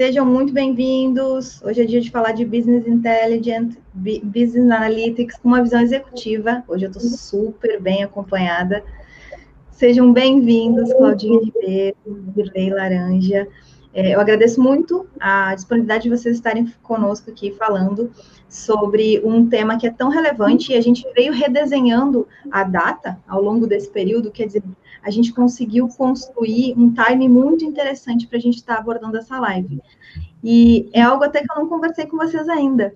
Sejam muito bem-vindos. Hoje é dia de falar de Business Intelligence, Business Analytics com uma visão executiva. Hoje eu estou super bem acompanhada. Sejam bem-vindos, Claudinha Ribeiro, Virley Laranja. É, eu agradeço muito a disponibilidade de vocês estarem conosco aqui falando sobre um tema que é tão relevante e a gente veio redesenhando a data ao longo desse período, quer dizer, a gente conseguiu construir um time muito interessante para a gente estar tá abordando essa live. E é algo até que eu não conversei com vocês ainda,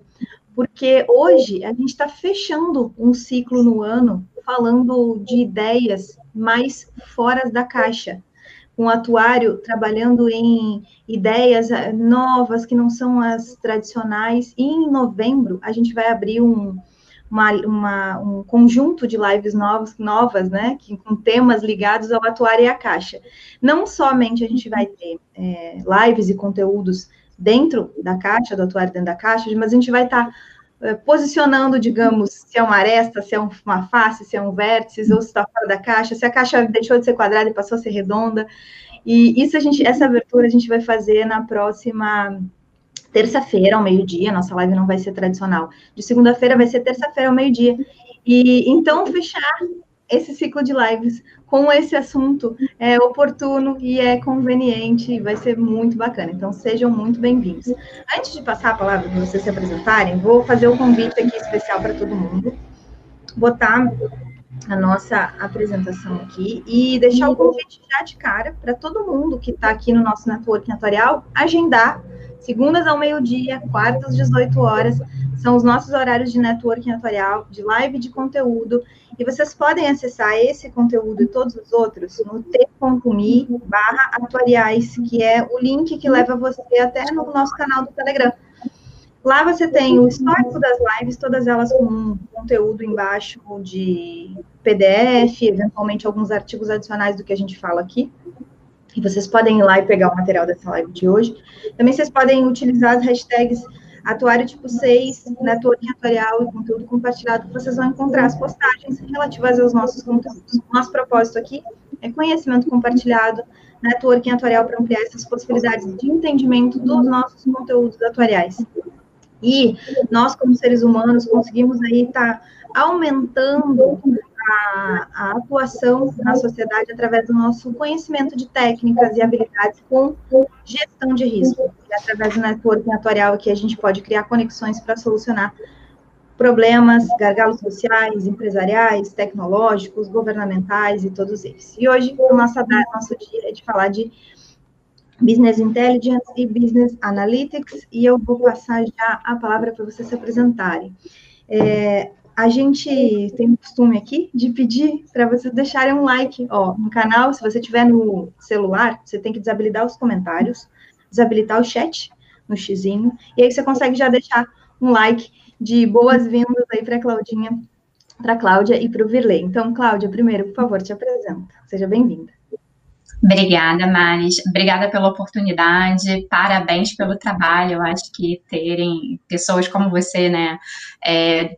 porque hoje a gente está fechando um ciclo no ano falando de ideias mais fora da caixa um atuário trabalhando em ideias eh, novas que não são as tradicionais. E em novembro a gente vai abrir um, uma, uma, um conjunto de lives novas, novas, né, que, com temas ligados ao atuário e à caixa. Não somente a gente vai ter é, lives e conteúdos dentro da caixa, do atuário dentro da caixa, mas a gente vai estar tá eh, posicionando, digamos, se é uma aresta, se é uma face, se é um vértice, ou se está fora da caixa, se a caixa deixou de ser quadrada e passou a ser redonda. E isso a gente, essa abertura a gente vai fazer na próxima terça-feira, ao meio-dia. Nossa live não vai ser tradicional. De segunda-feira vai ser terça-feira ao meio-dia. E então fechar esse ciclo de lives com esse assunto é oportuno e é conveniente, vai ser muito bacana. Então, sejam muito bem-vindos. Antes de passar a palavra para vocês se apresentarem, vou fazer um convite aqui especial para todo mundo, botar a nossa apresentação aqui e deixar o convite já de cara para todo mundo que está aqui no nosso network tutorial agendar segundas ao meio-dia, quartas às 18 horas, são os nossos horários de networking atuarial, de live de conteúdo, e vocês podem acessar esse conteúdo e todos os outros no t.me barra atuariais, que é o link que leva você até no nosso canal do Telegram. Lá você tem o histórico das lives, todas elas com um conteúdo embaixo de PDF, eventualmente alguns artigos adicionais do que a gente fala aqui. E vocês podem ir lá e pegar o material dessa live de hoje. Também vocês podem utilizar as hashtags Atuário Tipo 6, Networking Atuarial e Conteúdo Compartilhado, vocês vão encontrar as postagens relativas aos nossos conteúdos. Nosso propósito aqui é conhecimento compartilhado, networking atuarial para ampliar essas possibilidades de entendimento dos nossos conteúdos atuariais. E nós, como seres humanos, conseguimos aí estar tá aumentando a, a, atuação na sociedade através do nosso conhecimento de técnicas e habilidades com gestão de risco. E através do networking atuarial que a gente pode criar conexões para solucionar problemas, gargalos sociais, empresariais, tecnológicos, governamentais e todos eles. E hoje, o nosso, nosso dia é de falar de Business Intelligence e Business Analytics, e eu vou passar já a palavra para vocês se apresentarem. É, a gente tem o costume aqui de pedir para vocês deixarem um like ó, no canal. Se você tiver no celular, você tem que desabilitar os comentários, desabilitar o chat no xizinho, e aí você consegue já deixar um like de boas-vindas aí para a Claudinha, para a Cláudia e para o Virley. Então, Cláudia, primeiro, por favor, te apresenta. Seja bem-vinda. Obrigada, Maris. Obrigada pela oportunidade. Parabéns pelo trabalho. Eu acho que terem pessoas como você, né, é,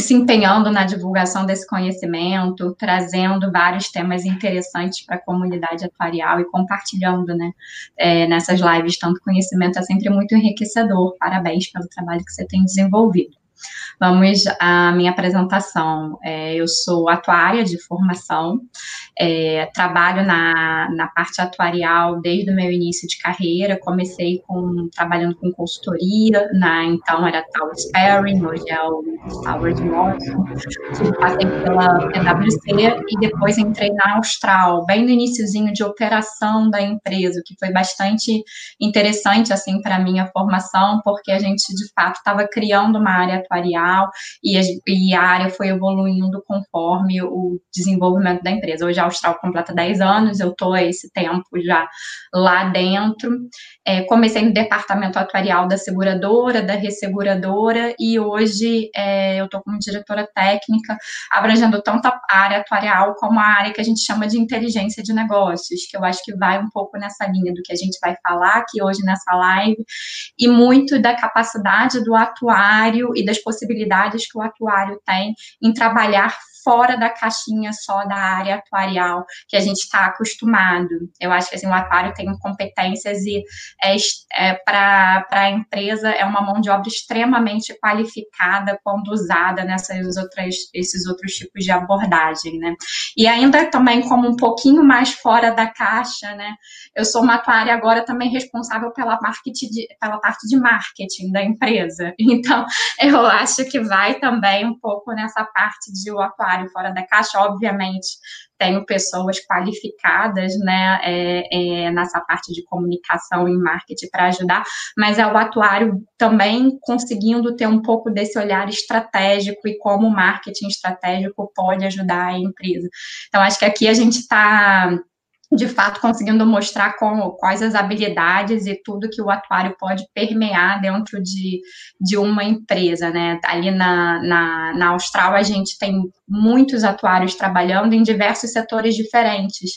se empenhando na divulgação desse conhecimento, trazendo vários temas interessantes para a comunidade atuarial e compartilhando, né, é, nessas lives tanto conhecimento é sempre muito enriquecedor. Parabéns pelo trabalho que você tem desenvolvido. Vamos à minha apresentação. É, eu sou atuária de formação, é, trabalho na, na parte atuarial desde o meu início de carreira. Comecei com, trabalhando com consultoria, na, então era Tower Sparring, hoje é o Howard Watson. Passei pela PwC e depois entrei na Austral, bem no iníciozinho de operação da empresa, que foi bastante interessante assim para minha formação, porque a gente de fato estava criando uma área atuarial e a, e a área foi evoluindo conforme o desenvolvimento da empresa. Hoje a Austral completa 10 anos, eu estou esse tempo já lá dentro. É, comecei no departamento atuarial da seguradora, da resseguradora, e hoje é, eu estou como diretora técnica, abrangendo tanto a área atuarial como a área que a gente chama de inteligência de negócios, que eu acho que vai um pouco nessa linha do que a gente vai falar aqui hoje nessa live, e muito da capacidade do atuário e das possibilidades que o atuário tem em trabalhar fora da caixinha só da área atuarial que a gente está acostumado. Eu acho que assim, o atuário tem competências e é, é para a empresa é uma mão de obra extremamente qualificada quando usada nessas outras, esses outros tipos de abordagem, né? E ainda também como um pouquinho mais fora da caixa, né? Eu sou uma atuária agora também responsável pela, marketing de, pela parte de marketing da empresa. Então, eu acho que vai também um pouco nessa parte de o atuário fora da caixa, obviamente, tenho pessoas qualificadas, né, é, é, nessa parte de comunicação e marketing para ajudar, mas é o atuário também conseguindo ter um pouco desse olhar estratégico e como o marketing estratégico pode ajudar a empresa. Então, acho que aqui a gente está de fato conseguindo mostrar quais as habilidades e tudo que o atuário pode permear dentro de, de uma empresa, né? Ali na, na, na Austral a gente tem muitos atuários trabalhando em diversos setores diferentes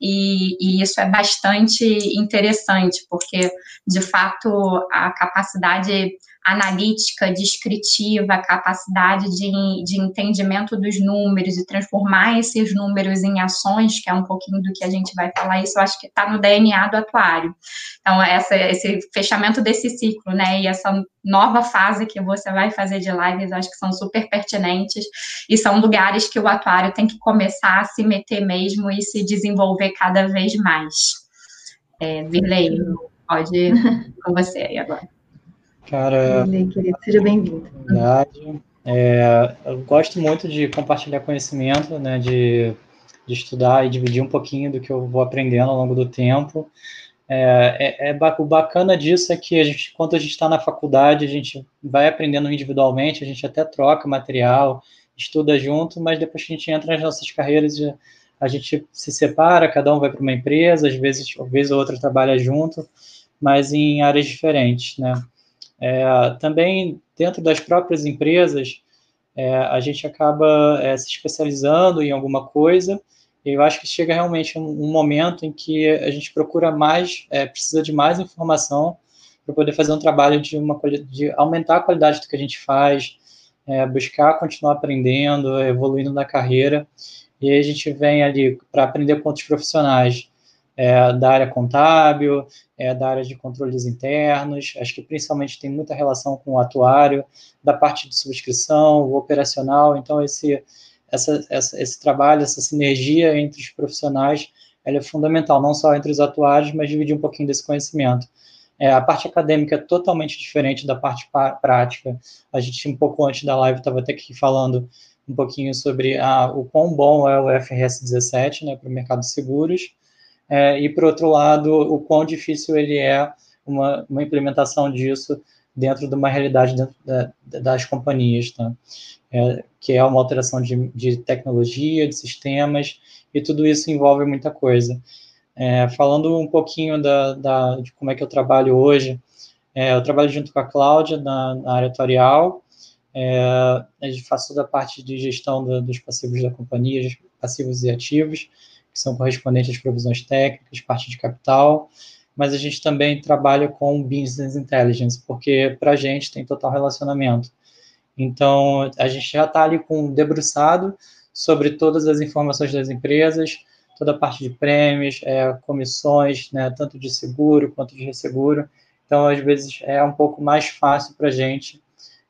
e, e isso é bastante interessante porque de fato a capacidade analítica, descritiva, capacidade de, de entendimento dos números e transformar esses números em ações, que é um pouquinho do que a gente vai falar, isso eu acho que está no DNA do atuário. Então, essa, esse fechamento desse ciclo, né, e essa nova fase que você vai fazer de lives, acho que são super pertinentes e são lugares que o atuário tem que começar a se meter mesmo e se desenvolver cada vez mais. É, Virley, pode ir com você aí agora. Cara, querido, seja bem-vindo. É, eu gosto muito de compartilhar conhecimento, né, de, de estudar e dividir um pouquinho do que eu vou aprendendo ao longo do tempo. É, é, é, o bacana disso é que a gente, quando a gente está na faculdade, a gente vai aprendendo individualmente, a gente até troca material, estuda junto, mas depois que a gente entra nas nossas carreiras, a gente se separa, cada um vai para uma empresa, às vezes, uma vez ou outra trabalha junto, mas em áreas diferentes, né? É, também, dentro das próprias empresas, é, a gente acaba é, se especializando em alguma coisa, e eu acho que chega realmente um, um momento em que a gente procura mais, é, precisa de mais informação para poder fazer um trabalho de, uma, de aumentar a qualidade do que a gente faz, é, buscar continuar aprendendo, evoluindo na carreira, e aí a gente vem ali para aprender pontos profissionais, é, da área contábil, é, da área de controles internos, acho que principalmente tem muita relação com o atuário, da parte de subscrição, o operacional, então esse, essa, essa, esse trabalho, essa sinergia entre os profissionais, ela é fundamental, não só entre os atuários, mas dividir um pouquinho desse conhecimento. É, a parte acadêmica é totalmente diferente da parte prática. A gente, um pouco antes da live, estava até aqui falando um pouquinho sobre a, o quão bom é o FRS 17 né, para o mercado de seguros, é, e, por outro lado, o quão difícil ele é uma, uma implementação disso dentro de uma realidade da, das companhias, tá? É, que é uma alteração de, de, tecnologia, de sistemas, e tudo isso envolve muita coisa. É, falando um pouquinho da, da, de como é que eu trabalho hoje, é, eu trabalho junto com a Cláudia na, na área atuarial, é, faço toda a parte de gestão do, dos passivos da companhia, passivos e ativos, que são correspondentes às provisões técnicas, parte de capital, mas a gente também trabalha com business intelligence, porque para a gente tem total relacionamento. Então, a gente já está ali com debruçado sobre todas as informações das empresas, toda a parte de prêmios, é, comissões, né, tanto de seguro quanto de resseguro. Então, às vezes, é um pouco mais fácil para a gente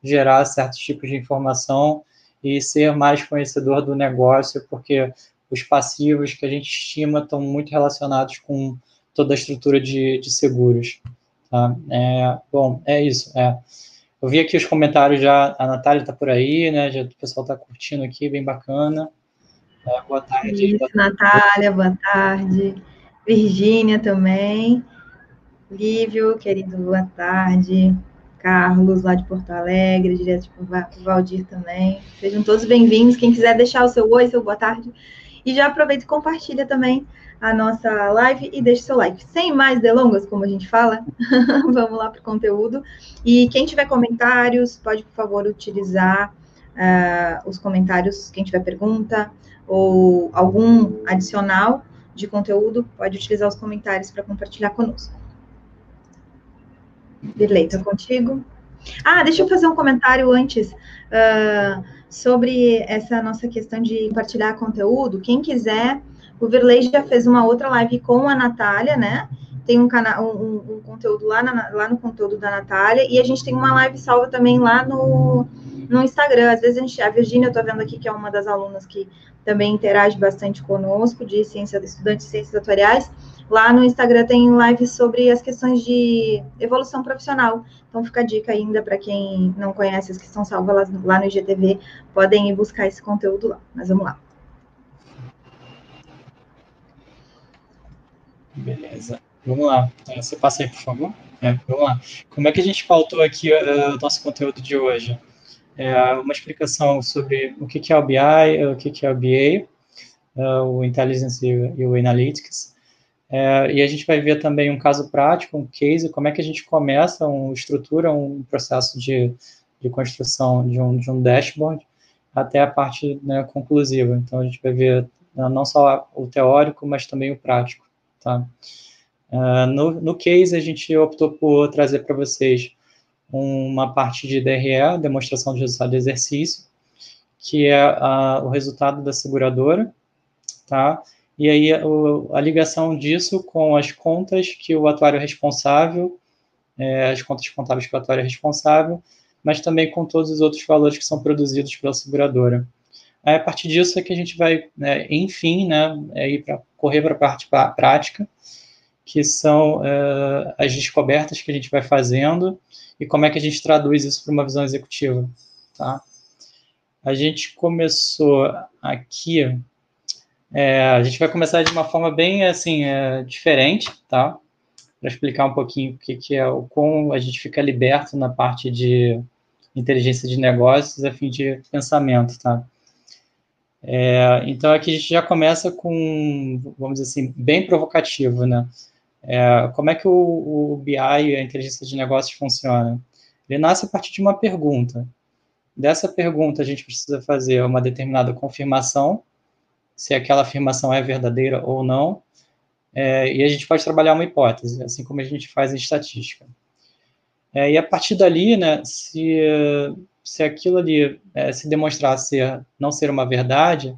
gerar certos tipos de informação e ser mais conhecedor do negócio, porque os passivos que a gente estima estão muito relacionados com toda a estrutura de, de seguros. Tá? É, bom, é isso. É. Eu vi aqui os comentários já, a Natália está por aí, né? Já, o pessoal está curtindo aqui, bem bacana. É, boa tarde. Isso, boa tarde. Natália, boa tarde. Virgínia também. Lívio, querido, boa tarde. Carlos, lá de Porto Alegre, direto de Valdir também. Sejam todos bem-vindos. Quem quiser deixar o seu oi, seu boa tarde, e já aproveita e compartilha também a nossa live e deixe seu like. Sem mais delongas, como a gente fala, vamos lá para o conteúdo. E quem tiver comentários, pode, por favor, utilizar uh, os comentários, quem tiver pergunta ou algum adicional de conteúdo, pode utilizar os comentários para compartilhar conosco. Estou contigo. Ah, deixa eu fazer um comentário antes uh, sobre essa nossa questão de compartilhar conteúdo. Quem quiser, o Virley já fez uma outra live com a Natália, né? Tem um canal, um, um conteúdo lá, na, lá no conteúdo da Natália, e a gente tem uma live salva também lá no, no Instagram. Às vezes a gente, a Virgínia, eu tô vendo aqui que é uma das alunas que também interage bastante conosco, de ciência, estudante de ciências atuariais. Lá no Instagram tem lives sobre as questões de evolução profissional. Então fica a dica ainda para quem não conhece as que estão salvas lá, no IGTV, podem ir buscar esse conteúdo lá. Mas vamos lá. Beleza. Vamos lá. Então, você passa aí, por favor. É, vamos lá. Como é que a gente pautou aqui uh, o nosso conteúdo de hoje? É uma explicação sobre o que é o BI, o que é o BA, uh, o Intelligence e o Analytics, é, e a gente vai ver também um caso prático, um case, como é que a gente começa, um, estrutura um processo de, de construção de um, de um dashboard até a parte né, conclusiva. Então, a gente vai ver né, não só o teórico, mas também o prático. Tá? Uh, no, no case, a gente optou por trazer para vocês uma parte de DRE, demonstração de resultado de exercício, que é o resultado da seguradora, tá? E aí a ligação disso com as contas que o atuário é responsável, é, as contas contábeis que o atuário é responsável, mas também com todos os outros valores que são produzidos pela seguradora. Aí, a partir disso é que a gente vai, né, enfim, né, é ir para correr para a parte prática, que são é, as descobertas que a gente vai fazendo e como é que a gente traduz isso para uma visão executiva, tá? A gente começou aqui é, a gente vai começar de uma forma bem assim é, diferente, tá? Para explicar um pouquinho o que, que é o como a gente fica liberto na parte de inteligência de negócios a fim de pensamento, tá? É, então aqui a gente já começa com, vamos dizer assim, bem provocativo, né? É, como é que o, o BI, a inteligência de negócios, funciona? Ele nasce a partir de uma pergunta. Dessa pergunta a gente precisa fazer uma determinada confirmação se aquela afirmação é verdadeira ou não, é, e a gente pode trabalhar uma hipótese, assim como a gente faz em estatística. É, e a partir dali, né, se, se aquilo ali é, se demonstrar ser, não ser uma verdade,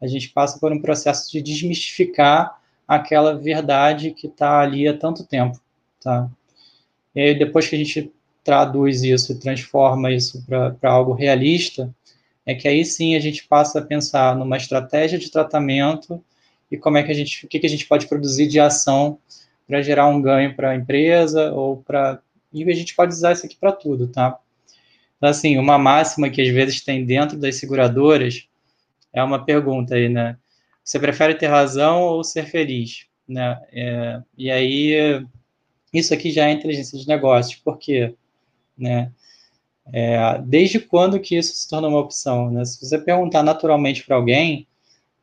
a gente passa por um processo de desmistificar aquela verdade que está ali há tanto tempo, tá? E aí, depois que a gente traduz isso e transforma isso para algo realista, é que aí sim a gente passa a pensar numa estratégia de tratamento e como é que a gente, o que, que a gente pode produzir de ação para gerar um ganho para a empresa ou para e a gente pode usar isso aqui para tudo, tá? Então, assim, uma máxima que às vezes tem dentro das seguradoras é uma pergunta aí, né? Você prefere ter razão ou ser feliz? Né? É, e aí, isso aqui já é inteligência de negócios, por quê? Né? É, desde quando que isso se tornou uma opção? Né? Se você perguntar naturalmente para alguém,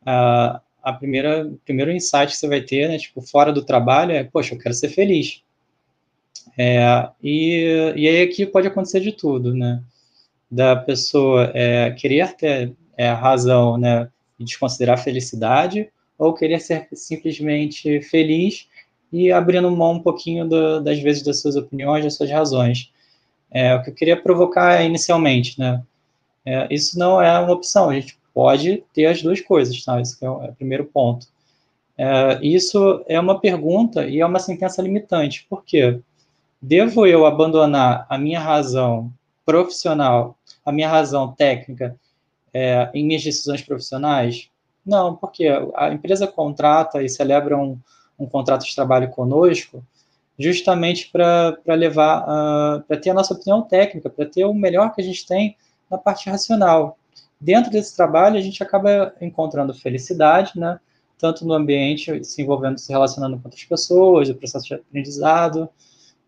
a, a primeira, primeiro insight que você vai ter, né, tipo, fora do trabalho, é, poxa, eu quero ser feliz. É, e, e aí aqui pode acontecer de tudo, né? Da pessoa é, querer ter é, razão, né, e desconsiderar a felicidade, ou querer ser simplesmente feliz e abrindo mão um pouquinho do, das vezes das suas opiniões, das suas razões. É, o que eu queria provocar inicialmente, né? É, isso não é uma opção, a gente pode ter as duas coisas, tá? Esse é o, é o primeiro ponto. É, isso é uma pergunta e é uma sentença limitante. Por quê? Devo eu abandonar a minha razão profissional, a minha razão técnica é, em minhas decisões profissionais? Não, porque a empresa contrata e celebra um, um contrato de trabalho conosco justamente para levar, uh, para ter a nossa opinião técnica, para ter o melhor que a gente tem na parte racional. Dentro desse trabalho, a gente acaba encontrando felicidade, né? Tanto no ambiente, se envolvendo, se relacionando com outras pessoas, o processo de aprendizado,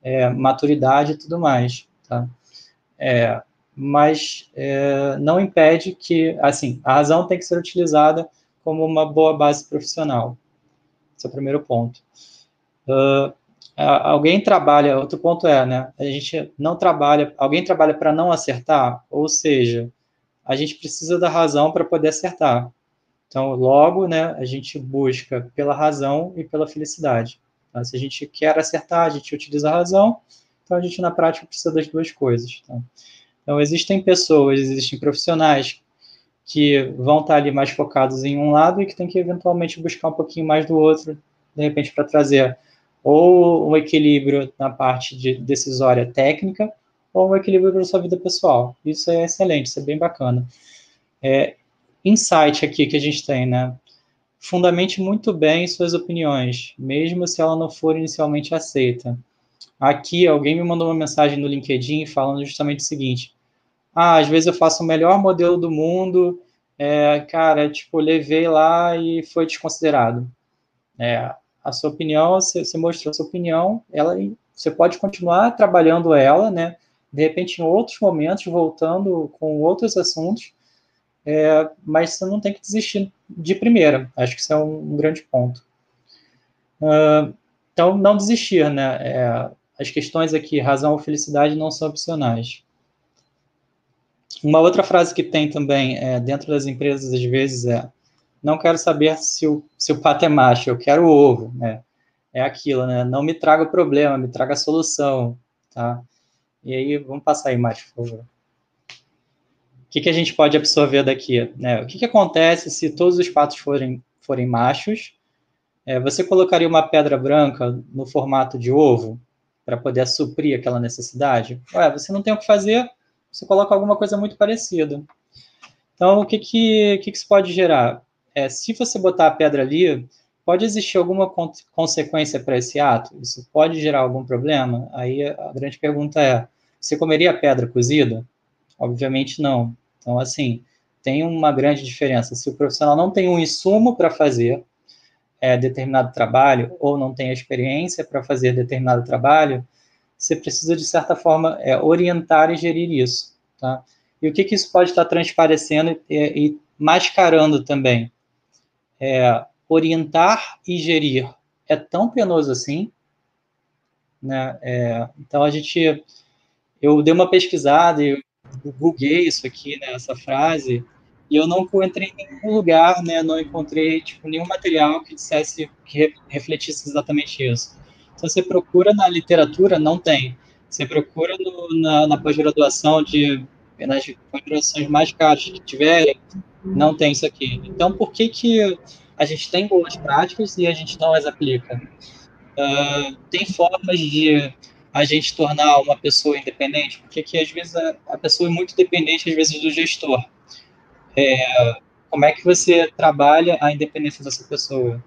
é, maturidade e tudo mais, tá? É, mas é, não impede que, assim, a razão tem que ser utilizada como uma boa base profissional. Esse é o primeiro ponto. Uh, alguém trabalha, outro ponto é, né, a gente não trabalha, alguém trabalha para não acertar, ou seja, a gente precisa da razão para poder acertar. Então, logo, né, a gente busca pela razão e pela felicidade. Então, se a gente quer acertar, a gente utiliza a razão, Então, a gente, na prática, precisa das duas coisas. Tá? Então, existem pessoas, existem profissionais que vão estar ali mais focados em um lado e que tem que, eventualmente, buscar um pouquinho mais do outro, de repente, para trazer ou um equilíbrio na parte de decisória técnica, ou um equilíbrio para a sua vida pessoal. Isso é excelente, isso é bem bacana. É, insight aqui que a gente tem, né? Fundamente muito bem suas opiniões, mesmo se ela não for inicialmente aceita. Aqui, alguém me mandou uma mensagem no LinkedIn falando justamente o seguinte: Ah, às vezes eu faço o melhor modelo do mundo, é, cara, tipo, levei lá e foi desconsiderado. É, a sua opinião, você, você mostrou a sua opinião, ela, você pode continuar trabalhando ela, né? de repente, em outros momentos, voltando com outros assuntos, é, mas você não tem que desistir de primeira. Acho que isso é um, um grande ponto. Uh, então, não desistir, né? É, as questões aqui, razão ou felicidade, não são opcionais. Uma outra frase que tem também é, dentro das empresas, às vezes, é não quero saber se o, se o pato é macho, eu quero o ovo, né? É aquilo, né? Não me traga problema, me traga solução, tá? E aí, vamos passar aí mais, por favor. O que, que a gente pode absorver daqui? Né? O que, que acontece se todos os patos forem, forem machos? É, você colocaria uma pedra branca no formato de ovo para poder suprir aquela necessidade? Ué, você não tem o que fazer, você coloca alguma coisa muito parecida. Então, o que, que, que, que isso pode gerar? É, se você botar a pedra ali, pode existir alguma consequência para esse ato? Isso pode gerar algum problema? Aí a grande pergunta é: você comeria pedra cozida? Obviamente não. Então, assim, tem uma grande diferença. Se o profissional não tem um insumo para fazer é, determinado trabalho, ou não tem a experiência para fazer determinado trabalho, você precisa, de certa forma, é, orientar e gerir isso. Tá? E o que, que isso pode estar transparecendo e, e mascarando também? É, orientar e gerir é tão penoso assim, né? É, então a gente eu dei uma pesquisada e googlei isso aqui, né, essa frase, e eu não em nenhum lugar, né, não encontrei tipo, nenhum material que dissesse, que refletisse exatamente isso. Então, você procura na literatura, não tem. Você procura no, na, na pós-graduação de nas pós-graduações mais caras que tiverem, não tem isso aqui. Então, por que que a gente tem boas práticas e a gente não as aplica? Uh, tem formas de a gente tornar uma pessoa independente, porque aqui às vezes a, a pessoa é muito dependente às vezes do gestor. É, como é que você trabalha a independência dessa pessoa?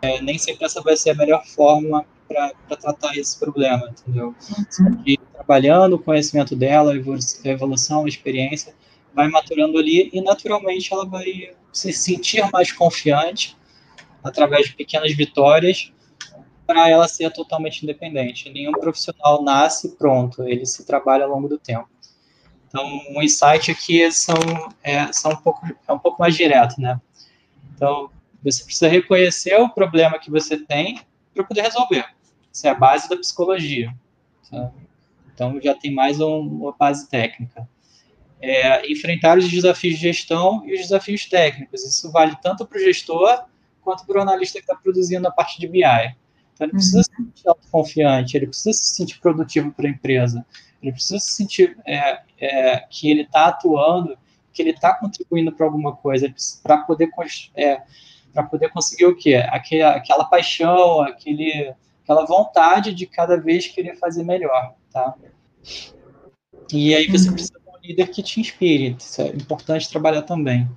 É, nem sempre essa vai ser a melhor forma para tratar esse problema, entendeu? Uhum. Trabalhando o conhecimento dela, a evolução, a experiência, vai maturando ali e naturalmente ela vai se sentir mais confiante através de pequenas vitórias para ela ser totalmente independente. Nenhum profissional nasce pronto, ele se trabalha ao longo do tempo. Então, um insight aqui são, é, são um, pouco, é um pouco mais direto, né? Então, você precisa reconhecer o problema que você tem para poder resolver. Isso é a base da psicologia. Tá? Então, já tem mais um, uma base técnica. É, enfrentar os desafios de gestão e os desafios técnicos. Isso vale tanto para o gestor quanto para o analista que está produzindo a parte de BI. Então, ele precisa uhum. se sentir autoconfiante, ele precisa se sentir produtivo para a empresa, ele precisa se sentir é, é, que ele está atuando, que ele está contribuindo para alguma coisa, para poder, é, poder conseguir o quê? Aquela, aquela paixão, aquele, aquela vontade de cada vez querer fazer melhor, tá? E aí você uhum. precisa líder que te inspire, isso é importante trabalhar também.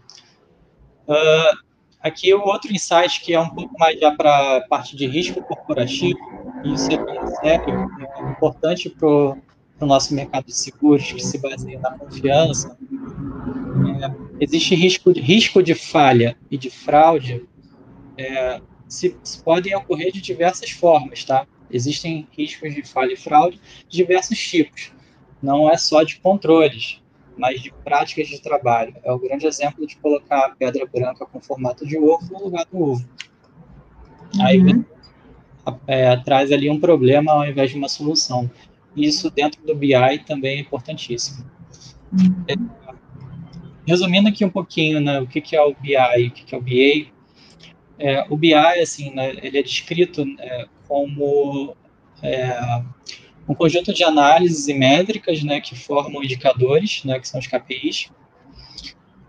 Uh, Aqui o outro insight que é um pouco mais já para parte de risco corporativo, isso é bem sério, é importante para o nosso mercado de seguros, que se baseia na confiança. É, existe risco, risco de falha e de fraude, é, se, se podem ocorrer de diversas formas, tá? Existem riscos de falha e fraude de diversos tipos. Não é só de controles mas de práticas de trabalho. É o grande exemplo de colocar a pedra branca com formato de ovo no lugar do ovo. Uhum. Aí é, traz ali um problema ao invés de uma solução. Isso dentro do BI também é importantíssimo. Uhum. É, resumindo aqui um pouquinho, né, o que, que é o BI e o que, que é o BA. É, o BI, assim, né, ele é descrito é, como é, um conjunto de análises e métricas, né, que formam indicadores, né, que são os KPIs.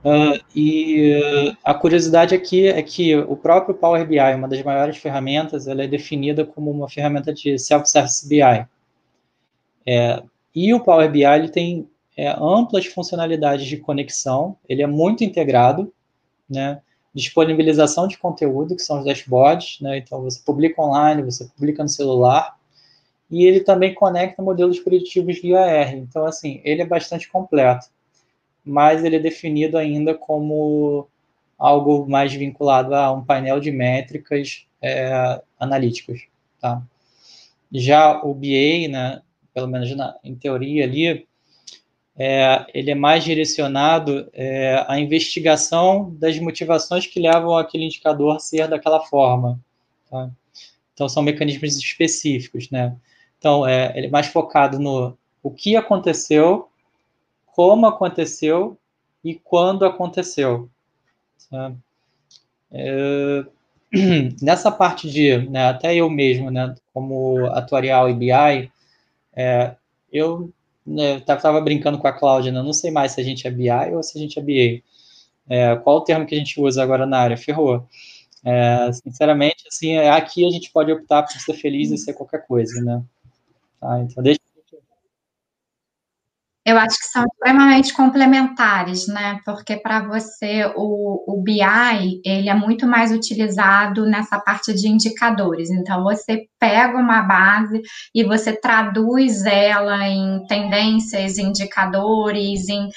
Uh, e a curiosidade aqui é que o próprio Power BI, uma das maiores ferramentas, ela é definida como uma ferramenta de self-service BI. É, e o Power BI ele tem é, amplas funcionalidades de conexão, ele é muito integrado, né? disponibilização de conteúdo, que são os dashboards, né? então você publica online, você publica no celular, e ele também conecta modelos preditivos via R. Então, assim, ele é bastante completo, mas ele é definido ainda como algo mais vinculado a um painel de métricas é, analíticas, tá? Já o BA, né, pelo menos na, em teoria ali, é, ele é mais direcionado é, à investigação das motivações que levam aquele indicador a ser daquela forma. Tá? Então, são mecanismos específicos, né? Então, é, ele é mais focado no o que aconteceu, como aconteceu e quando aconteceu. Tá? É, nessa parte de, né, até eu mesmo, né, como atuarial e BI, é, eu estava né, brincando com a Cláudia, né, não sei mais se a gente é BI ou se a gente é BA. É, qual o termo que a gente usa agora na área? Ferrou. É, sinceramente, assim, aqui a gente pode optar por ser feliz e ser qualquer coisa, né? Tá? Então, deixa eu acho que são extremamente complementares, né? Porque para você o, o BI ele é muito mais utilizado nessa parte de indicadores. Então você pega uma base e você traduz ela em tendências, indicadores, em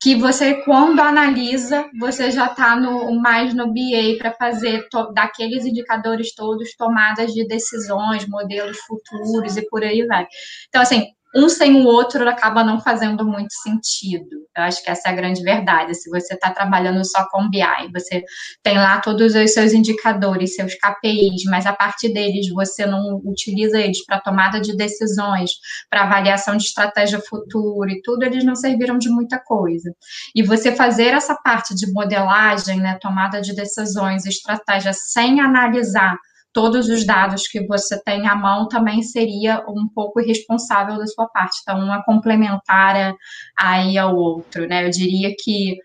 que você, quando analisa, você já está mais no BA para fazer daqueles indicadores todos tomadas de decisões, modelos futuros e por aí vai. Então, assim, um sem o outro acaba não fazendo muito sentido. Eu acho que essa é a grande verdade. Se você está trabalhando só com BI, você tem lá todos os seus indicadores, seus KPIs, mas a partir deles você não utiliza eles para tomada de decisões, para avaliação de estratégia futura e tudo, eles não serviram de muita coisa. E você fazer essa parte de modelagem, né, tomada de decisões, estratégia, sem analisar todos os dados que você tem à mão também seria um pouco irresponsável da sua parte. Então, uma complementar aí ao outro, né? Eu diria que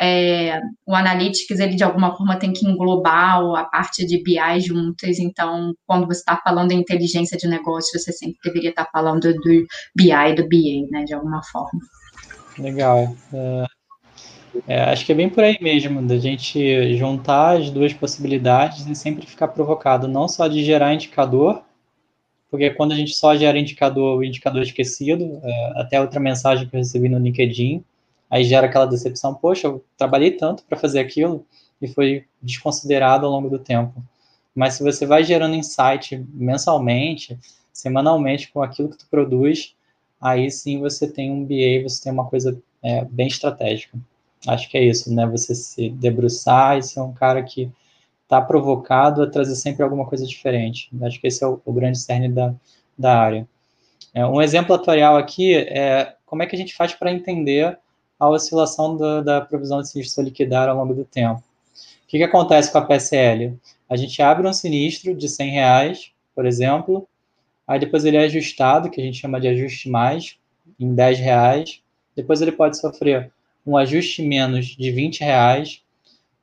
é, o Analytics, ele de alguma forma tem que englobar a parte de BI juntas, então, quando você está falando em inteligência de negócio, você sempre deveria estar tá falando do BI e do BA, né, de alguma forma. Legal. Uh, é, acho que é bem por aí mesmo, da gente juntar as duas possibilidades e sempre ficar provocado, não só de gerar indicador, porque quando a gente só gera indicador, o indicador esquecido, é, até outra mensagem que eu recebi no LinkedIn, aí gera aquela decepção, poxa, eu trabalhei tanto para fazer aquilo e foi desconsiderado ao longo do tempo. Mas se você vai gerando insight mensalmente, semanalmente com aquilo que tu produz, aí sim você tem um BA, você tem uma coisa é, bem estratégica. Acho que é isso, né? Você se debruçar e ser um cara que está provocado a trazer sempre alguma coisa diferente. Acho que esse é o, o grande cerne da, da área. É, um exemplo atuarial aqui é como é que a gente faz para entender a oscilação do, da provisão de sinistro liquidar ao longo do tempo. O que, que acontece com a PSL? A gente abre um sinistro de 100 reais, por exemplo, aí depois ele é ajustado, que a gente chama de ajuste mais, em 10 reais, depois ele pode sofrer um ajuste menos de 20 reais.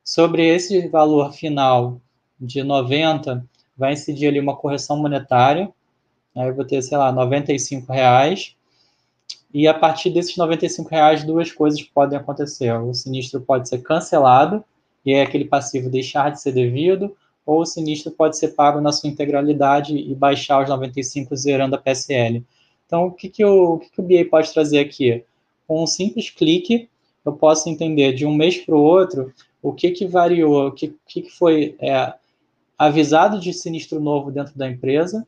Sobre esse valor final de 90, vai incidir ali uma correção monetária. Aí eu vou ter, sei lá, 95 reais. E a partir desses 95 reais, duas coisas podem acontecer. O sinistro pode ser cancelado, e é aquele passivo deixar de ser devido, ou o sinistro pode ser pago na sua integralidade e baixar os 95 zerando a PSL. Então, o que, que, o, o, que, que o BA pode trazer aqui? Com um simples clique, eu posso entender de um mês para o outro o que, que variou, o que, que foi é, avisado de sinistro novo dentro da empresa,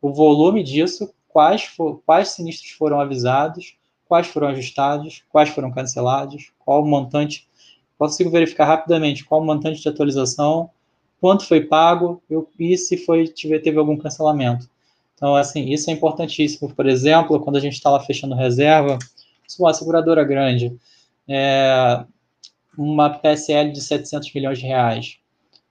o volume disso, quais, for, quais sinistros foram avisados, quais foram ajustados, quais foram cancelados, qual o montante, consigo verificar rapidamente qual o montante de atualização, quanto foi pago e se foi, tiver, teve algum cancelamento. Então, assim, isso é importantíssimo. Por exemplo, quando a gente está lá fechando reserva, uma seguradora grande, é, uma PSL de 700 milhões de reais,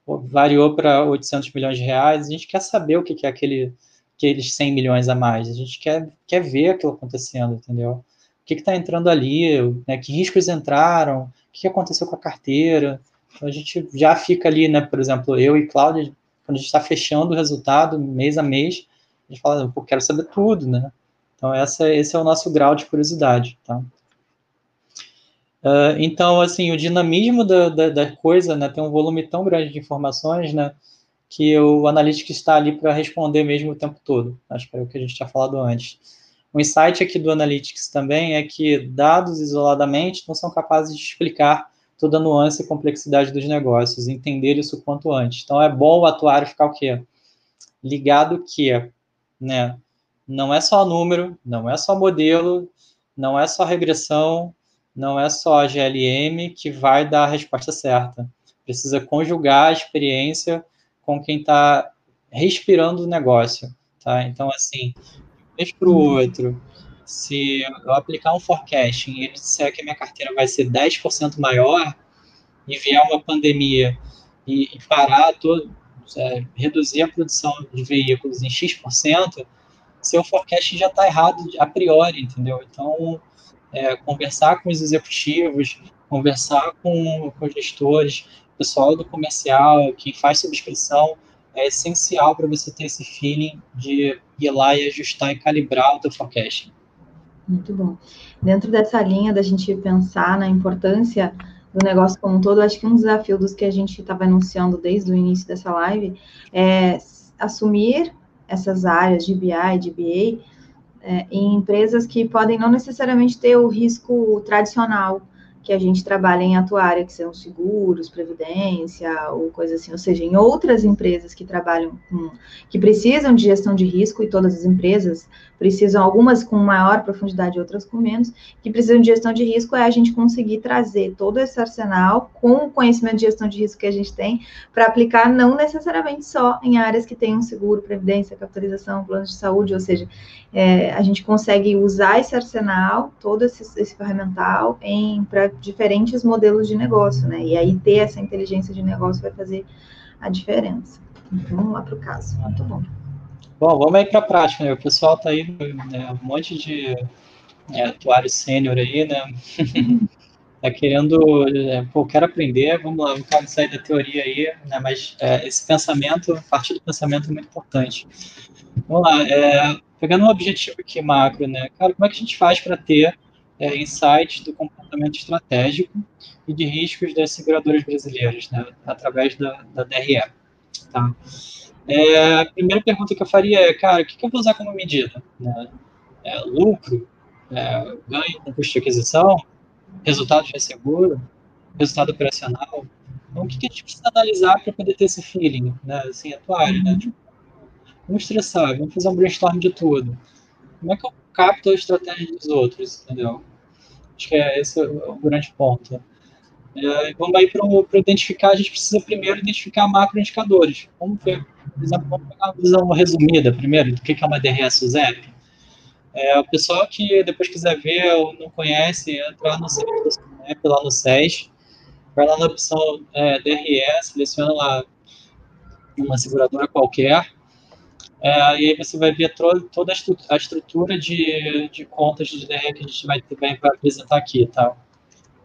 variou para 800 milhões de reais, a gente quer saber o que é aquele, aqueles 100 milhões a mais. A gente quer, quer ver aquilo acontecendo, entendeu? O que está entrando ali, né, que riscos entraram, o que aconteceu com a carteira. Então, a gente já fica ali, né, por exemplo, eu e Cláudia, quando a gente está fechando o resultado mês a mês, a gente fala, eu quero saber tudo, né? Então, essa, esse é o nosso grau de curiosidade, tá? Uh, então, assim, o dinamismo da, da, da, coisa, né, tem um volume tão grande de informações, né, que o analítico está ali para responder mesmo o tempo todo. Acho que é o que a gente tinha falado antes. O insight aqui do Analytics também é que dados isoladamente não são capazes de explicar toda a nuance e complexidade dos negócios, entender isso quanto antes. Então, é bom o atuário ficar o quê? Ligado que, né, não é só número, não é só modelo, não é só regressão, não é só a GLM que vai dar a resposta certa. Precisa conjugar a experiência com quem está respirando o negócio. Tá? Então, assim, um mês para o outro, se eu aplicar um forecasting e ele disser que a minha carteira vai ser 10% maior e vier uma pandemia e, e parar todo, é, reduzir a produção de veículos em X%, seu forecast já está errado a priori, entendeu? Então, é, conversar com os executivos, conversar com, com os gestores, pessoal do comercial, quem faz subscrição, é essencial para você ter esse feeling de ir lá e ajustar e calibrar o teu forecast. Muito bom. Dentro dessa linha da gente pensar na importância do negócio como um todo, acho que um desafio dos que a gente estava anunciando desde o início dessa live é assumir essas áreas de BI, de BA, é, em empresas que podem não necessariamente ter o risco tradicional que a gente trabalha em atuária, que são seguros, previdência ou coisa assim, ou seja, em outras empresas que trabalham com, que precisam de gestão de risco, e todas as empresas precisam, algumas com maior profundidade, outras com menos, que precisam de gestão de risco, é a gente conseguir trazer todo esse arsenal com o conhecimento de gestão de risco que a gente tem, para aplicar não necessariamente só em áreas que tenham seguro, previdência, capitalização, planos de saúde, ou seja, é, a gente consegue usar esse arsenal, todo esse, esse ferramental, para diferentes modelos de negócio, né? E aí ter essa inteligência de negócio vai fazer a diferença. Então, vamos lá para o caso. Muito bom. Bom, vamos aí para a prática, né? O pessoal tá aí, né, um monte de é, atuário sênior aí, né? tá querendo, é, pô, quero aprender, vamos lá, vamos sair da teoria aí, né? Mas é, esse pensamento, a partir do pensamento é muito importante. Vamos lá, é, pegando um objetivo aqui macro, né? Cara, como é que a gente faz para ter é, insights do comportamento estratégico e de riscos das seguradoras brasileiras, né, através da, da DRE. Tá? É, a primeira pergunta que eu faria é, cara, o que, que eu vou usar como medida? Né? É, lucro? É, ganho com custo de aquisição? Resultado de seguro? Resultado operacional? Então, o que, que a gente precisa analisar para poder ter esse feeling, né, assim, atuário, né? Tipo, vamos estressar, vamos fazer um brainstorm de tudo. Como é que eu capta a estratégia dos outros, entendeu? Acho que é esse o grande ponto. É, vamos aí para identificar, a gente precisa primeiro identificar macroindicadores. Vamos ver, por exemplo, vamos pegar uma visão resumida primeiro do que é uma DRS USEP. É, o pessoal que depois quiser ver ou não conhece, entra no site lá no SES, vai lá na opção é, DRS, seleciona lá uma seguradora qualquer, é, e aí você vai ver toda a estrutura de, de contas de DR que a gente vai, vai apresentar aqui, tá?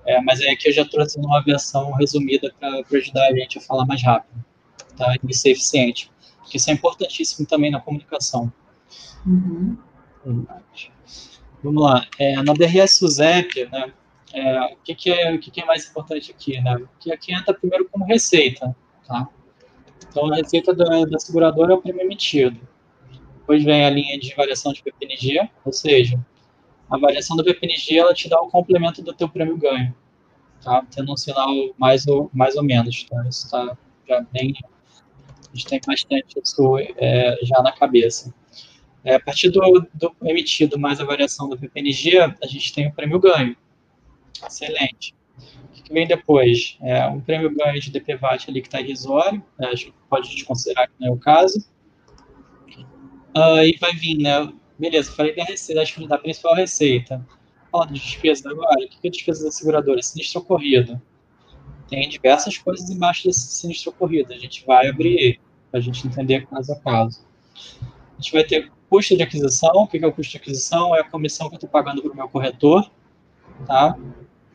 É, mas aí aqui eu já trouxe uma versão resumida para ajudar a gente a falar mais rápido, tá? E ser eficiente. Porque isso é importantíssimo também na comunicação. Uhum. Vamos lá. É, na DRS SUSEP, né, é, o, que, que, é, o que, que é mais importante aqui? Né? Que aqui entra primeiro como receita, tá? Então, a receita da, da seguradora é o prêmio emitido. Depois vem a linha de variação de PPNG, ou seja, a variação do PPNG ela te dá o complemento do teu prêmio ganho, tá? Tendo um sinal mais ou, mais ou menos, tá? Isso está já bem... A gente tem bastante isso é, já na cabeça. É, a partir do, do, emitido mais a variação do PPNG, a gente tem o prêmio ganho. Excelente que vem depois? É um prêmio ganho de DPVAT ali que está irrisório, né, que pode considerar que não é o caso. Uh, e vai vir, né? Beleza, falei da receita, acho que da principal receita. Fala de despesas agora. O que é despesa da seguradora? Sinistro ocorrido. Tem diversas coisas embaixo desse sinistro ocorrido. A gente vai abrir para a gente entender caso a caso. A gente vai ter custo de aquisição. O que é o custo de aquisição? É a comissão que eu estou pagando para o meu corretor, tá?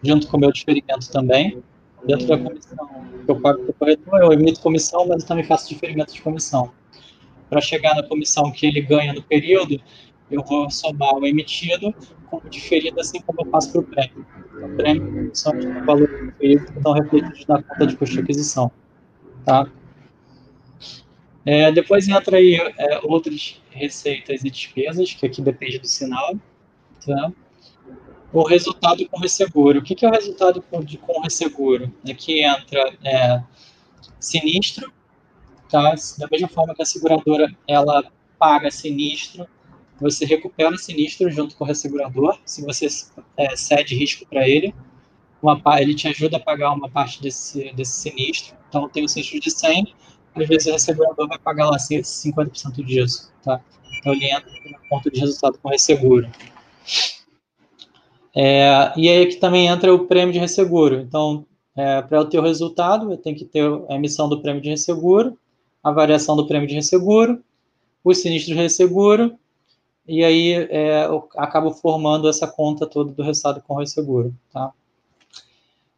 junto com o meu diferimento também. Dentro da comissão que eu pago para o corretor, eu emito comissão, mas eu também faço diferimento de comissão. Para chegar na comissão que ele ganha no período, eu vou somar o emitido com o diferido, assim como eu faço para o prêmio. O prêmio são os valores referidos que estão refletidos na conta de custo de aquisição. Tá? É, depois entra aí é, outras receitas e despesas, que aqui depende do sinal. Tá? O resultado com resseguro. O que, que é o resultado com, de, com resseguro? Aqui entra é, sinistro, tá? da mesma forma que a seguradora ela paga sinistro, você recupera sinistro junto com o ressegurador, se você é, cede risco para ele, uma, ele te ajuda a pagar uma parte desse, desse sinistro, então tem um sinistro de 100, às vezes o ressegurador vai pagar lá 50% disso, tá? Então ele entra no ponto de resultado com resseguro. É, e aí que também entra o prêmio de resseguro. Então, é, para eu ter o resultado, eu tenho que ter a emissão do prêmio de resseguro, a variação do prêmio de resseguro, os sinistros de resseguro e aí é, eu acabo formando essa conta toda do resultado com o resseguro, tá?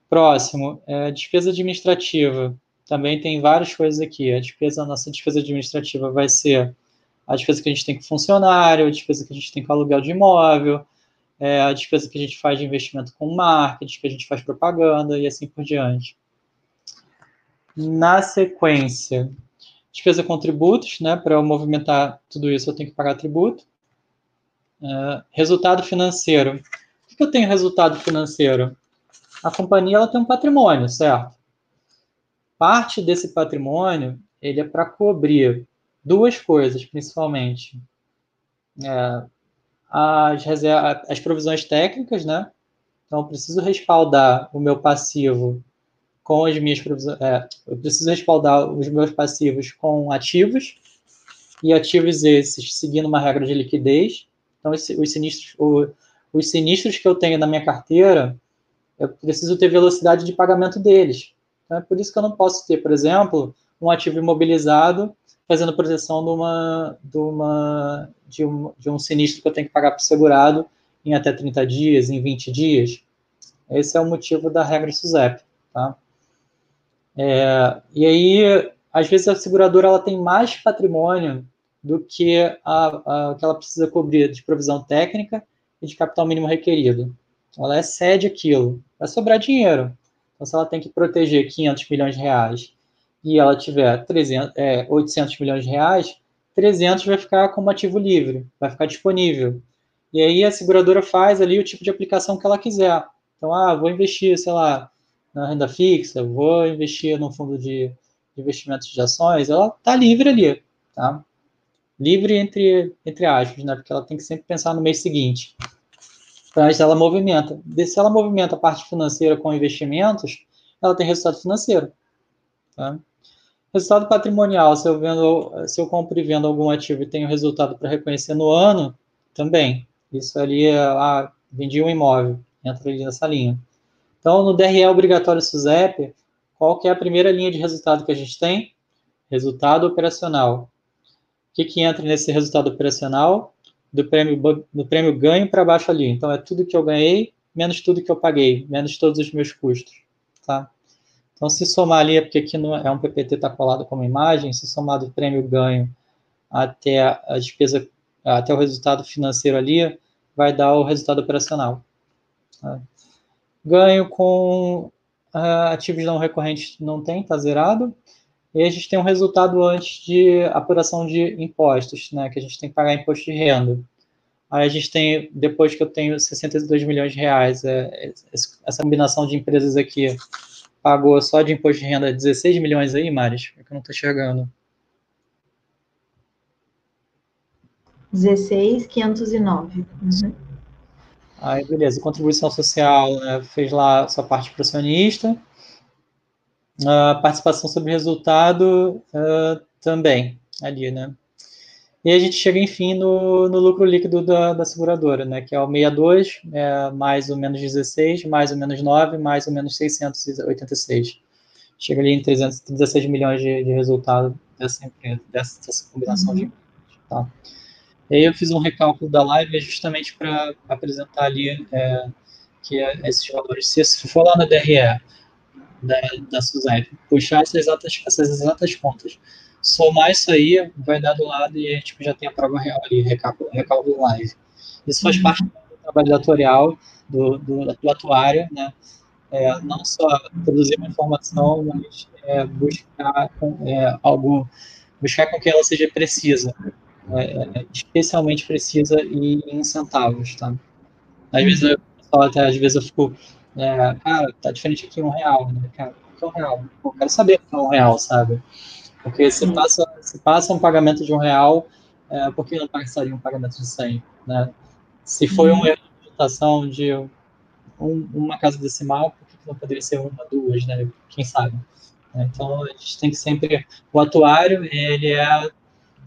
Próximo, é, despesa administrativa. Também tem várias coisas aqui. A despesa, a nossa despesa administrativa vai ser a despesa que a gente tem com funcionário, a despesa que a gente tem com aluguel de imóvel, é, a despesa que a gente faz de investimento com marketing, que a gente faz propaganda e assim por diante. Na sequência, despesa com tributos, né? Para eu movimentar tudo isso, eu tenho que pagar tributo. Uh, resultado financeiro. O que eu tenho resultado financeiro? A companhia ela tem um patrimônio, certo? Parte desse patrimônio ele é para cobrir duas coisas, principalmente. É, as, as provisões técnicas, né? Então, eu preciso respaldar o meu passivo com as minhas provisões. É, eu preciso respaldar os meus passivos com ativos, e ativos esses seguindo uma regra de liquidez. Então, os sinistros, os sinistros que eu tenho na minha carteira, eu preciso ter velocidade de pagamento deles. Então, é por isso que eu não posso ter, por exemplo, um ativo imobilizado fazendo proteção de, uma, de, uma, de, um, de um sinistro que eu tenho que pagar para o segurado em até 30 dias, em 20 dias. Esse é o motivo da regra SUSEP. Tá? É, e aí, às vezes, a seguradora ela tem mais patrimônio do que a, a, que ela precisa cobrir de provisão técnica e de capital mínimo requerido. Então, ela excede aquilo. Vai sobrar dinheiro. Então, se ela tem que proteger 500 milhões de reais e ela tiver 300, é, 800 milhões de reais, 300 vai ficar como ativo livre, vai ficar disponível. E aí a seguradora faz ali o tipo de aplicação que ela quiser. Então, ah, vou investir, sei lá, na renda fixa, vou investir num fundo de investimentos de ações, ela está livre ali, tá? Livre entre, entre aspas, né? Porque ela tem que sempre pensar no mês seguinte. Mas ela movimenta. Se ela movimenta a parte financeira com investimentos, ela tem resultado financeiro. Tá? Resultado patrimonial, se eu, vendo, se eu compro e vendo algum ativo e tenho resultado para reconhecer no ano, também. Isso ali é, ah, vendi um imóvel, entra ali nessa linha. Então, no DRE obrigatório SUSEP, qual que é a primeira linha de resultado que a gente tem? Resultado operacional que, que entra nesse resultado operacional do prêmio, do prêmio ganho para baixo ali. Então, é tudo que eu ganhei, menos tudo que eu paguei, menos todos os meus custos. Tá? Então, se somar ali, é porque aqui não é um PPT está colado como imagem, se somar do prêmio ganho até a despesa, até o resultado financeiro ali, vai dar o resultado operacional. Tá? Ganho com uh, ativos não recorrentes não tem, está zerado. E a gente tem um resultado antes de apuração de impostos, né, que a gente tem que pagar imposto de renda. Aí a gente tem, depois que eu tenho 62 milhões de reais, é, essa combinação de empresas aqui pagou só de imposto de renda 16 milhões aí, Maris? É que eu não estou enxergando. 16,509. Uhum. Aí, beleza. Contribuição social, né, fez lá sua parte para acionista a participação sobre resultado uh, também, ali, né? E a gente chega, enfim, no, no lucro líquido da, da, seguradora, né? Que é o 62, é, mais ou menos 16, mais ou menos 9, mais ou menos 686. Chega ali em 316 milhões de, de resultado dessa empresa, dessa, dessa combinação uhum. de tá? E aí eu fiz um recálculo da live justamente para apresentar ali é, que é esses valores, se for lá na DRE da, da Suzette, puxar essas exatas, essas exatas contas, somar isso aí, vai dar do lado e a gente já tem a prova real ali, recálculo, recálculo live. Isso faz uhum. parte do trabalho atuarial, do, do, do atuário, né? É, não só produzir uma informação, mas é, buscar é, algo, buscar com que ela seja precisa, é, é, especialmente precisa e em centavos, tá? Às vezes eu, até às vezes eu fico, é, cara, tá diferente aqui um real, né? Cara, que é um real? Pô, quero saber que é um real, sabe? Porque se passa, se passa um pagamento de um real, é, por que não passaria um pagamento de 100, né? Se foi um uhum. erro de digitação de um, uma casa decimal, por que não poderia ser uma, duas, né? Quem sabe? Então, a gente tem que sempre... O atuário, ele é...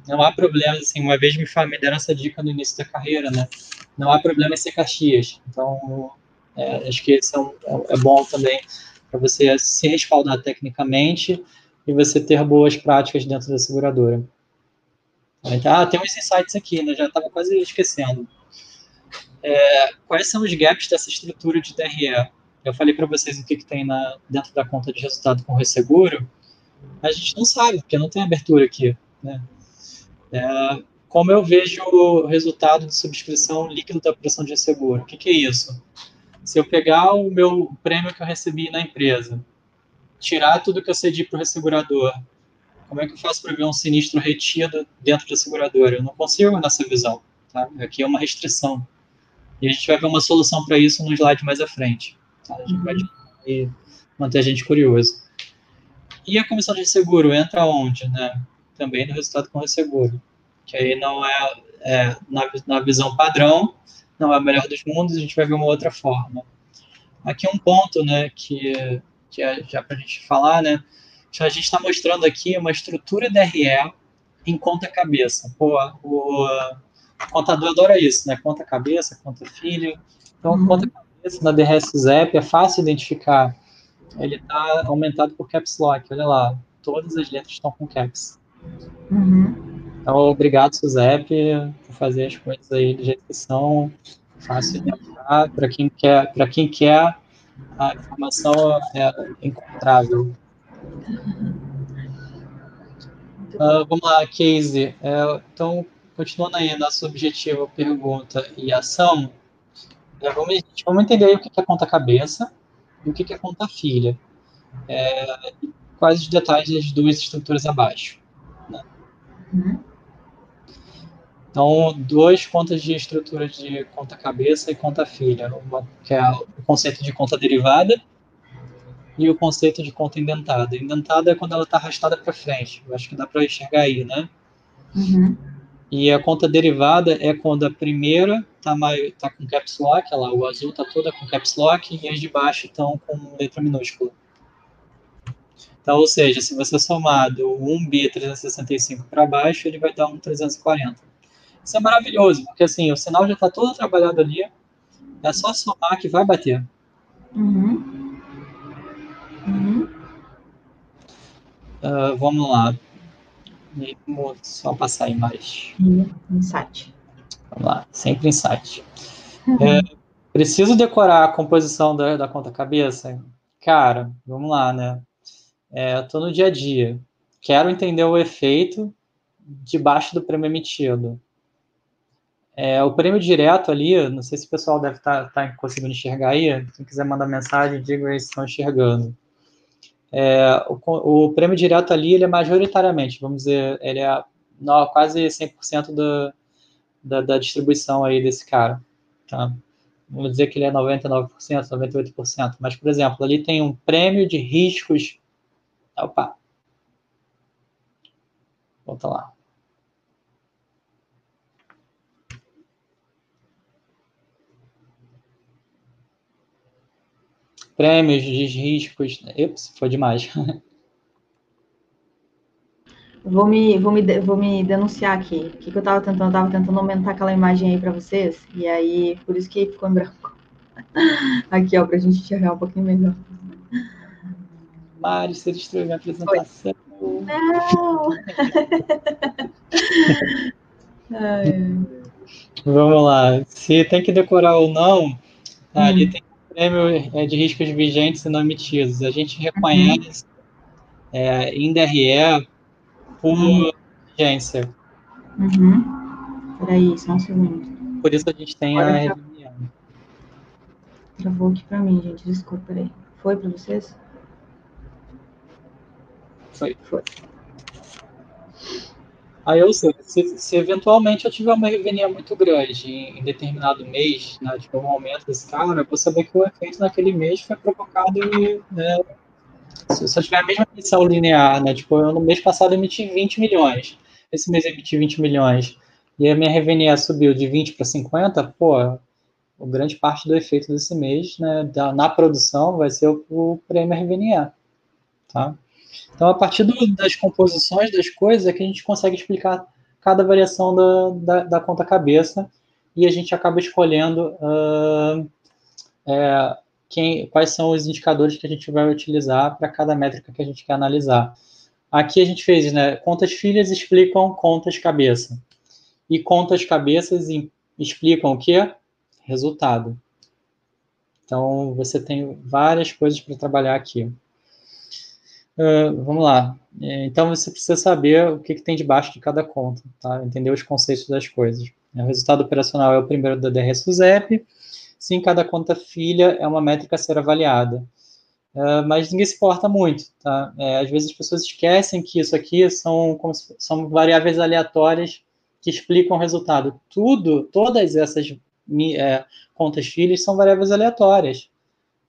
Não há problema, assim, uma vez me, me deram essa dica no início da carreira, né? Não há problema em ser Caxias. Então, é, acho que isso é, um, é bom também para você se respaldar tecnicamente e você ter boas práticas dentro da seguradora. Então, ah, tem uns insights aqui, né? Já estava quase esquecendo. É, quais são os gaps dessa estrutura de DRE? Eu falei para vocês o que, que tem na, dentro da conta de resultado com o resseguro. A gente não sabe, porque não tem abertura aqui. Né? É, como eu vejo o resultado de subscrição líquido da operação de resseguro? O que, que é isso? Se eu pegar o meu prêmio que eu recebi na empresa, tirar tudo que eu cedi para o ressegurador, como é que eu faço para ver um sinistro retido dentro da seguradora? Eu não consigo nessa visão. Tá? Aqui é uma restrição. E a gente vai ver uma solução para isso no slide mais à frente. Tá? A gente vai uhum. manter a gente curioso. E a comissão de seguro entra onde? Né? Também no resultado com o seguro. Que aí não é, é na, na visão padrão, não é o melhor dos mundos, a gente vai ver uma outra forma. Aqui um ponto, né, que, que é já para a gente falar, né, a gente está mostrando aqui uma estrutura DRE em conta cabeça. Pô, o, contador adora isso, né, conta cabeça, conta filho. Então, uhum. conta cabeça na DRS ZEP é fácil identificar. Ele está aumentado por caps lock, olha lá, todas as letras estão com caps. Uhum. Então, obrigado, Suzep, por fazer as coisas aí de jeito que são. Fácil de achar. Para quem quer, para quem quer, a informação é encontrável. Uh, vamos lá, Casey. É, então, continuando aí nosso objetivo, pergunta e ação, é, vamos, vamos entender aí o que é conta cabeça e o que é conta filha. É, quais os detalhes das duas estruturas abaixo. Né? Uhum. Então, duas contas de estrutura de conta cabeça e conta filha, uma que é o conceito de conta derivada e o conceito de conta indentada. Indentada é quando ela está arrastada para frente. Eu acho que dá para enxergar aí, né? Uhum. E a conta derivada é quando a primeira está tá com caps lock, lá, o azul está toda com caps lock e as de baixo estão com letra minúscula. Então, ou seja, se você somar do 1B 365 para baixo, ele vai dar um 340. Isso é maravilhoso, porque assim, o sinal já está todo trabalhado ali, é só somar que vai bater. Uhum. Uhum. Uh, vamos lá. Só passar aí mais. Insight. Vamos lá, sempre insight. Uhum. É, preciso decorar a composição da, da conta cabeça? Cara, vamos lá, né? É, Estou no dia a dia. Quero entender o efeito debaixo do prêmio emitido. É, o prêmio direto ali, não sei se o pessoal deve estar tá, tá conseguindo enxergar aí. Quem quiser mandar mensagem, diga aí se estão enxergando. É, o, o, prêmio direto ali, ele é majoritariamente, vamos dizer, ele é não, quase 100% do, da, da distribuição aí desse cara. Tá? Vamos dizer que ele é 99%, 98%. Mas, por exemplo, ali tem um prêmio de riscos. Opa! Volta lá. Prêmios de riscos. Ups, foi demais. Vou me, vou me, vou me denunciar aqui. O que, que eu estava tentando? Eu estava tentando aumentar aquela imagem aí para vocês. E aí, por isso que ficou em branco. Aqui, ó, para a gente enxergar um pouquinho melhor. Mari, você destruiu minha apresentação. Não! É. Vamos lá. Se tem que decorar ou não, tá, hum. ali tem prêmio é, de riscos vigentes e não emitidos. A gente reconhece uhum. é, em DRE por uhum. urgência. Uhum. Peraí, só um segundo. Por isso a gente tem Olha, a reunião. Travou aqui para mim, gente. Desculpa, peraí. Foi para vocês? Foi. Foi. Aí, eu sei, se, se, eventualmente eu tiver uma revenia muito grande em, em, determinado mês, né, tipo, um aumento desse cara, eu vou saber que o efeito naquele mês foi provocado né, se, se eu tiver a mesma emissão linear, né, tipo, eu no mês passado emiti 20 milhões, esse mês emiti 20 milhões, e a minha revenia subiu de 20 para 50, pô, grande parte do efeito desse mês, né, da, na produção, vai ser o, o prêmio revenia, tá? Então, a partir do, das composições das coisas é que a gente consegue explicar cada variação da, da, da conta cabeça e a gente acaba escolhendo uh, é, quem, quais são os indicadores que a gente vai utilizar para cada métrica que a gente quer analisar. Aqui a gente fez, né, contas filhas explicam contas cabeça. E contas cabeças explicam o quê? Resultado. Então, você tem várias coisas para trabalhar aqui. Uh, vamos lá. É, então você precisa saber o que, que, tem debaixo de cada conta, tá? entender os conceitos das coisas. O resultado operacional é o primeiro da DRSUZEP, sim, cada conta filha é uma métrica a ser avaliada. Uh, mas ninguém se importa muito, tá? É, às vezes as pessoas esquecem que isso aqui são, são variáveis aleatórias que explicam o resultado. Tudo, todas essas é, contas filhas são variáveis aleatórias.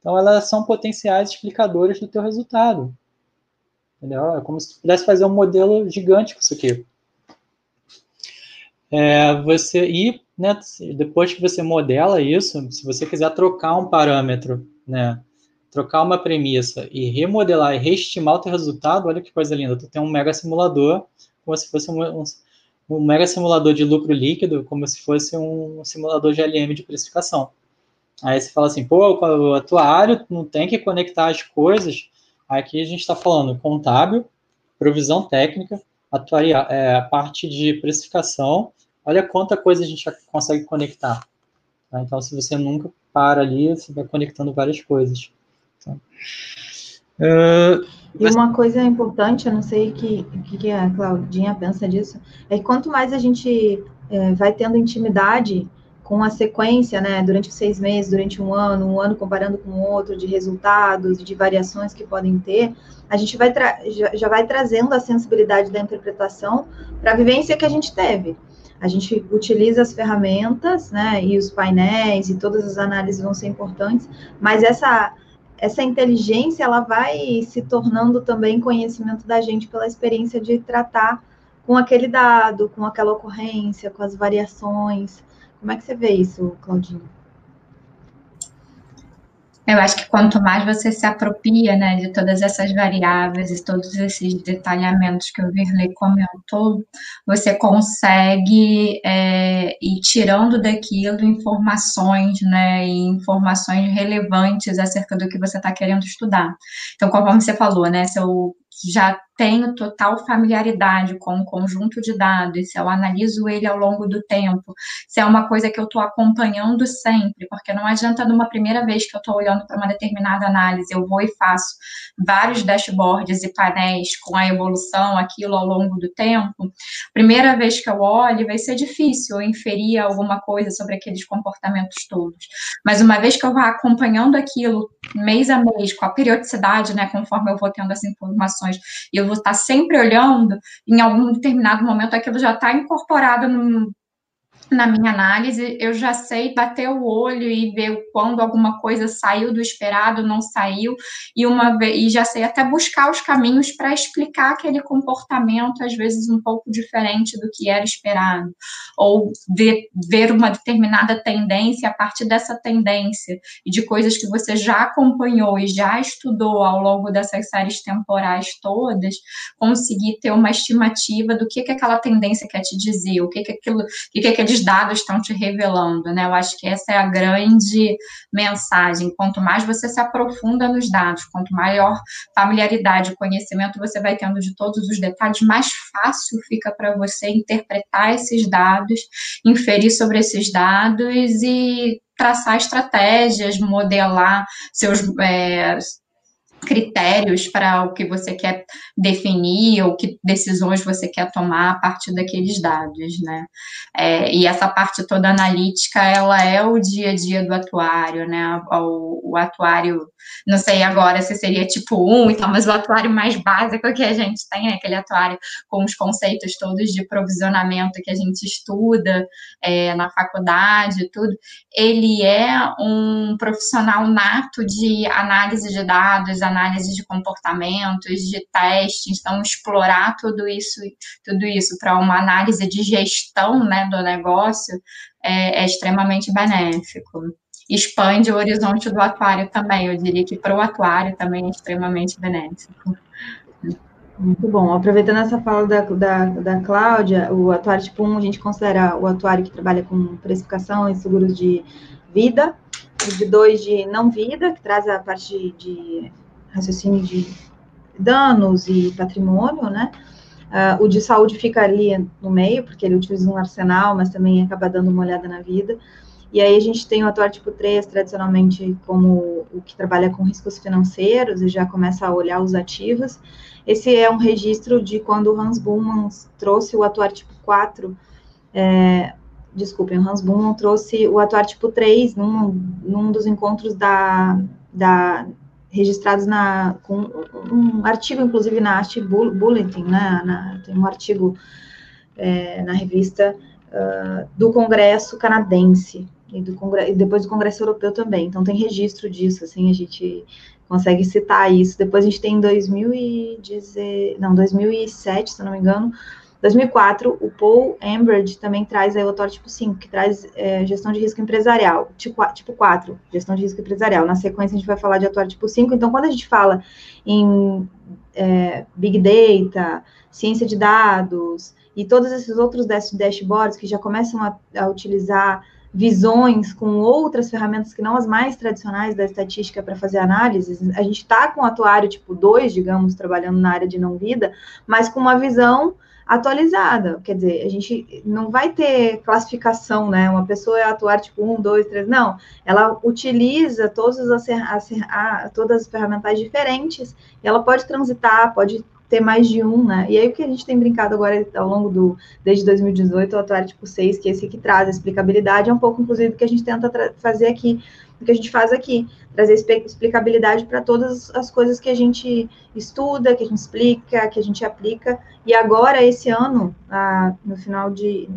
Então elas são potenciais explicadores do teu resultado. Entendeu? É como se pudesse fazer um modelo gigante com isso aqui. É, você e né, depois que você modela isso, se você quiser trocar um parâmetro, né, trocar uma premissa e remodelar e reestimar o teu resultado, olha que coisa linda. Tu tem um mega simulador, como se fosse um, um, um mega simulador de lucro líquido, como se fosse um simulador de LM de precificação. Aí você fala assim, pô, a tua área não tem que conectar as coisas Aqui a gente está falando contábil, provisão técnica, atuaria, é, a parte de precificação. Olha quanta coisa a gente consegue conectar. Tá? Então, se você nunca para ali, você vai conectando várias coisas. Tá? Uh, e uma coisa importante, eu não sei o que, que a Claudinha pensa disso, é que quanto mais a gente é, vai tendo intimidade com a sequência, né, durante seis meses, durante um ano, um ano comparando com o outro, de resultados, de variações que podem ter, a gente vai já, já vai trazendo a sensibilidade da interpretação para a vivência que a gente teve. A gente utiliza as ferramentas, né, e os painéis e todas as análises vão ser importantes, mas essa essa inteligência ela vai se tornando também conhecimento da gente pela experiência de tratar com aquele dado, com aquela ocorrência, com as variações. Como é que você vê isso, Claudinho? Eu acho que quanto mais você se apropria né, de todas essas variáveis e todos esses detalhamentos que o Virley comentou, você consegue é, ir tirando daquilo informações, né, informações relevantes acerca do que você está querendo estudar. Então, conforme você falou, né, se eu já tenho total familiaridade com o conjunto de dados, se eu analiso ele ao longo do tempo, se é uma coisa que eu estou acompanhando sempre, porque não adianta numa primeira vez que eu estou olhando para uma determinada análise, eu vou e faço vários dashboards e painéis com a evolução, aquilo ao longo do tempo. Primeira vez que eu olho, vai ser difícil eu inferir alguma coisa sobre aqueles comportamentos todos. Mas uma vez que eu vá acompanhando aquilo mês a mês, com a periodicidade, né, conforme eu vou tendo as informações, eu vou estar sempre olhando, em algum determinado momento aquilo já está incorporado no, na minha análise, eu já sei bater o olho e ver quando alguma coisa saiu do esperado, não saiu, e uma e já sei até buscar os caminhos para explicar aquele comportamento, às vezes um pouco diferente do que era esperado, ou ver, ver uma determinada tendência a partir dessa tendência e de coisas que você já acompanhou e já estudou ao longo dessas séries temporais todas, conseguir ter uma estimativa do que que aquela tendência quer te dizer, o que que aquilo, o que que aqueles dados estão te revelando, né? Eu acho que essa é a grande mensagem. Quanto mais você se aprofunda nos dados, quanto maior familiaridade, conhecimento você vai tendo de todos os detalhes, mais fácil fica para você interpretar esses dados, inferir sobre esses dados e traçar estratégias, modelar seus, é, critérios para o que você quer definir ou que decisões você quer tomar a partir daqueles dados, né? É, e essa parte toda analítica, ela é o dia a dia do atuário, né? O, o atuário, não sei agora se seria tipo 1 então, mas o atuário mais básico que a gente tem é aquele atuário com os conceitos todos de provisionamento que a gente estuda é, na faculdade tudo, ele é um profissional nato de análise de dados, análise de comportamentos, de testes, então explorar tudo isso, tudo isso para uma análise de gestão, né, do negócio é, é extremamente benéfico. Expande o horizonte do atuário também, eu diria que para o atuário também é extremamente benéfico. Muito bom. Aproveitando essa fala da, da, da Cláudia, o atuário tipo 1, a gente considera o atuário que trabalha com precificação e seguros de vida, o de 2 de não vida, que traz a parte de, de raciocínio de danos e patrimônio, né? Uh, o de saúde fica ali no meio, porque ele utiliza um arsenal, mas também acaba dando uma olhada na vida. E aí a gente tem o atuário tipo 3, tradicionalmente, como o que trabalha com riscos financeiros e já começa a olhar os ativos. Esse é um registro de quando o Hans Bullmann trouxe o atuário tipo 4, é, desculpem, o Hans Bullmann trouxe o atuário tipo 3 num, num dos encontros da, da registrados na, com um artigo, inclusive, na Art Bulletin, né, na, tem um artigo é, na revista uh, do Congresso canadense, e, do Congresso, e depois do Congresso Europeu também, então tem registro disso, assim, a gente consegue citar isso, depois a gente tem em 2010, não, 2007, se não me engano, 2004, o Paul Ambridge também traz aí o autor tipo 5, que traz é, gestão de risco empresarial, tipo, tipo 4, gestão de risco empresarial. Na sequência, a gente vai falar de atuário tipo 5. Então, quando a gente fala em é, Big Data, ciência de dados e todos esses outros dashboards que já começam a, a utilizar visões com outras ferramentas que não as mais tradicionais da estatística para fazer análises, a gente está com o atuário tipo 2, digamos, trabalhando na área de não vida, mas com uma visão atualizada. Quer dizer, a gente não vai ter classificação, né? Uma pessoa é atuar tipo um, dois, três, não. Ela utiliza todas as, as, todas as ferramentas diferentes, e ela pode transitar, pode ter mais de um, né? E aí o que a gente tem brincado agora ao longo do, desde 2018, o atuário tipo 6, que é esse que traz a explicabilidade, é um pouco, inclusive, do que a gente tenta fazer aqui, do que a gente faz aqui, trazer explicabilidade para todas as coisas que a gente estuda, que a gente explica, que a gente aplica, e agora, esse ano, ah, no final de,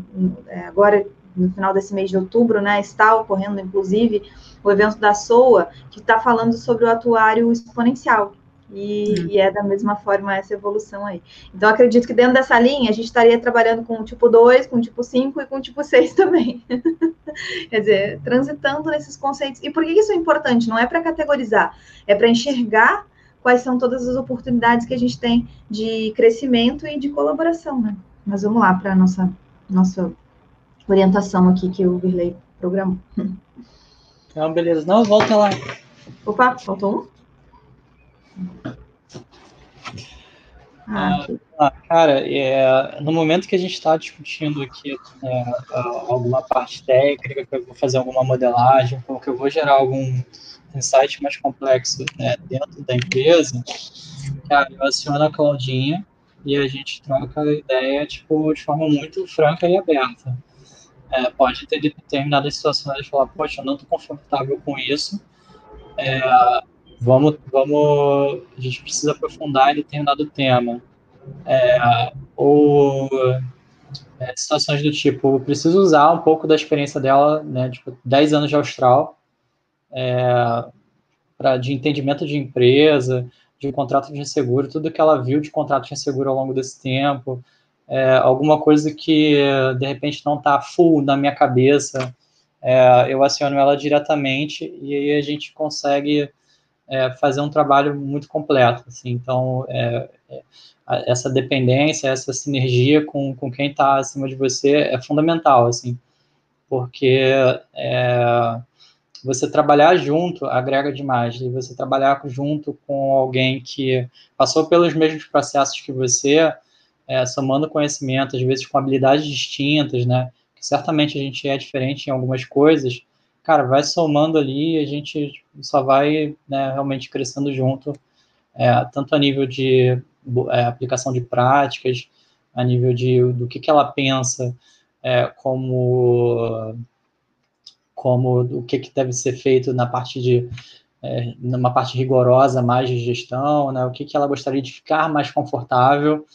é, agora, no final desse mês de outubro, né, está ocorrendo, inclusive, o evento da SOA, que está falando sobre o atuário exponencial, e, hum. e, é da mesma forma essa evolução aí. Então, acredito que dentro dessa linha, a gente estaria trabalhando com o tipo 2, com o tipo 5 e com o tipo 6 também. Quer dizer, transitando nesses conceitos. E por que isso é importante? Não é para categorizar, é para enxergar quais são todas as oportunidades que a gente tem de crescimento e de colaboração, né? Mas vamos lá para a nossa, nossa orientação aqui que o Virley programou. Então, beleza. Não, volta lá. Opa, faltou um? Ah, ah, cara, é, no momento que a gente está discutindo aqui é, alguma parte técnica, que eu vou fazer alguma modelagem, que eu vou gerar algum insight mais complexo né, dentro da empresa, cara, eu aciono a Claudinha e a gente troca a ideia tipo, de forma muito franca e aberta. É, pode ter determinadas situações de falar, poxa, eu não estou confortável com isso, é, vamos, vamos, a gente precisa aprofundar em determinado tema. É, ou é, situações do tipo, preciso usar um pouco da experiência dela, né, tipo, 10 anos de austral, é, pra, de entendimento de empresa, de contrato de seguro, tudo que ela viu de contrato de seguro ao longo desse tempo, é, alguma coisa que de repente não está full na minha cabeça, é, eu aciono ela diretamente e aí a gente consegue é, fazer um trabalho muito completo. Assim, então, é, é, essa dependência, essa sinergia com, com quem está acima de você é fundamental. Assim. porque é, você trabalhar junto agrega demais, e você trabalhar junto com alguém que passou pelos mesmos processos que você, é, somando conhecimento, às vezes com habilidades distintas, né? Que certamente a gente é diferente em algumas coisas, cara, vai somando ali e a gente só vai né, realmente crescendo junto, é, tanto a nível de é, aplicação de práticas, a nível de do que, que ela pensa é, como como o que, que deve ser feito na parte de é, numa parte rigorosa mais de gestão, né, o que, que ela gostaria de ficar mais confortável.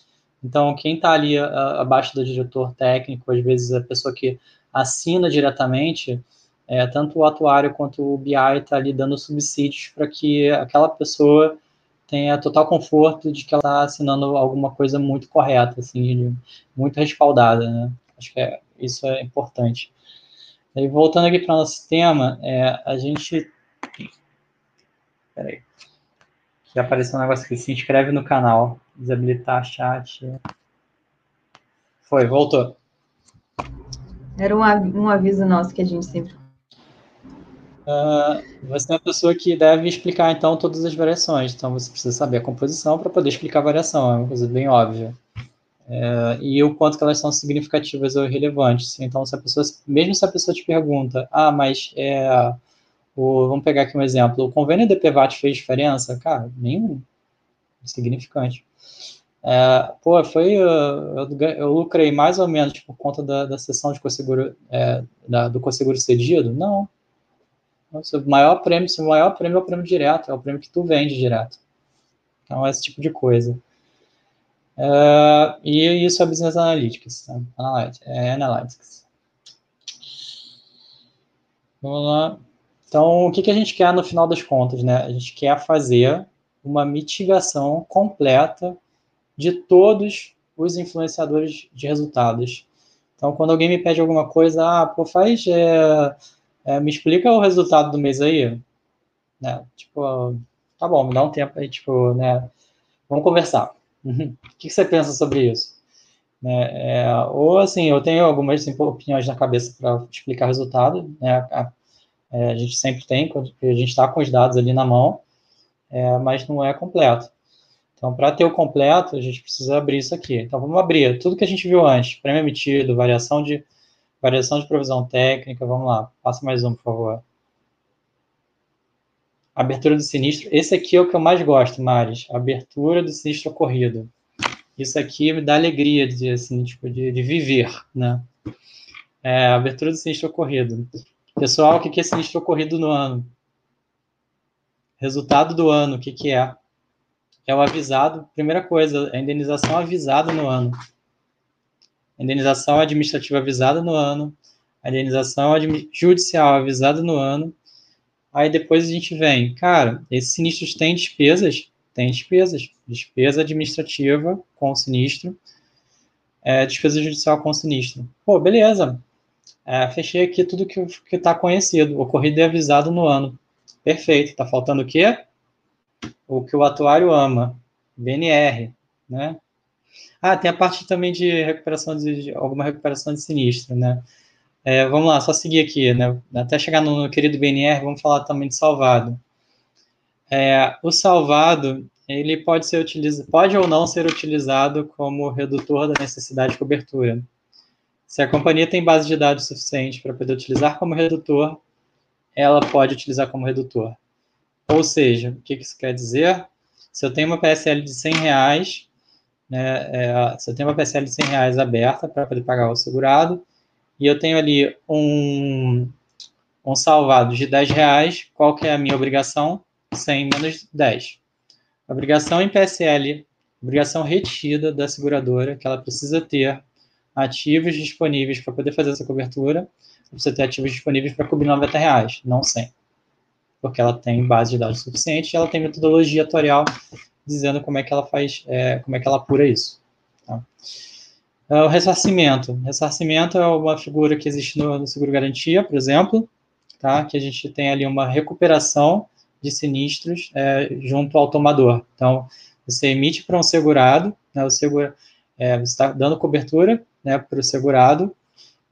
Então, quem está ali abaixo do diretor técnico, às vezes a pessoa que assina diretamente, é, tanto o atuário quanto o BI está ali dando subsídios para que aquela pessoa tenha total conforto de que ela está assinando alguma coisa muito correta, assim, muito respaldada, né? Acho que é, isso é importante. E voltando aqui para o nosso tema, é, a gente... Peraí. Já apareceu um negócio aqui, se inscreve no canal, desabilitar chat. Foi, voltou. Era um, um aviso nosso que a gente sempre Uh, você é uma pessoa que deve explicar, então, todas as variações. Então, você precisa saber a composição para poder explicar a variação. É uma coisa bem óbvia. É, e o quanto que elas são significativas ou relevantes. Então, se a pessoa, mesmo se a pessoa te pergunta, ah, mas é, o, vamos pegar aqui um exemplo, o convênio DPVAT fez diferença? Cara, nenhum. Significante. É, pô, foi, eu, eu, lucrei mais ou menos por conta da, da sessão de conseguro, é, da, do conseguro cedido? Não, o maior prêmio, o maior prêmio é o prêmio direto, é o prêmio que tu vende direto. Então, esse tipo de coisa. Uh, e isso é Business Analytics, tá? Analytics, é Analytics. Vamos lá. Então, o que, que a gente quer no final das contas, né? A gente quer fazer uma mitigação completa de todos os influenciadores de resultados. Então, quando alguém me pede alguma coisa, ah, pô, faz é, é, me explica o resultado do mês aí. Né? Tipo, tá bom, me dá um tempo aí, tipo, né? Vamos conversar. Uhum. O que você pensa sobre isso? Né? É, ou assim, eu tenho algumas assim, opiniões na cabeça para explicar o resultado, né? A, é, a, gente sempre tem, quando a gente está com os dados ali na mão, é, mas não é completo. Então, para ter o completo, a gente precisa abrir isso aqui. Então, vamos abrir tudo que a gente viu antes: prêmio emitido, variação de Variação de provisão técnica, vamos lá. Passa mais um, por favor. Abertura do sinistro. Esse aqui é o que eu mais gosto, Maris. Abertura do sinistro ocorrido. Isso aqui me dá alegria de, assim, tipo, de, de viver, né? É, abertura do sinistro ocorrido. Pessoal, o que é sinistro ocorrido no ano? Resultado do ano, o que, que é? É o avisado. Primeira coisa, a indenização avisada no ano indenização administrativa avisada no ano, a indenização judicial avisada no ano. Aí depois a gente vem, cara, esses sinistros têm despesas? Tem despesas. Despesa administrativa com sinistro, é, despesa judicial com sinistro. Pô, beleza. É, fechei aqui tudo que está conhecido. Ocorrido e avisado no ano. Perfeito. Está faltando o quê? O que o atuário ama. BNR, né? Ah, tem a parte também de recuperação de, de alguma recuperação de sinistro, né? É, vamos lá, só seguir aqui, né? Até chegar no, no querido BNR, vamos falar também de salvado. É, o salvado, ele pode ser utilizado, pode ou não ser utilizado como redutor da necessidade de cobertura. Se a companhia tem base de dados suficiente para poder utilizar como redutor, ela pode utilizar como redutor. Ou seja, o que isso quer dizer? Se eu tenho uma PSL de 100 reais né, é, você tem uma PSL de 100 reais aberta para poder pagar o segurado, e eu tenho ali um, um salvado de 10 reais, qual que é a minha obrigação? 100 menos 10. Obrigação em PSL, obrigação retida da seguradora, que ela precisa ter ativos disponíveis para poder fazer essa cobertura, você ter ativos disponíveis para cobrir 90 reais, não 100. Porque ela tem base de dados suficiente e ela tem metodologia atuarial dizendo como é que ela faz, é, como é que ela apura isso. Tá? É, o ressarcimento. Ressarcimento é uma figura que existe no, no seguro garantia, por exemplo, tá? que a gente tem ali uma recuperação de sinistros é, junto ao tomador. Então, você emite para um segurado, né, o segura, é, você está dando cobertura né, para o segurado,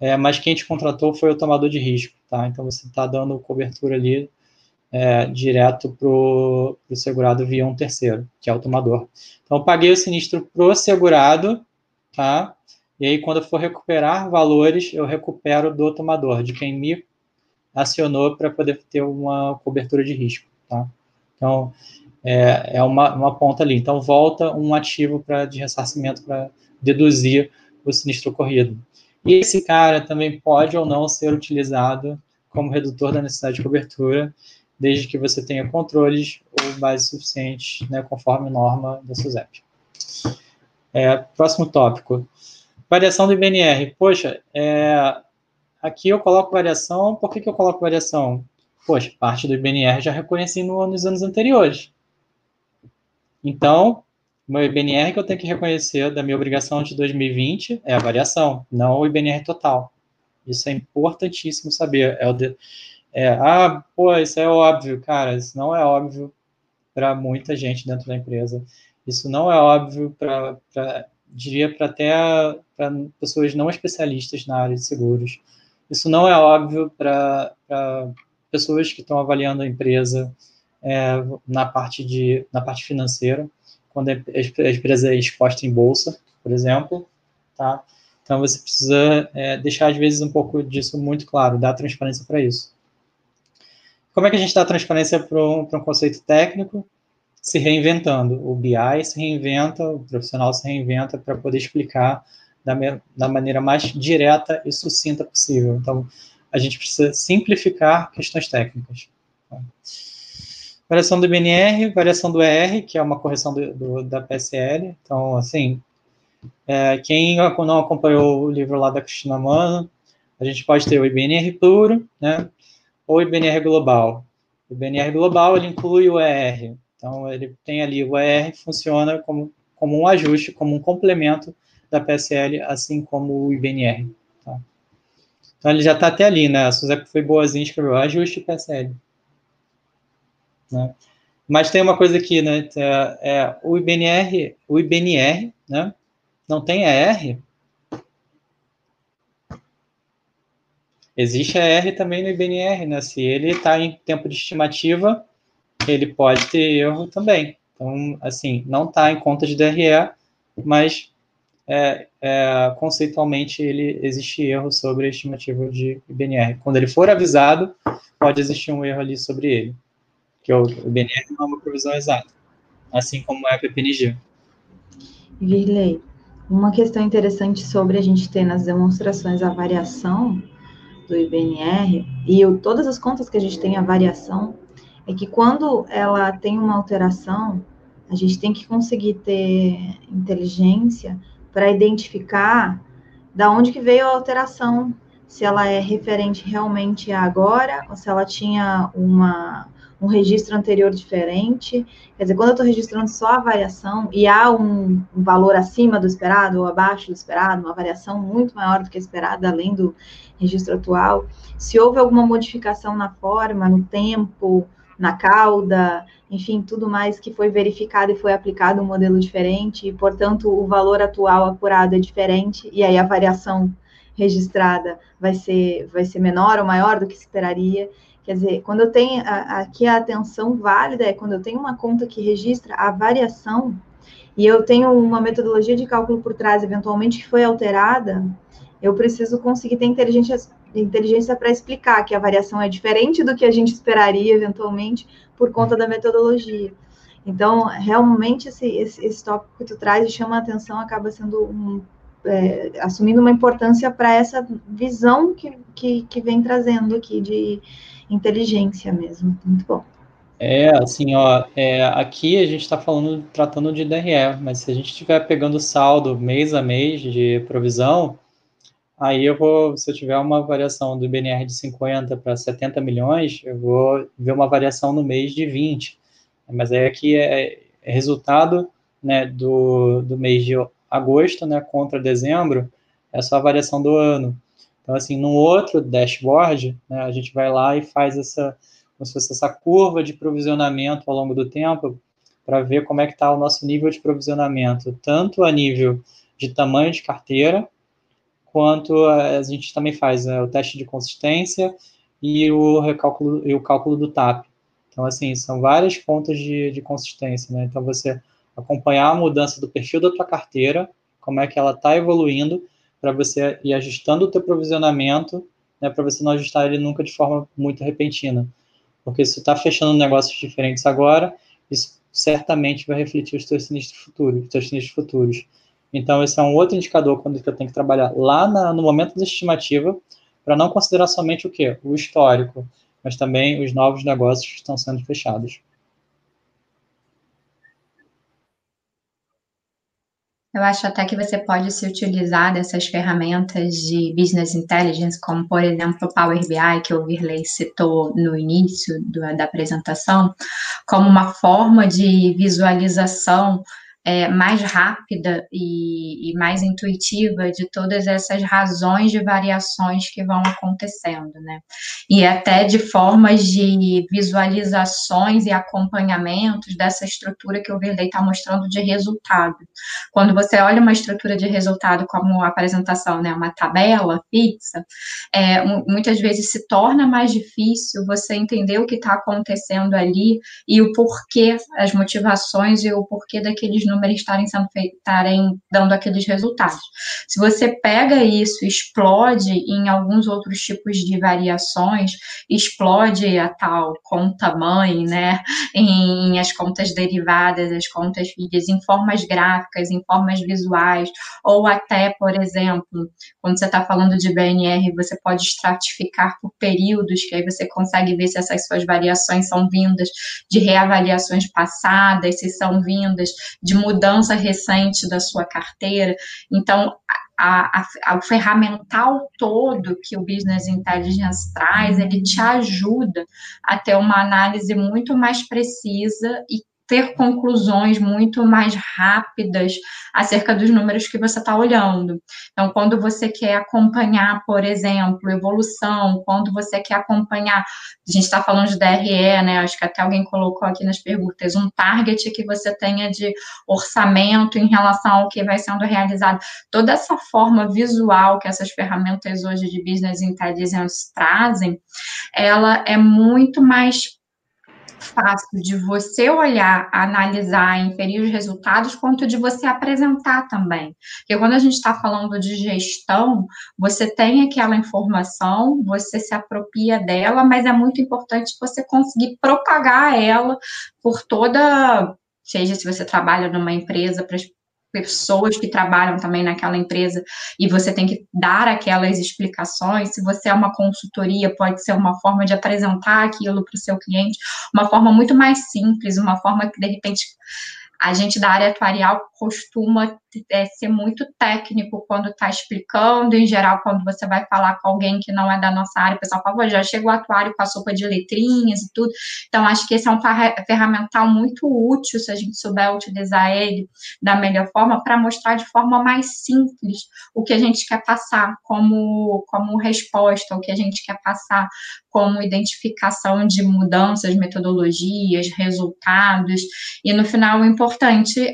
é, mas quem te contratou foi o tomador de risco, tá? Então você está dando cobertura ali é, direto para o segurado via um terceiro, que é o tomador. Então eu paguei o sinistro pro segurado, tá? E aí quando eu for recuperar valores, eu recupero do tomador, de quem me acionou para poder ter uma cobertura de risco, tá? Então é, é uma, uma ponta ali. Então volta um ativo para de ressarcimento para deduzir o sinistro ocorrido. E esse cara também pode ou não ser utilizado como redutor da necessidade de cobertura, desde que você tenha controles ou base suficientes, né, conforme norma da SUSEP. É, próximo tópico. Variação do IBNR. Poxa, é, aqui eu coloco variação, por que, que eu coloco variação? Poxa, parte do IBNR já reconheci no, nos anos anteriores. Então, meu IBNR que eu tenho que reconhecer da minha obrigação de 2020 é a variação, não o IBNR total. Isso é importantíssimo saber. É o de, é, ah, pô, isso é óbvio, cara. Isso não é óbvio para muita gente dentro da empresa. Isso não é óbvio para, diria, para até para pessoas não especialistas na área de seguros. Isso não é óbvio para pessoas que estão avaliando a empresa é, na parte de na parte financeira quando a empresa é exposta em bolsa, por exemplo, tá? Então você precisa é, deixar às vezes um pouco disso muito claro, dar transparência para isso. Como é que a gente dá transparência para um, um conceito técnico? Se reinventando. O BI se reinventa, o profissional se reinventa para poder explicar da, da maneira mais direta e sucinta possível. Então, a gente precisa simplificar questões técnicas. Variação do BNR, variação do ER, que é uma correção do, do da PSL. Então, assim, é, quem não acompanhou o livro lá da Cristina Mano, a gente pode ter o IBNR puro, né? Ou IBNR global. O IBNR global, ele inclui o ER. Então, ele tem ali, o ER funciona como, como um ajuste, como um complemento da PSL, assim como o IBNR. Tá? Então, ele já está até ali, né? A Suzette foi boazinha, escreveu ajuste PSL. Né? Mas tem uma coisa aqui, né? É, é, o IBNR, o IBNR, né? Não tem ER. Existe ER também no IBNR, né? Se ele está em tempo de estimativa, ele pode ter erro também. Então, assim, não está em conta de DRE, mas é, é, conceitualmente ele existe erro sobre a estimativa de IBNR. Quando ele for avisado, pode existir um erro ali sobre ele que o, o BNR não é uma provisão exata, assim como é a PPNG. Virley, uma questão interessante sobre a gente ter nas demonstrações a variação do IBNR e todas as contas que a gente tem a variação é que quando ela tem uma alteração, a gente tem que conseguir ter inteligência para identificar da onde que veio a alteração, se ela é referente realmente a agora ou se ela tinha uma um registro anterior diferente. Quer dizer, quando eu estou registrando só a variação e há um, um, valor acima do esperado ou abaixo do esperado, uma variação muito maior do que esperada, além do registro atual, se houve alguma modificação na forma, no tempo, na cauda, enfim, tudo mais que foi verificado e foi aplicado um modelo diferente, e, portanto, o valor atual apurado é diferente, e aí a variação registrada vai ser, vai ser menor ou maior do que se esperaria. Quer dizer, quando eu tenho a, aqui a atenção válida é quando eu tenho uma conta que registra a variação e eu tenho uma metodologia de cálculo por trás, eventualmente, que foi alterada, eu preciso conseguir ter inteligência, inteligência para explicar que a variação é diferente do que a gente esperaria, eventualmente, por conta da metodologia. Então, realmente, esse, esse, esse tópico que tu traz e chama a atenção acaba sendo um, é, assumindo uma importância para essa visão que, que, que vem trazendo aqui de inteligência mesmo. Muito bom. É, assim, ó, é, aqui a gente está falando, tratando de DRE, mas se a gente estiver pegando saldo mês a mês de provisão, aí eu vou, se eu tiver uma variação do IBNR de 50 para 70 milhões, eu vou ver uma variação no mês de 20. Mas aí aqui é, é resultado né, do, do mês de agosto né, contra dezembro, é só a variação do ano. Então, assim, num outro dashboard, né, a gente vai lá e faz essa, como se fosse essa curva de provisionamento ao longo do tempo, para ver como é que está o nosso nível de provisionamento, tanto a nível de tamanho de carteira, quanto a gente também faz né, o teste de consistência e o recálculo e o cálculo do TAP. Então, assim, são várias pontas de, de consistência, né? Então, você acompanhar a mudança do perfil da tua carteira, como é que ela está evoluindo, para você ir ajustando o teu provisionamento, né, para você não ajustar ele nunca de forma muito repentina. Porque se você está fechando negócios diferentes agora, isso certamente vai refletir os teus sinistros futuros, os teus sinistros futuros. Então, esse é um outro indicador quando eu tenho que trabalhar lá na, no momento da estimativa, para não considerar somente o quê? O histórico, mas também os novos negócios que estão sendo fechados. Eu acho até que você pode se utilizar dessas ferramentas de business intelligence, como por exemplo o Power BI, que o Virley citou no início do, da apresentação, como uma forma de visualização é, mais rápida e, e, mais intuitiva de todas essas razões de variações que vão acontecendo, né? E até de formas de visualizações e acompanhamentos dessa estrutura que o Verley está mostrando de resultado. Quando você olha uma estrutura de resultado como a apresentação, né, uma tabela fixa, é, muitas vezes se torna mais difícil você entender o que está acontecendo ali e o porquê, as motivações e o porquê daqueles números estarem sendo estarem dando aqueles resultados. Se você pega isso, explode em alguns outros tipos de variações, explode a tal conta mãe, né, em as contas derivadas, as contas filhas, em formas gráficas, em formas visuais, ou até, por exemplo, quando você está falando de BNR, você pode estratificar por períodos, que aí você consegue ver se essas suas variações são vindas de reavaliações passadas, se são vindas de mudança recente da sua carteira. Então, a, a, o ferramental todo que o Business Intelligence traz, ele te ajuda a ter uma análise muito mais precisa e ter conclusões muito mais rápidas acerca dos números que você está olhando. Então, quando você quer acompanhar, por exemplo, evolução, quando você quer acompanhar, a gente está falando de DRE, né? Acho que até alguém colocou aqui nas perguntas, um target que você tenha de orçamento em relação ao que vai sendo realizado. Toda essa forma visual que essas ferramentas hoje de business intelligence trazem, ela é muito mais fácil de você olhar, analisar, inferir os resultados, quanto de você apresentar também. Porque quando a gente está falando de gestão, você tem aquela informação, você se apropria dela, mas é muito importante você conseguir propagar ela por toda seja se você trabalha numa empresa pessoas que trabalham também naquela empresa e você tem que dar aquelas explicações. Se você é uma consultoria, pode ser uma forma de apresentar aquilo para o seu cliente, uma forma muito mais simples, uma forma que de repente a gente da área atuarial costuma é, ser muito técnico quando está explicando, em geral, quando você vai falar com alguém que não é da nossa área, o pessoal fala, já chega o atuário com a sopa de letrinhas e tudo. Então, acho que esse é um ferramental muito útil se a gente souber utilizar ele da melhor forma para mostrar de forma mais simples o que a gente quer passar como, como resposta, o que a gente quer passar como identificação de mudanças, metodologias, resultados. E no final, o importante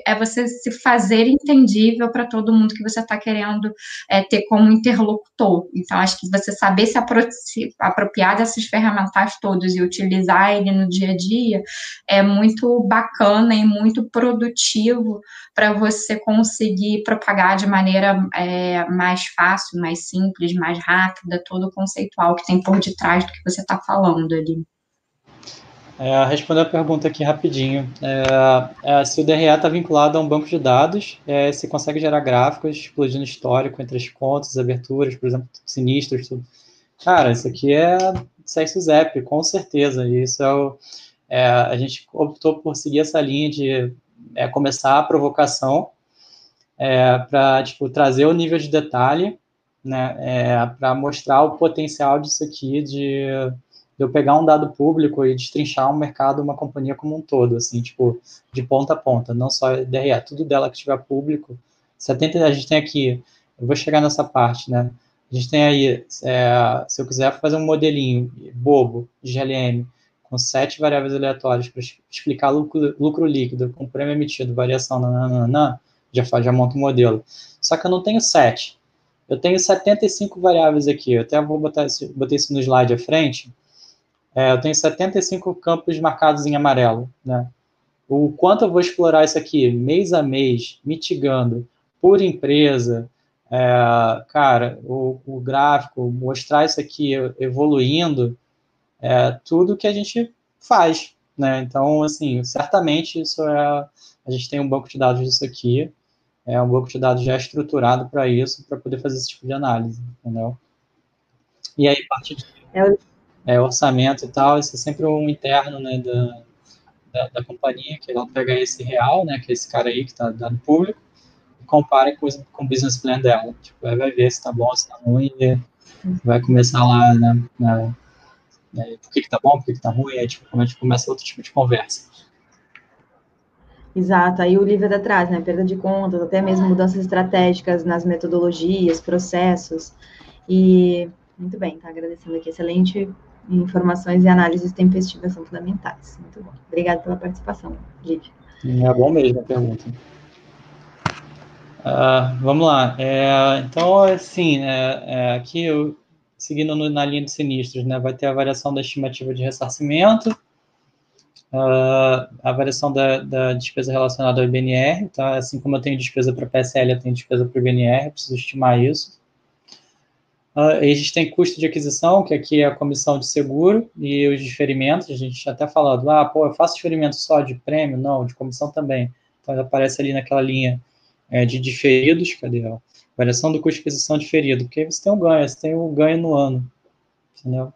é você se fazer entendível para todo mundo que você está querendo é, ter como interlocutor. Então, acho que você saber se, apro se apropriar dessas ferramentas todas e utilizar ele no dia a dia é muito bacana e muito produtivo para você conseguir propagar de maneira é, mais fácil, mais simples, mais rápida, todo o conceitual que tem por detrás do que você está falando ali. É, respondendo a pergunta aqui rapidinho, é, é, se o DRE está vinculado a um banco de dados, é, você consegue gerar gráficos explodindo histórico entre as contas, aberturas, por exemplo, sinistros, tudo. Cara, isso aqui é sexo zap, com certeza. Isso é, o, é a gente optou por seguir essa linha de é, começar a provocação para tipo, trazer o nível de detalhe, né, para mostrar o potencial disso aqui de, de, eu pegar um dado público e destrinchar um mercado, uma companhia como um todo, assim, tipo, de ponta a ponta, não só DRE, tudo dela que tiver público. 70, a gente tem aqui, eu vou chegar nessa parte, né? A gente tem aí, é, se eu quiser fazer um modelinho bobo de GLM com sete variáveis aleatórias para explicar lucro, lucro, líquido com prêmio emitido, variação, nananana, já, já monta o modelo. Só que eu não tenho sete. eu tenho 75 variáveis aqui, eu até vou botar isso, botei isso no slide à frente, é, eu tenho 75 campos marcados em amarelo, né? O quanto eu vou explorar isso aqui, mês a mês, mitigando, por empresa, é, cara, o, o, gráfico, mostrar isso aqui evoluindo, é tudo que a gente faz, né? Então, assim, certamente isso é, a gente tem um banco de dados disso aqui, é um banco de dados já estruturado para isso, para poder fazer esse tipo de análise, entendeu? E aí, parte de é, é, orçamento e tal, isso é sempre um interno, né, da, da, da companhia, que ela pega esse real, né, que é esse cara aí que está dando público, e compara com, com o business plan dela. Tipo, aí vai ver se está bom, se está ruim, e vai começar lá, né, né, por que que tá bom, por que que tá ruim, aí tipo, a gente começa outro tipo de conversa. Exato, aí o livro atrás, né? Perda de contas, até mesmo mudanças estratégicas nas metodologias, processos. E muito bem, tá agradecendo aqui. Excelente informações e análises tempestivas são fundamentais. Muito bom. Obrigada pela participação, Lívia. É bom mesmo a pergunta. Uh, vamos lá. É, então, assim, é, é, aqui, eu, seguindo no, na linha de sinistros, né, vai ter a variação da estimativa de ressarcimento, uh, a variação da, da, despesa relacionada ao IBNR, tá? assim como eu tenho despesa para PSL, eu tenho despesa para o IBNR, preciso estimar isso. Uh, a gente tem custo de aquisição, que aqui é a comissão de seguro, e os diferimentos, a gente até falado, ah, pô, eu faço diferimento só de prêmio? Não, de comissão também. Então, aparece ali naquela linha é, de diferidos, cadê? Ó? Variação do custo de aquisição diferido, porque você tem um ganho, você tem um ganho no ano, entendeu?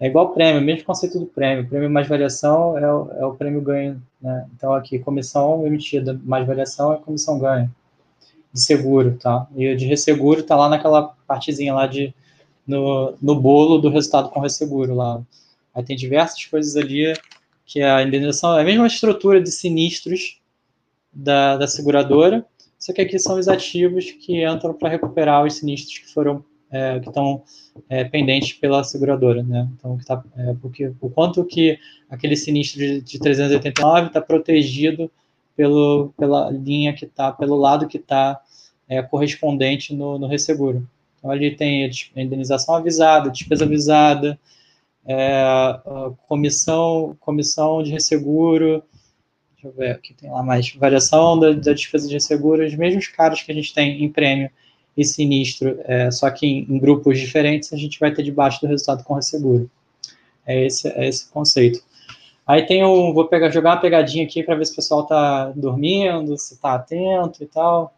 É igual prêmio, mesmo conceito do prêmio. Prêmio mais variação é o, é o prêmio ganho, né? Então, aqui, comissão emitida mais variação é comissão ganho de seguro, tá? E o de resseguro tá lá naquela partezinha lá de no, no bolo do resultado com resseguro lá. Aí tem diversas coisas ali que a indenização é a mesma estrutura de sinistros da, da seguradora, só que aqui são os ativos que entram para recuperar os sinistros que foram é, que estão é, pendentes pela seguradora, né? Então, que tá, é, porque o quanto que aquele sinistro de, de 389 está protegido pelo, pela linha que está, pelo lado que está é, correspondente no, no resseguro. Então, ali tem a indenização avisada, despesa avisada, é, comissão, comissão de resseguro, deixa eu ver, aqui tem lá mais, variação da, da despesa de resseguro, os mesmos caras que a gente tem em prêmio e sinistro, é, só que em, em, grupos diferentes a gente vai ter debaixo do resultado com resseguro. É esse, é esse conceito. Aí tem um, vou pegar, jogar uma pegadinha aqui para ver se o pessoal está dormindo, se está atento e tal.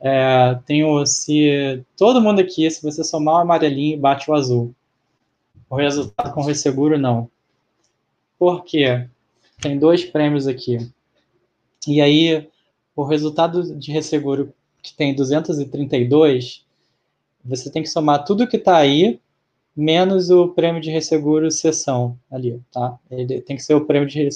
É, tem o, se todo mundo aqui, se você somar o amarelinho, bate o azul. O resultado com resseguro, não. Por quê? Tem dois prêmios aqui. E aí, o resultado de resseguro que tem 232, você tem que somar tudo que está aí menos o prêmio de resseguro sessão ali, tá? Ele tem que ser o prêmio, de,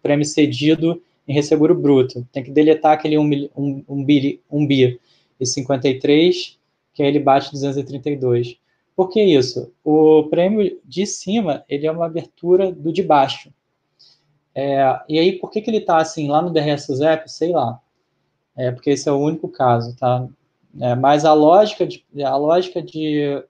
prêmio cedido em resseguro bruto. Tem que deletar aquele 1 um, um, um, um bi e 53, que aí ele bate 232. Por que isso? O prêmio de cima, ele é uma abertura do de baixo. É, e aí, por que, que ele está assim, lá no DRS ZEP? Sei lá. É porque esse é o único caso, tá? É, mas a lógica de, a lógica de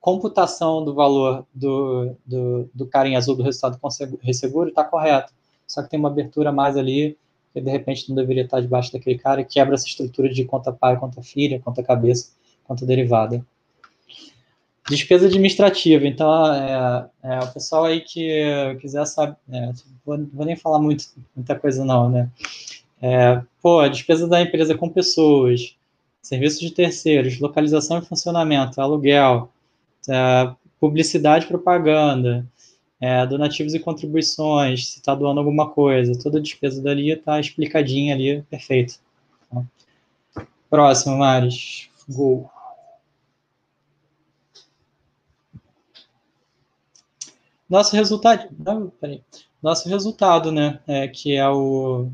computação do valor do, do, do cara em azul do resultado resseguro está correto. Só que tem uma abertura mais ali, que de repente não deveria estar debaixo daquele cara, e quebra essa estrutura de conta pai, conta filha, conta cabeça, conta derivada. Despesa administrativa, então, é, é, o pessoal aí que quiser saber, é, vou, vou, nem falar muito, muita coisa não, né? É, pô, a despesa da empresa com pessoas, serviços de terceiros, localização e funcionamento, aluguel, é, publicidade e propaganda, é, donativos e contribuições, se está doando alguma coisa, toda a despesa dali está explicadinha ali, perfeito. Tá? Próximo, Maris. Gol. Nosso resultado, não. Nosso resultado, né, é, que é o,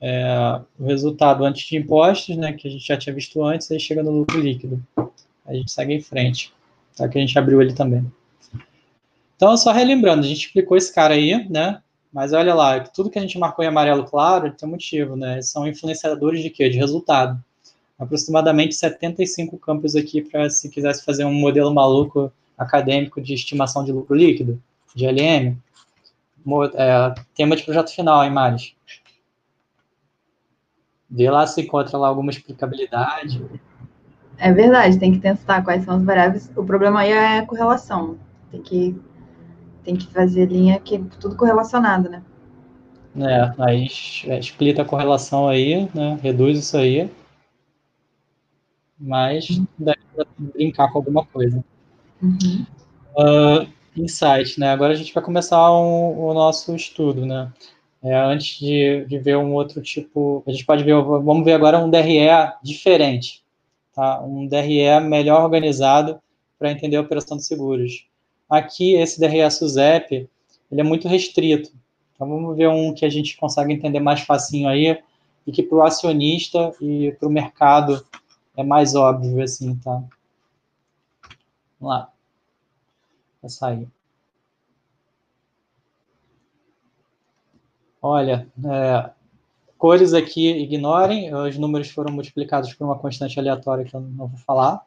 é, o resultado antes de impostos, né, que a gente já tinha visto antes, aí chega no lucro líquido. A gente segue em frente tá? que a gente abriu ele também. Então, só relembrando, a gente explicou esse cara aí, né? Mas olha lá, tudo que a gente marcou em amarelo claro tem um motivo, né? São influenciadores de quê? De resultado. aproximadamente 75 campos aqui para se quisesse fazer um modelo maluco acadêmico de estimação de lucro líquido, de LM. É, tema de projeto final, hein, Maris? Vê lá se encontra lá alguma explicabilidade. É verdade, tem que testar quais são as variáveis. O problema aí é a correlação. Tem que, tem que fazer linha que é tudo correlacionado, né? É, aí explica a correlação aí, né? Reduz isso aí. Mas dá para brincar com alguma coisa. Uhum. Uh, insight, né? Agora a gente vai começar um, o nosso estudo, né? É, antes de, de, ver um outro tipo, a gente pode ver, vamos ver agora um DRE diferente, tá? Um DRE melhor organizado para entender a operação de seguros. Aqui, esse DRE SUSEP, ele é muito restrito, então vamos ver um que a gente consegue entender mais facinho aí e que para o acionista e para o mercado é mais óbvio assim, tá? Vamos lá. Vai sair. Olha, é, cores aqui ignorem, os números foram multiplicados por uma constante aleatória que eu não vou falar.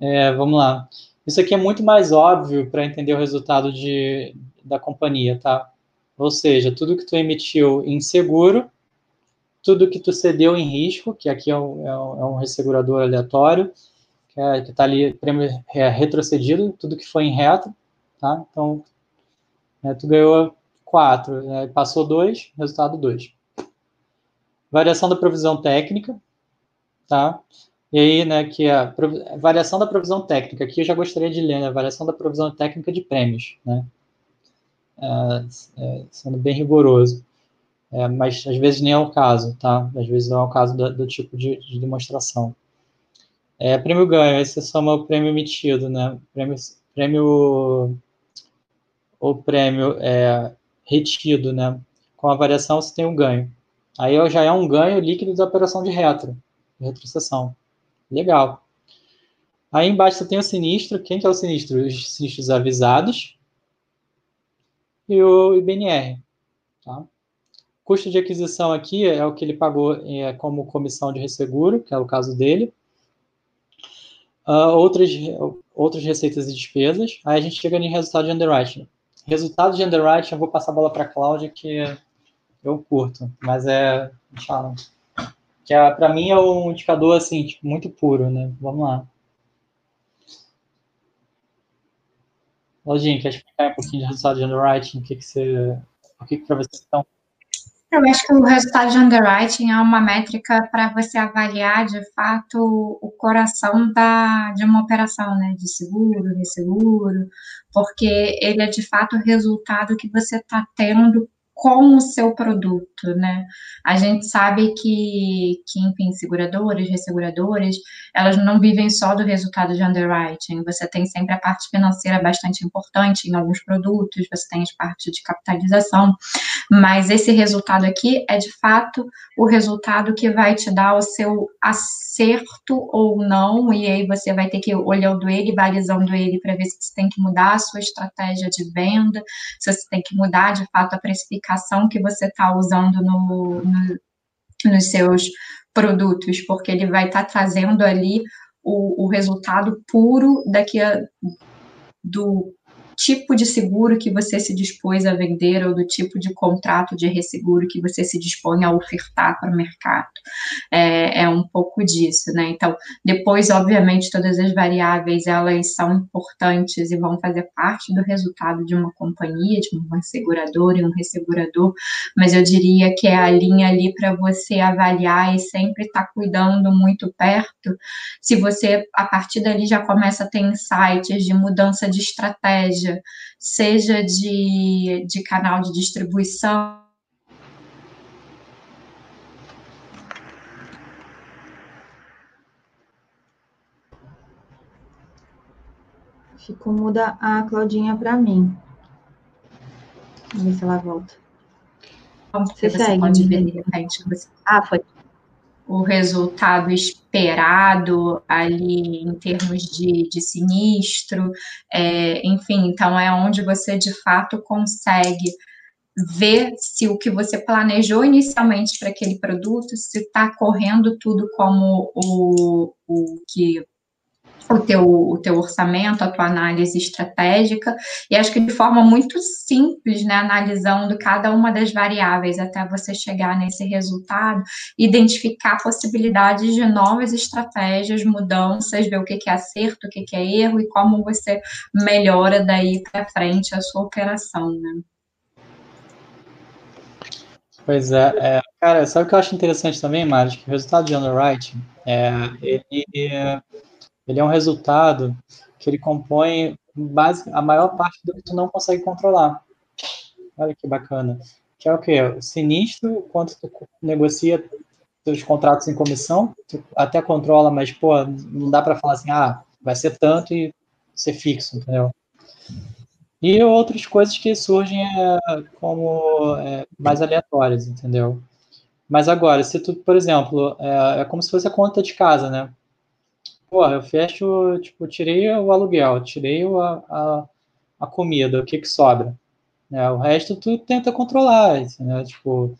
É, vamos lá. Isso aqui é muito mais óbvio para entender o resultado de, da companhia, tá? Ou seja, tudo que tu emitiu em seguro, tudo que tu cedeu em risco, que aqui é um, é um, é ressegurador aleatório, que é, está ali prêmio é, retrocedido, tudo que foi em reto, tá? Então, né, tu ganhou 4, né, passou 2, resultado 2. Variação da provisão técnica, tá? E aí, né, que a variação da provisão técnica, aqui eu já gostaria de ler, né, variação da provisão técnica de prêmios, né? É, é, sendo bem rigoroso. É, mas às vezes nem é o caso, tá? Às vezes não é o caso do, do tipo de, de, demonstração. É, prêmio ganho, esse soma o prêmio emitido, né? Prêmio, prêmio o prêmio é, retido, né? Com a variação você tem um ganho. Aí já é um ganho líquido da operação de retro, de retrocessão. Legal. Aí embaixo você tem o sinistro. Quem que é o sinistro? Os sinistros avisados, e o IBNR. Tá? Custo de aquisição aqui é o que ele pagou é, como comissão de resseguro, que é o caso dele. Uh, outras, outras receitas e despesas. Aí a gente chega em resultado de underwriting. Resultado de underwriting, eu vou passar a bola para a Cláudia, que eu curto, mas é. Que é, para mim é um indicador assim, tipo, muito puro, né? Vamos lá. Lojinha, quer explicar um pouquinho de resultado de underwriting? O que, que você. O que, que para você estão. Eu acho que o resultado de underwriting é uma métrica para você avaliar de fato o coração da, de uma operação, né? De seguro, de seguro, porque ele é de fato o resultado que você está tendo com o seu produto, né? A gente sabe que, que enfim, seguradoras, resseguradoras, elas não vivem só do resultado de underwriting. Você tem sempre a parte financeira bastante importante em alguns produtos, você tem as partes de capitalização, mas esse resultado aqui é de fato o resultado que vai te dar o seu acerto ou não, e aí você vai ter que olhando ele, balizando ele para ver se você tem que mudar a sua estratégia de venda, se você tem que mudar de fato a precificação que você está usando no, no, nos seus produtos, porque ele vai estar tá trazendo ali o, o resultado puro daqui a, do tipo de seguro que você se dispôs a vender ou do tipo de contrato de resseguro que você se dispõe a ofertar para o mercado. É, é um pouco disso, né? Então, depois, obviamente, todas as variáveis elas são importantes e vão fazer parte do resultado de uma companhia, de uma seguradora e um ressegurador, mas eu diria que é a linha ali para você avaliar e sempre estar tá cuidando muito perto. Se você, a partir dali, já começa a ter insights de mudança de estratégia, seja, seja de, de canal de distribuição. Ficou muda a Claudinha para mim. Vamos ver se ela volta. Você, você segue, pode ver de repente. Você... Ah, foi o resultado esperado ali em termos de, de sinistro, é, enfim, então é onde você de fato consegue ver se o que você planejou inicialmente para aquele produto, se está correndo tudo como o, o que o teu, o teu orçamento, a tua análise estratégica, e acho que de forma muito simples, né, analisando cada uma das variáveis até você chegar nesse resultado, identificar possibilidades de novas estratégias, mudanças, ver o que é acerto, o que é erro e como você melhora daí para frente a sua operação, né? Pois é, é, cara, sabe o que eu acho interessante também, Mário? Que o resultado de underwriting, é, ele, ele é um resultado que ele compõe base, a maior parte do que tu não consegue controlar. Olha que bacana. Que é o quê? Sinistro, quanto tu negocia seus contratos em comissão, tu até controla, mas, pô, não dá para falar assim, ah, vai ser tanto e ser fixo, entendeu? E outras coisas que surgem é, como é, mais aleatórias, entendeu? Mas agora, se tu, por exemplo, é, é, como se fosse a conta de casa, né? Pô, eu fecho, tipo, tirei o aluguel, tirei a, a, a comida, o que que sobra? Né? O resto tu tenta controlar, né? Tipo,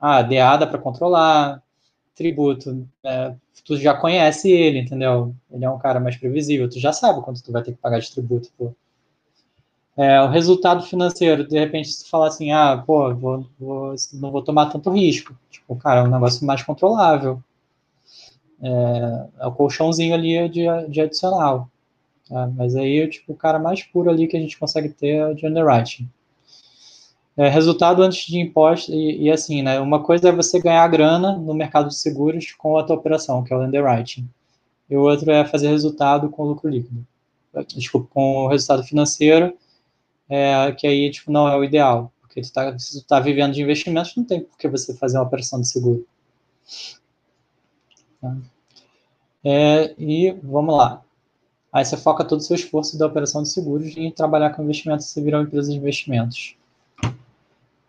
ah, DA dá para controlar, tributo, né? tu já conhece ele, entendeu? Ele é um cara mais previsível, tu já sabe quanto tu vai ter que pagar de tributo, pô. É, o resultado financeiro, de repente, se falar assim, ah, pô, vou, vou, não vou tomar tanto risco. Tipo, cara, é um negócio mais controlável. É, é o colchãozinho ali de, de adicional. Tá? Mas aí, tipo, o cara mais puro ali que a gente consegue ter é de underwriting. É, resultado antes de imposto, e, e, assim, né, uma coisa é você ganhar grana no mercado de seguros com a tua operação, que é o underwriting. E o outro é fazer resultado com lucro líquido. Desculpa, com o resultado financeiro é, que aí tipo, não é o ideal, porque tu tá, se tu tá vivendo de investimentos, não tem por que você fazer uma operação de seguro. É, e vamos lá. Aí você foca todo o seu esforço da operação de seguros em trabalhar com investimentos, você virar uma empresa de investimentos.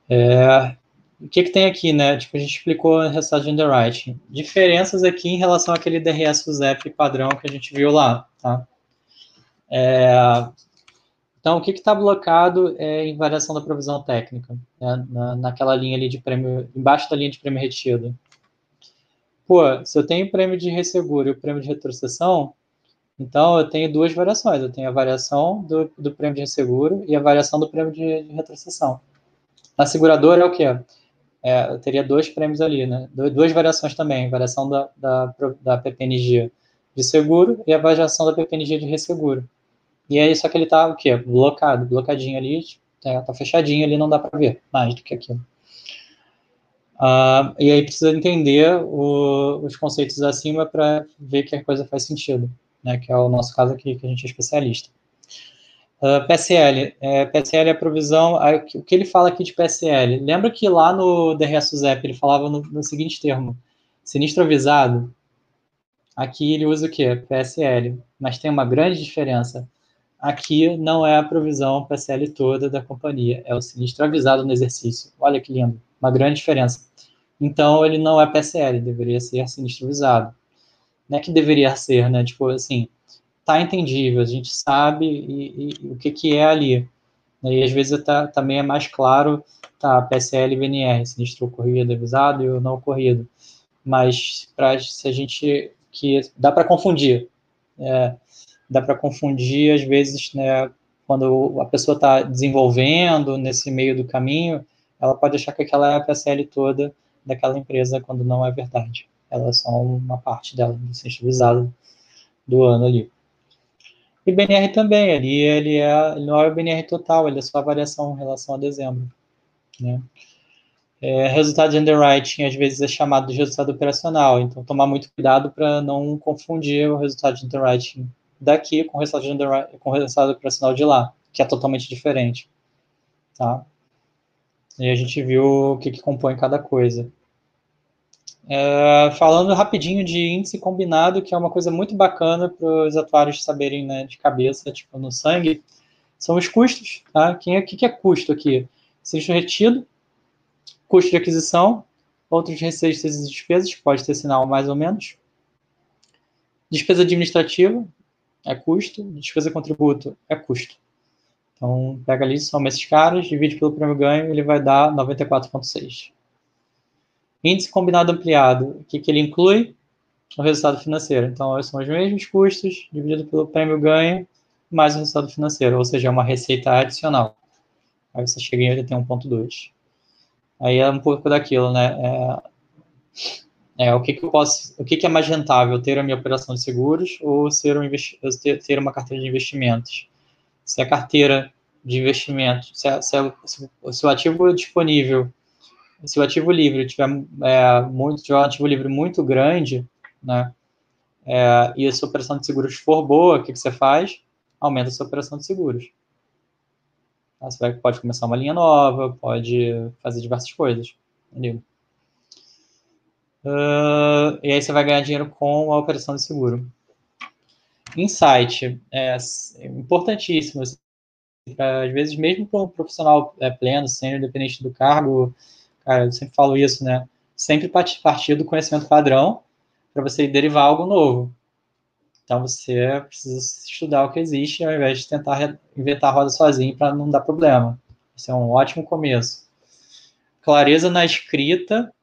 É, o que, que tem aqui, né? Tipo, a gente explicou no resultado de underwriting. Diferenças aqui em relação àquele DRS USEP padrão que a gente viu lá, tá? É, então, o que está blocado é em variação da provisão técnica, né? Na, naquela linha ali de prêmio, embaixo da linha de prêmio retido. Pô, se eu tenho prêmio de resseguro e o prêmio de retrocessão, então eu tenho duas variações. Eu tenho a variação do, do prêmio de resseguro e a variação do prêmio de, de retrocessão. Na seguradora é o quê? É, eu teria dois prêmios ali, né? Duas variações também, variação da, da, da PPNG de seguro e a variação da PPNG de resseguro. E aí, só que ele tá o quê? Blocado, blocadinho ali, tá, tá fechadinho ali, não dá para ver mais do que aquilo. Uh, e aí precisa entender o, os conceitos acima para ver que a coisa faz sentido, né? Que é o nosso caso aqui, que a gente é especialista. Uh, ah, PSL. É, PSL é a provisão. o que ele fala aqui de PSL? Lembra que lá no DRS ZEP ele falava no, no seguinte termo: sinistro avisado. Aqui ele usa o quê? PSL. Mas tem uma grande diferença. Aqui não é a provisão PSL toda da companhia, é o sinistro avisado no exercício. Olha que lindo, uma grande diferença. Então, ele não é PSL, deveria ser sinistro avisado. Não é que deveria ser, né? Tipo assim, tá entendível, a gente sabe e, e, o que, que é ali. E às vezes tá, também é mais claro, tá, PSL e VNR, sinistro ocorrido avisado e o não ocorrido. Mas para se a gente que dá para confundir. É, dá para confundir, às vezes, né, quando a pessoa está desenvolvendo nesse meio do caminho, ela pode achar que aquela é a PSL toda daquela empresa, quando não é verdade. Ela é só uma parte dela, sensibilizado do ano ali. E BNR também, ali ele, é, ele não é o BNR total, ele é só a variação em relação a dezembro. Né? É, resultado de underwriting às vezes é chamado de resultado operacional, então tomar muito cuidado para não confundir o resultado de underwriting daqui com o resultado, de com o resultado operacional de lá, que é totalmente diferente. Tá? E a gente viu o que, que compõe cada coisa. É, falando rapidinho de índice combinado, que é uma coisa muito bacana para os atuários saberem né, de cabeça, tipo no sangue, são os custos. Tá? Quem é, o que, que é custo aqui? Custo retido, custo de aquisição, outros receitas e despesas, pode ter sinal mais ou menos. Despesa administrativa, é custo, despesa com tributo é custo. Então, pega ali, soma esses caras, divide pelo prêmio ganho, ele vai dar 94,6. Índice combinado ampliado, o que, que ele inclui? O resultado financeiro. Então, são os mesmos custos, dividido pelo prêmio ganho, mais o resultado financeiro, ou seja, é uma receita adicional. Aí você chega em 81,2. Aí é um pouco daquilo, né? É, é, o que, que eu posso, o que, que é mais rentável, ter a minha operação de seguros ou ser um ter, ter uma carteira de investimentos? Se a carteira de investimento, se, a, se, a, se o ativo disponível, se o ativo livre tiver é, muito, tiver um ativo livre muito grande, né? É, e a sua operação de seguros for boa, o que, que você faz? Aumenta a sua operação de seguros. Tá? Você vai, pode começar uma linha nova, pode fazer diversas coisas. Entendeu? Uh, e aí você vai ganhar dinheiro com a operação de seguro. Insight é importantíssimo. Às vezes, mesmo para um profissional é, pleno, sendo independente do cargo, cara, eu sempre falo isso, né? Sempre partir do conhecimento padrão para você derivar algo novo. Então você precisa estudar o que existe ao invés de tentar inventar a roda sozinho para não dar problema. Isso é um ótimo começo. Clareza na escrita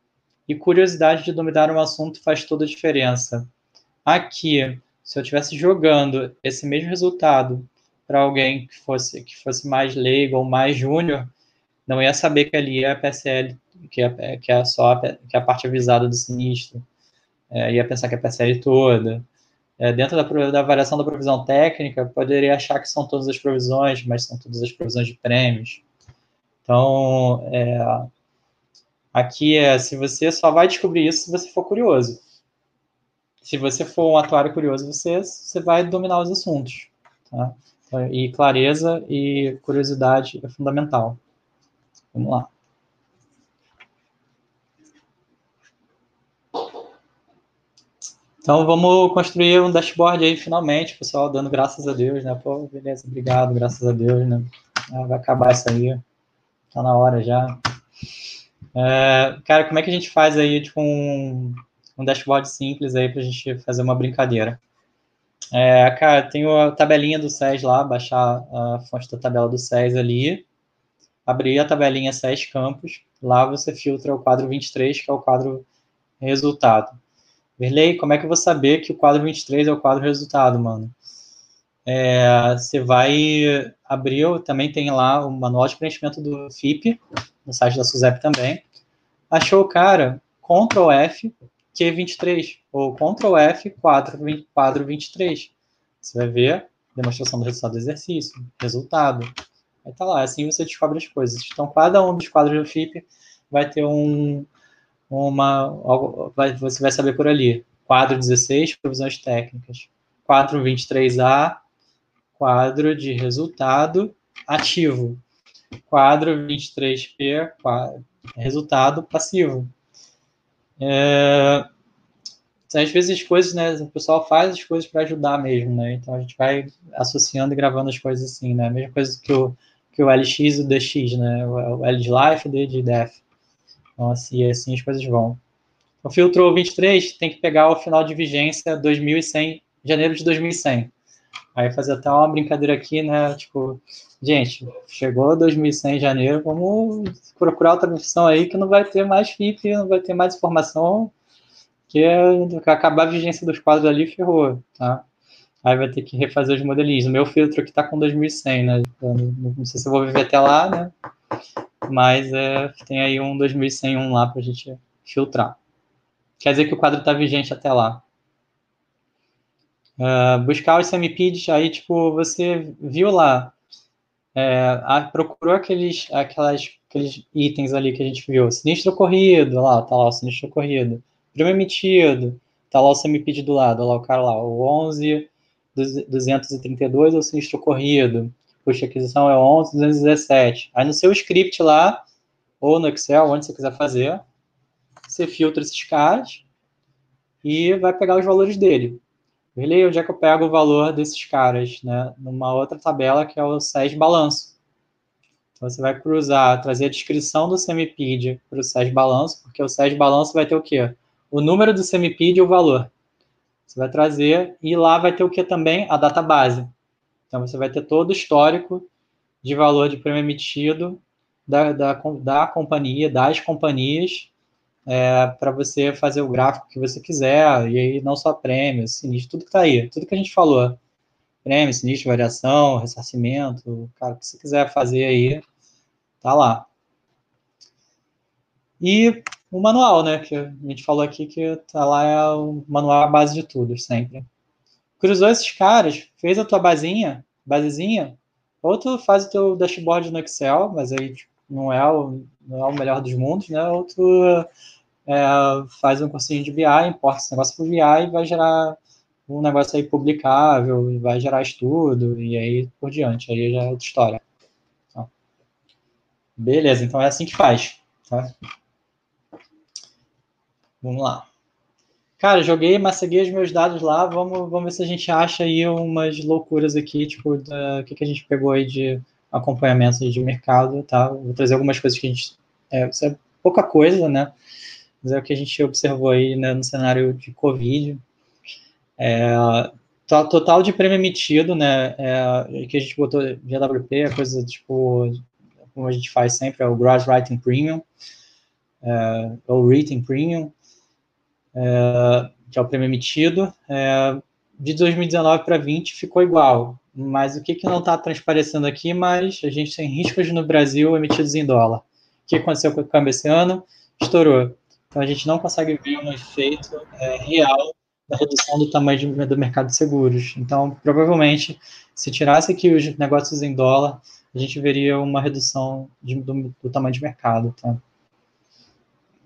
e curiosidade de dominar um assunto faz toda a diferença. Aqui, se eu estivesse jogando esse mesmo resultado para alguém que fosse que fosse mais leigo ou mais júnior, não ia saber que ali é a PSL, que é, que é só a, que é a parte avisada do sinistro. É, ia pensar que é a PSL toda é, dentro da, da variação da provisão técnica, poderia achar que são todas as provisões, mas são todas as provisões de prêmios. Então, é, aqui é, se você só vai descobrir isso se você for curioso. Se você for um atuário curioso, você, você vai dominar os assuntos. Tá? E clareza e curiosidade é fundamental. Vamos lá. Então vamos construir um dashboard aí finalmente, pessoal, dando graças a Deus, né? Pô, beleza, obrigado, graças a Deus, né? Ah, vai acabar isso aí. Tá na hora já. É, cara, como é que a gente faz aí, tipo, um, um dashboard simples aí pra gente fazer uma brincadeira? É, cara, tem a tabelinha do SES lá, baixar a fonte da tabela do SES ali, abrir a tabelinha SES Campos, lá você filtra o quadro 23, que é o quadro resultado. Verley, como é que eu vou saber que o quadro 23 é o quadro resultado, mano? É, você vai abrir, também tem lá o manual de preenchimento do FIP, no site da SUSEP também. Achou o cara, Ctrl F, Q23, ou Ctrl F, quadro, quadro 23. Você vai ver demonstração do resultado do exercício, resultado. Aí tá lá, assim você descobre as coisas. Então, cada um dos quadros do FIP vai ter um, uma, você vai saber por ali. Quadro 16, provisões técnicas. Quadro 23A, quadro de resultado ativo. Quadro 23P, quadro, resultado passivo. É, às vezes as coisas, né, o pessoal faz as coisas para ajudar mesmo, né, então a gente vai associando e gravando as coisas assim, né, a mesma coisa que o, que o LX e o DX, né, o L de Life e o D de Def. Então, assim, assim as coisas vão. O filtro 23 tem que pegar o final de vigência 2100, janeiro de 2100. Aí fazer até uma brincadeira aqui, né? Tipo, gente, chegou 2100 em janeiro, vamos procurar outra versão aí que não vai ter mais FIP, não vai ter mais informação, que é, acabar a vigência dos quadros ali, ferrou, tá? Aí vai ter que refazer os modelinhos. O meu filtro aqui tá com 2100, né? Não, não sei se eu vou viver até lá, né? mas é, tem aí um 2101 lá para a gente filtrar. Quer dizer que o quadro está vigente até lá. Uh, buscar os semipids, aí, tipo, você viu lá, é, a, procurou aqueles, aquelas, aqueles itens ali que a gente viu. Sinistro ocorrido, lá, tá lá o sinistro ocorrido. Prêmio emitido, tá lá o semipid do lado, lá o cara lá, o 11 232 é o sinistro ocorrido custo de aquisição é 11,217. Aí no seu script lá, ou no Excel, onde você quiser fazer, você filtra esses caras e vai pegar os valores dele. Beleza? Onde é que eu pego o valor desses caras? Né? Numa outra tabela que é o SES balanço. Então você vai cruzar, trazer a descrição do semipid para o SES balanço, porque o SES balanço vai ter o quê? O número do semipid e o valor. Você vai trazer, e lá vai ter o que também? A data base. Então, você vai ter todo o histórico de valor de prêmio emitido da, da, da companhia, das companhias, é, para você fazer o gráfico que você quiser, e aí não só prêmio, sinistro, tudo que está aí, tudo que a gente falou. Prêmio, sinistro, variação, ressarcimento, cara, o que você quiser fazer aí, tá lá. E o manual, né, que a gente falou aqui que tá lá é o manual a base de tudo, sempre. Cruzou esses caras, fez a tua basinha, basezinha, ou tu faz o teu dashboard no Excel, mas aí tipo, não, é o, não é o melhor dos mundos, né? Ou tu é, faz um cursinho de BI, importa esse negócio para o BI e vai gerar um negócio aí publicável, e vai gerar estudo, e aí por diante, aí já é outra história. Então, beleza, então é assim que faz. Tá? Vamos lá. Cara, joguei, massaguei os meus dados lá. Vamos, vamos ver se a gente acha aí umas loucuras aqui, tipo, o que, que a gente pegou aí de acompanhamento de mercado, tá? Vou trazer algumas coisas que a gente. É, isso é pouca coisa, né? Mas é o que a gente observou aí né, no cenário de Covid. É, total de prêmio emitido, né? É, que a gente botou GWP, a coisa tipo, como a gente faz sempre, é o Gross Writing Premium, é, ou Written Premium é, que é o prêmio emitido, é, de 2019 para 20 ficou igual. Mas o que, que não está transparecendo aqui, mas a gente tem riscos no Brasil emitidos em dólar. O que aconteceu com o câmbio esse ano? Estourou. Então a gente não consegue ver um efeito é, real da redução do tamanho de, do mercado de seguros. Então, provavelmente, se tirasse aqui os negócios em dólar, a gente veria uma redução de, do, do, tamanho de mercado. Tá?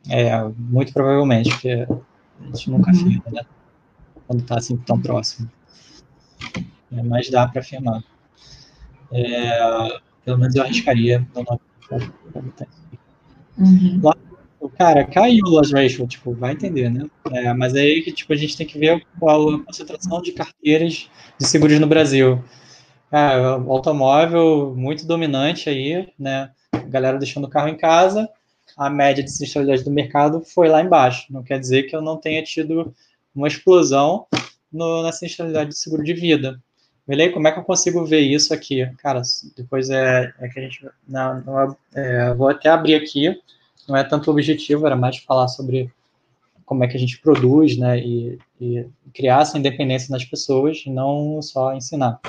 É, muito provavelmente, porque a gente nunca uhum. afirma, né? Quando está assim tão próximo. É, mas dá para afirmar. É, pelo menos eu arriscaria. Uhum. Cara, caiu o loss ratio, tipo, vai entender, né? É, mas aí que tipo, a gente tem que ver qual a concentração de carteiras de seguros no Brasil. Automóvel muito dominante aí, né? A galera deixando o carro em casa, a média de sinistralidade do mercado foi lá embaixo. Não quer dizer que eu não tenha tido uma explosão no, na sinistralidade de seguro de vida. Beleza? Como é que eu consigo ver isso aqui? Cara, depois é, é que a gente. Não, não é, vou até abrir aqui. Não é tanto o objetivo, era mais falar sobre como é que a gente produz, né? E, e criar essa independência nas pessoas, não só ensinar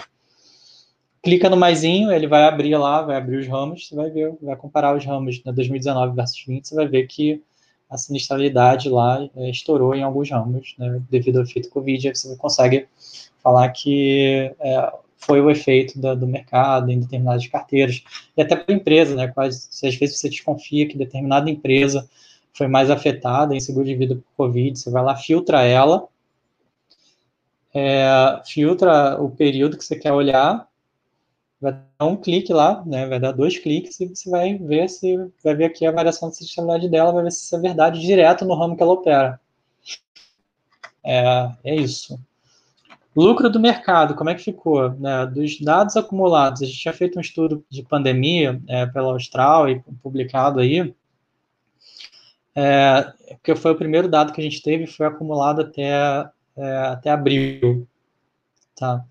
clica no maisinho, ele vai abrir lá, vai abrir os ramos, você vai ver, vai comparar os ramos de 2019 versus 20, você vai ver que a sinistralidade lá é, estourou em alguns ramos, né, devido ao efeito Covid, aí você consegue falar que é, foi o efeito da, do mercado em determinadas carteiras, e até para a empresa, né, quase, se às vezes você desconfia que determinada empresa foi mais afetada em seguro de vida por Covid, você vai lá, filtra ela, é, filtra o período que você quer olhar, vai dar um clique lá, né? Vai dar dois cliques e você vai ver se vai ver aqui a variação de sistematicidade dela, vai ver se isso é verdade direto no ramo que ela opera. É, é isso. Lucro do mercado, como é que ficou? Né, dos dados acumulados, a gente tinha feito um estudo de pandemia é, pela Austral e publicado aí, é, porque foi o primeiro dado que a gente teve, foi acumulado até, é, até abril. Tá?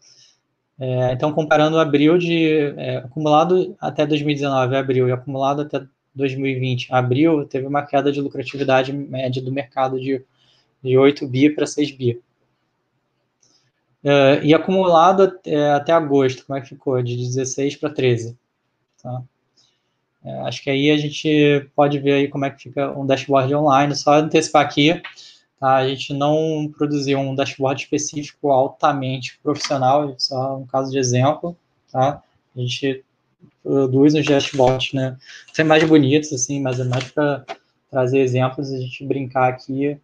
É, então, comparando abril de é, acumulado até 2019, abril, e acumulado até 2020, abril, teve uma queda de lucratividade média do mercado de, de 8 bi para 6 bi. É, e acumulado até, até, agosto, como é que ficou? De 16 para 13. Tá? É, acho que aí a gente pode ver aí como é que fica um dashboard online. Só antecipar aqui, Tá? A gente não produziu um dashboard específico altamente profissional, só um caso de exemplo. Tá? A gente produz uns dashboards, né? São mais bonitos, assim, mas é mais para trazer exemplos, a gente brincar aqui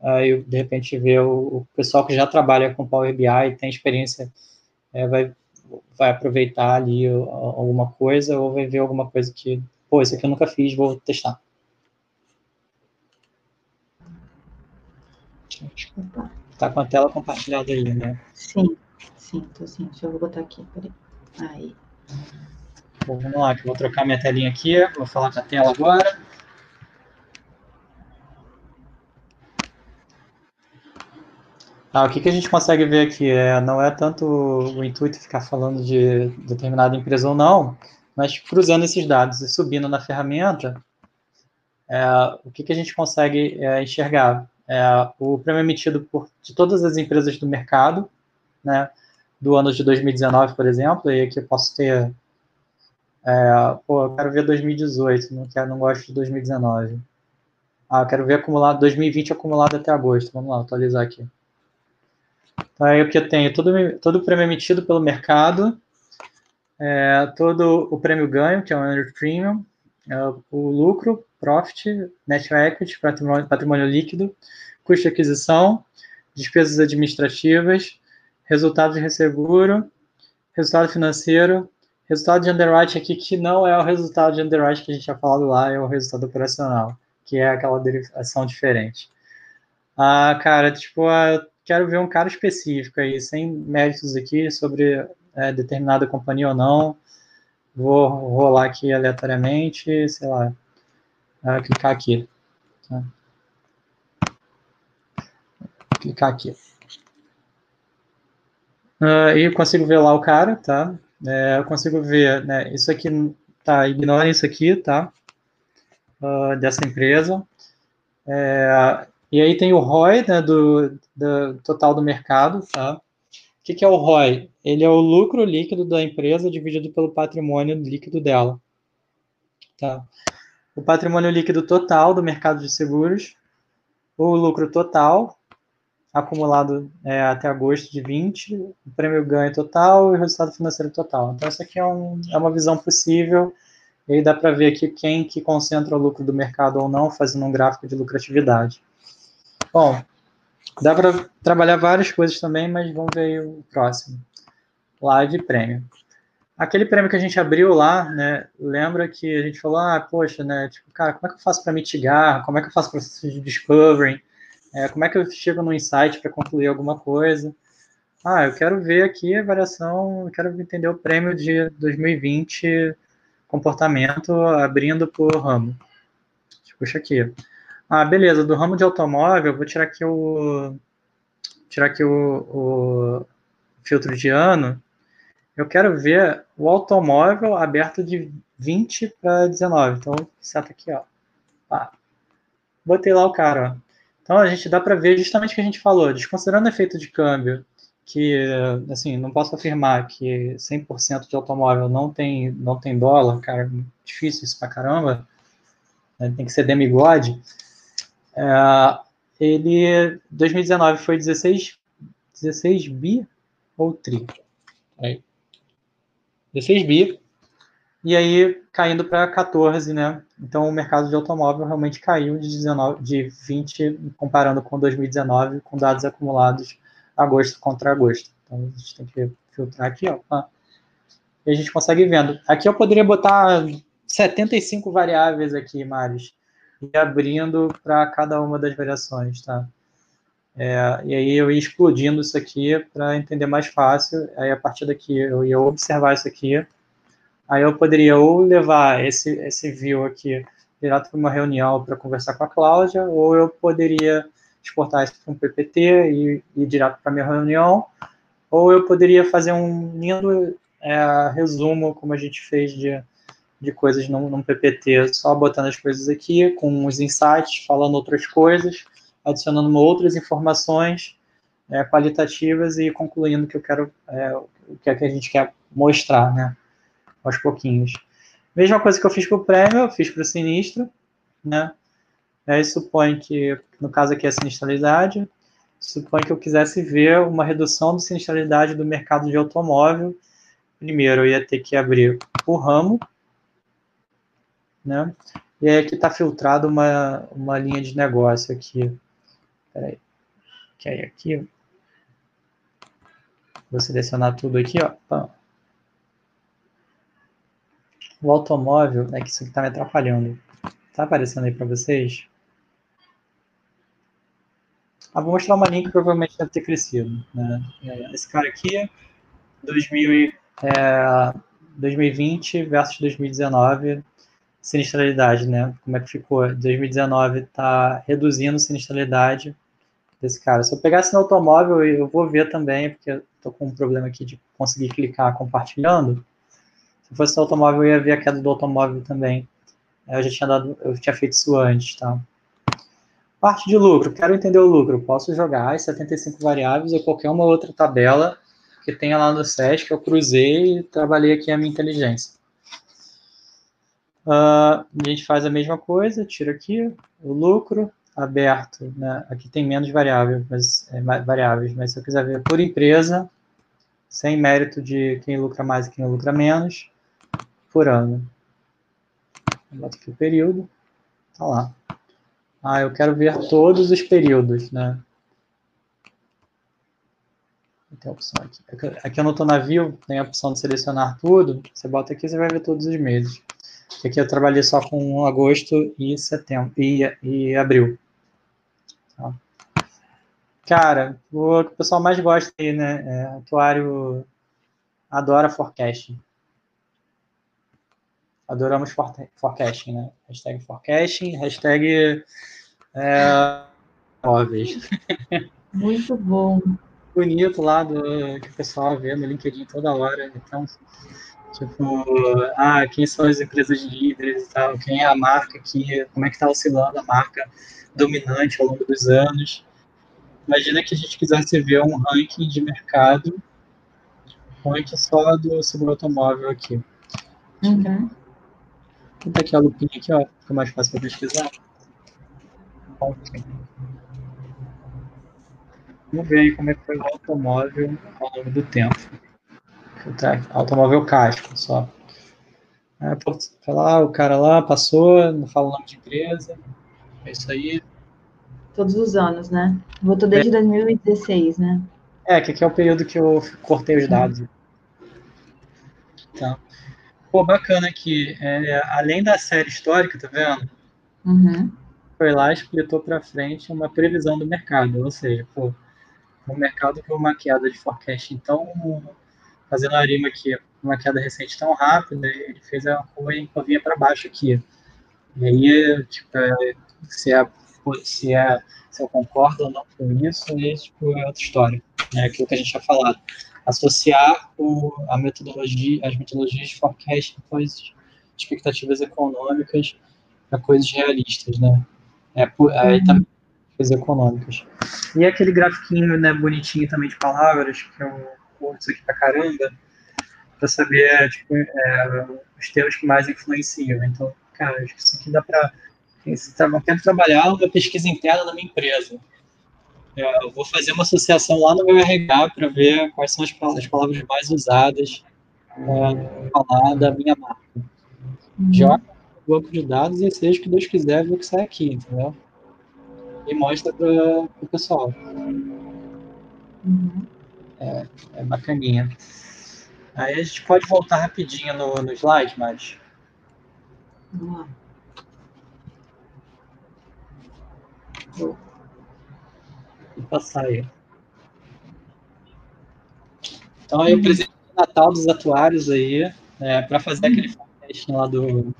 uh, e de repente ver o, o, pessoal que já trabalha com Power BI e tem experiência é, vai, vai aproveitar ali alguma coisa ou vai ver alguma coisa que, pô, isso aqui eu nunca fiz, vou testar. Tá com a tela compartilhada aí, né? Sim, sim, tô sim. Deixa eu botar aqui, peraí. Aí. Bom, vamos lá, que eu vou trocar minha telinha aqui, vou falar com a tela agora. Ah, o que, que a gente consegue ver aqui? É, não é tanto o intuito ficar falando de determinada empresa ou não, Mas cruzando esses dados e subindo na ferramenta, é, o que, que a gente consegue é, enxergar? É, o prêmio emitido por, de todas as empresas do mercado, né, do ano de 2019, por exemplo, e aqui eu posso ter, é, pô, eu quero ver 2018, não, quero, não gosto de 2019. Ah, eu quero ver acumulado, 2020 acumulado até agosto, vamos lá, atualizar aqui. Então, aí o que eu tenho, todo, todo o prêmio emitido pelo mercado, é, todo o prêmio ganho, que é o Earned Premium, é, o lucro, profit, net equity, patrimônio, patrimônio líquido, custo de aquisição, despesas administrativas, resultado de resseguro, resultado financeiro, resultado de underwriting aqui, que não é o resultado de underwriting que a gente tinha falado lá, é o resultado operacional, que é aquela derivação diferente. Ah, cara, tipo, ah, quero ver um cara específico aí, sem méritos aqui sobre é, determinada companhia ou não. Vou rolar aqui aleatoriamente, sei lá, ah, clicar aqui. Tá? Clicar aqui. Uh, e eu consigo ver lá o cara, tá? É, eu consigo ver, né, isso aqui, tá, ignorem isso aqui, tá? Uh, dessa empresa. É, e aí tem o ROI, né, do, do total do mercado, tá? O que, que é o ROI? Ele é o lucro líquido da empresa dividido pelo patrimônio líquido dela, tá? O patrimônio líquido total do mercado de seguros, o lucro total, acumulado é, até agosto de 20, o prêmio ganho total e o resultado financeiro total. Então, isso aqui é, um, é uma visão possível, e aí dá para ver aqui quem que concentra o lucro do mercado ou não, fazendo um gráfico de lucratividade. Bom, dá para trabalhar várias coisas também, mas vamos ver o próximo. Live prêmio. Aquele prêmio que a gente abriu lá, né, lembra que a gente falou, ah, poxa, né, tipo, cara, como é que eu faço para mitigar? Como é que eu faço processo de discovery? É, como é que eu chego no insight para concluir alguma coisa? Ah, eu quero ver aqui a variação, eu quero entender o prêmio de 2020 comportamento abrindo por ramo. Puxa aqui. Ah, beleza, do ramo de automóvel, vou tirar aqui o tirar aqui o, o filtro de ano. Eu quero ver o automóvel aberto de 20 para 19. Então, seta aqui, ó. Ah, botei lá o cara, ó. Então, a gente dá para ver justamente o que a gente falou, desconsiderando o efeito de câmbio, que, assim, não posso afirmar que 100% de automóvel não tem, não tem dólar, cara, difícil isso pra caramba, né? tem que ser demigode, é, ele, 2019 foi 16, 16 bi ou tri? Aí. 16 bi, e aí caindo para 14, né? Então o mercado de automóvel realmente caiu de 19, de 20 comparando com 2019, com dados acumulados agosto contra agosto. Então a gente tem que filtrar aqui, ó. E a gente consegue vendo. Aqui eu poderia botar 75 variáveis aqui, Maris e abrindo para cada uma das variações, tá? É, e aí eu ia explodindo isso aqui para entender mais fácil. Aí a partir daqui eu ia observar isso aqui. Aí eu poderia ou levar esse, esse view aqui direto para uma reunião para conversar com a Cláudia, ou eu poderia exportar isso para um PPT e ir direto para minha reunião, ou eu poderia fazer um lindo é, resumo, como a gente fez de de coisas num, num PPT, só botando as coisas aqui, com os insights, falando outras coisas, adicionando outras informações é, qualitativas e concluindo que eu quero, é, o que é que a gente quer mostrar, né, aos pouquinhos. Mesma coisa que eu fiz para o prêmio, eu fiz para o sinistro, né, aí supõe que, no caso aqui é a sinistralidade, supõe que eu quisesse ver uma redução de sinistralidade do mercado de automóvel, primeiro eu ia ter que abrir o ramo, né? E aí aqui está filtrado uma, uma linha de negócio aqui. Peraí. Que aí aqui. Vou selecionar tudo aqui, ó. O automóvel, é que isso aqui está me atrapalhando. Tá aparecendo aí para vocês? Ah, vou mostrar uma linha que provavelmente deve ter crescido. Né? É, esse cara aqui, 2000, é, 2020 versus 2019, sinistralidade, né? Como é que ficou? 2019 está reduzindo sinistralidade desse cara. Se eu pegasse no automóvel, eu vou ver também, porque eu tô com um problema aqui de conseguir clicar compartilhando. Se fosse o automóvel, eu ia ver a queda do automóvel também. Eu já tinha dado, eu tinha feito isso antes, tá? Parte de lucro, quero entender o lucro. Posso jogar as 75 variáveis ou qualquer uma outra tabela que tenha lá no SESC, eu cruzei e trabalhei aqui a minha inteligência. Uh, a gente faz a mesma coisa, tira aqui o lucro aberto, né? aqui tem menos variáveis, mas, é, variáveis, mas se eu quiser ver por empresa, sem mérito de quem lucra mais e quem lucra menos, por ano. Bota aqui o período, tá lá. Ah, eu quero ver todos os períodos, né? Tem a opção aqui. Aqui eu não estou na view, tem a opção de selecionar tudo. Você bota aqui, você vai ver todos os meses. Aqui eu trabalhei só com agosto e setembro e, e abril. Tá. Cara, o que o pessoal mais gosta aí, né? É, atuário adora forecasting. Adoramos forecasting, né? Hashtag forecasting, hashtag é, móveis. Muito bom. Bonito lá do que o pessoal vê no LinkedIn toda hora. Então, Tipo, ah, quem são as empresas líderes e tal, quem é a marca que, como é que está oscilando a marca dominante ao longo dos anos. Imagina que a gente quisesse ver um ranking de mercado, ranking só do seguro automóvel aqui. Uhum. Vou botar aqui a lupinha aqui, ó, fica mais fácil para pesquisar. Vamos ver aí como é que foi o automóvel ao longo do tempo. Tá, automóvel casco, só. É, pô, lá, o cara lá passou, não fala o nome de empresa. É isso aí. Todos os anos, né? Votou desde é. 2016, né? É, que aqui é o período que eu cortei os dados. Então, pô, bacana aqui. É, além da série histórica, tá vendo? Uhum. Foi lá e explicou para frente uma previsão do mercado. Ou seja, pô, o mercado com uma queda de forecast tão fazendo a rima aqui, uma queda recente tão rápida, ele fez a curvinha para baixo aqui. E aí, tipo, é, se, é, se, é, se eu concordo ou não com isso, aí, tipo, é outra história. É aquilo que a gente tinha falado. Associar o, a metodologia, as metodologias de forecast com as expectativas econômicas a coisas realistas, né? É, aí uhum. também coisas econômicas. E aquele grafiquinho, né, bonitinho também de palavras, que eu curtos aqui pra caramba, para saber tipo, é, os temas que mais influenciam. Então, cara, acho que isso aqui dá para. Eu quero trabalhar uma pesquisa interna da minha empresa. É, eu vou fazer uma associação lá no meu RH para ver quais são as palavras, as palavras mais usadas é, falar da minha marca. Uhum. Joga no banco de dados e seja o que Deus quiser ver o que sai aqui, entendeu? E mostra para o pessoal. Uhum é, é bacaninha. Aí a gente pode voltar rapidinho no, no slide, mas. Vamos lá. Vou passar aí. Então aí o Natal dos atuários aí, é, para fazer aquele forecast lá do,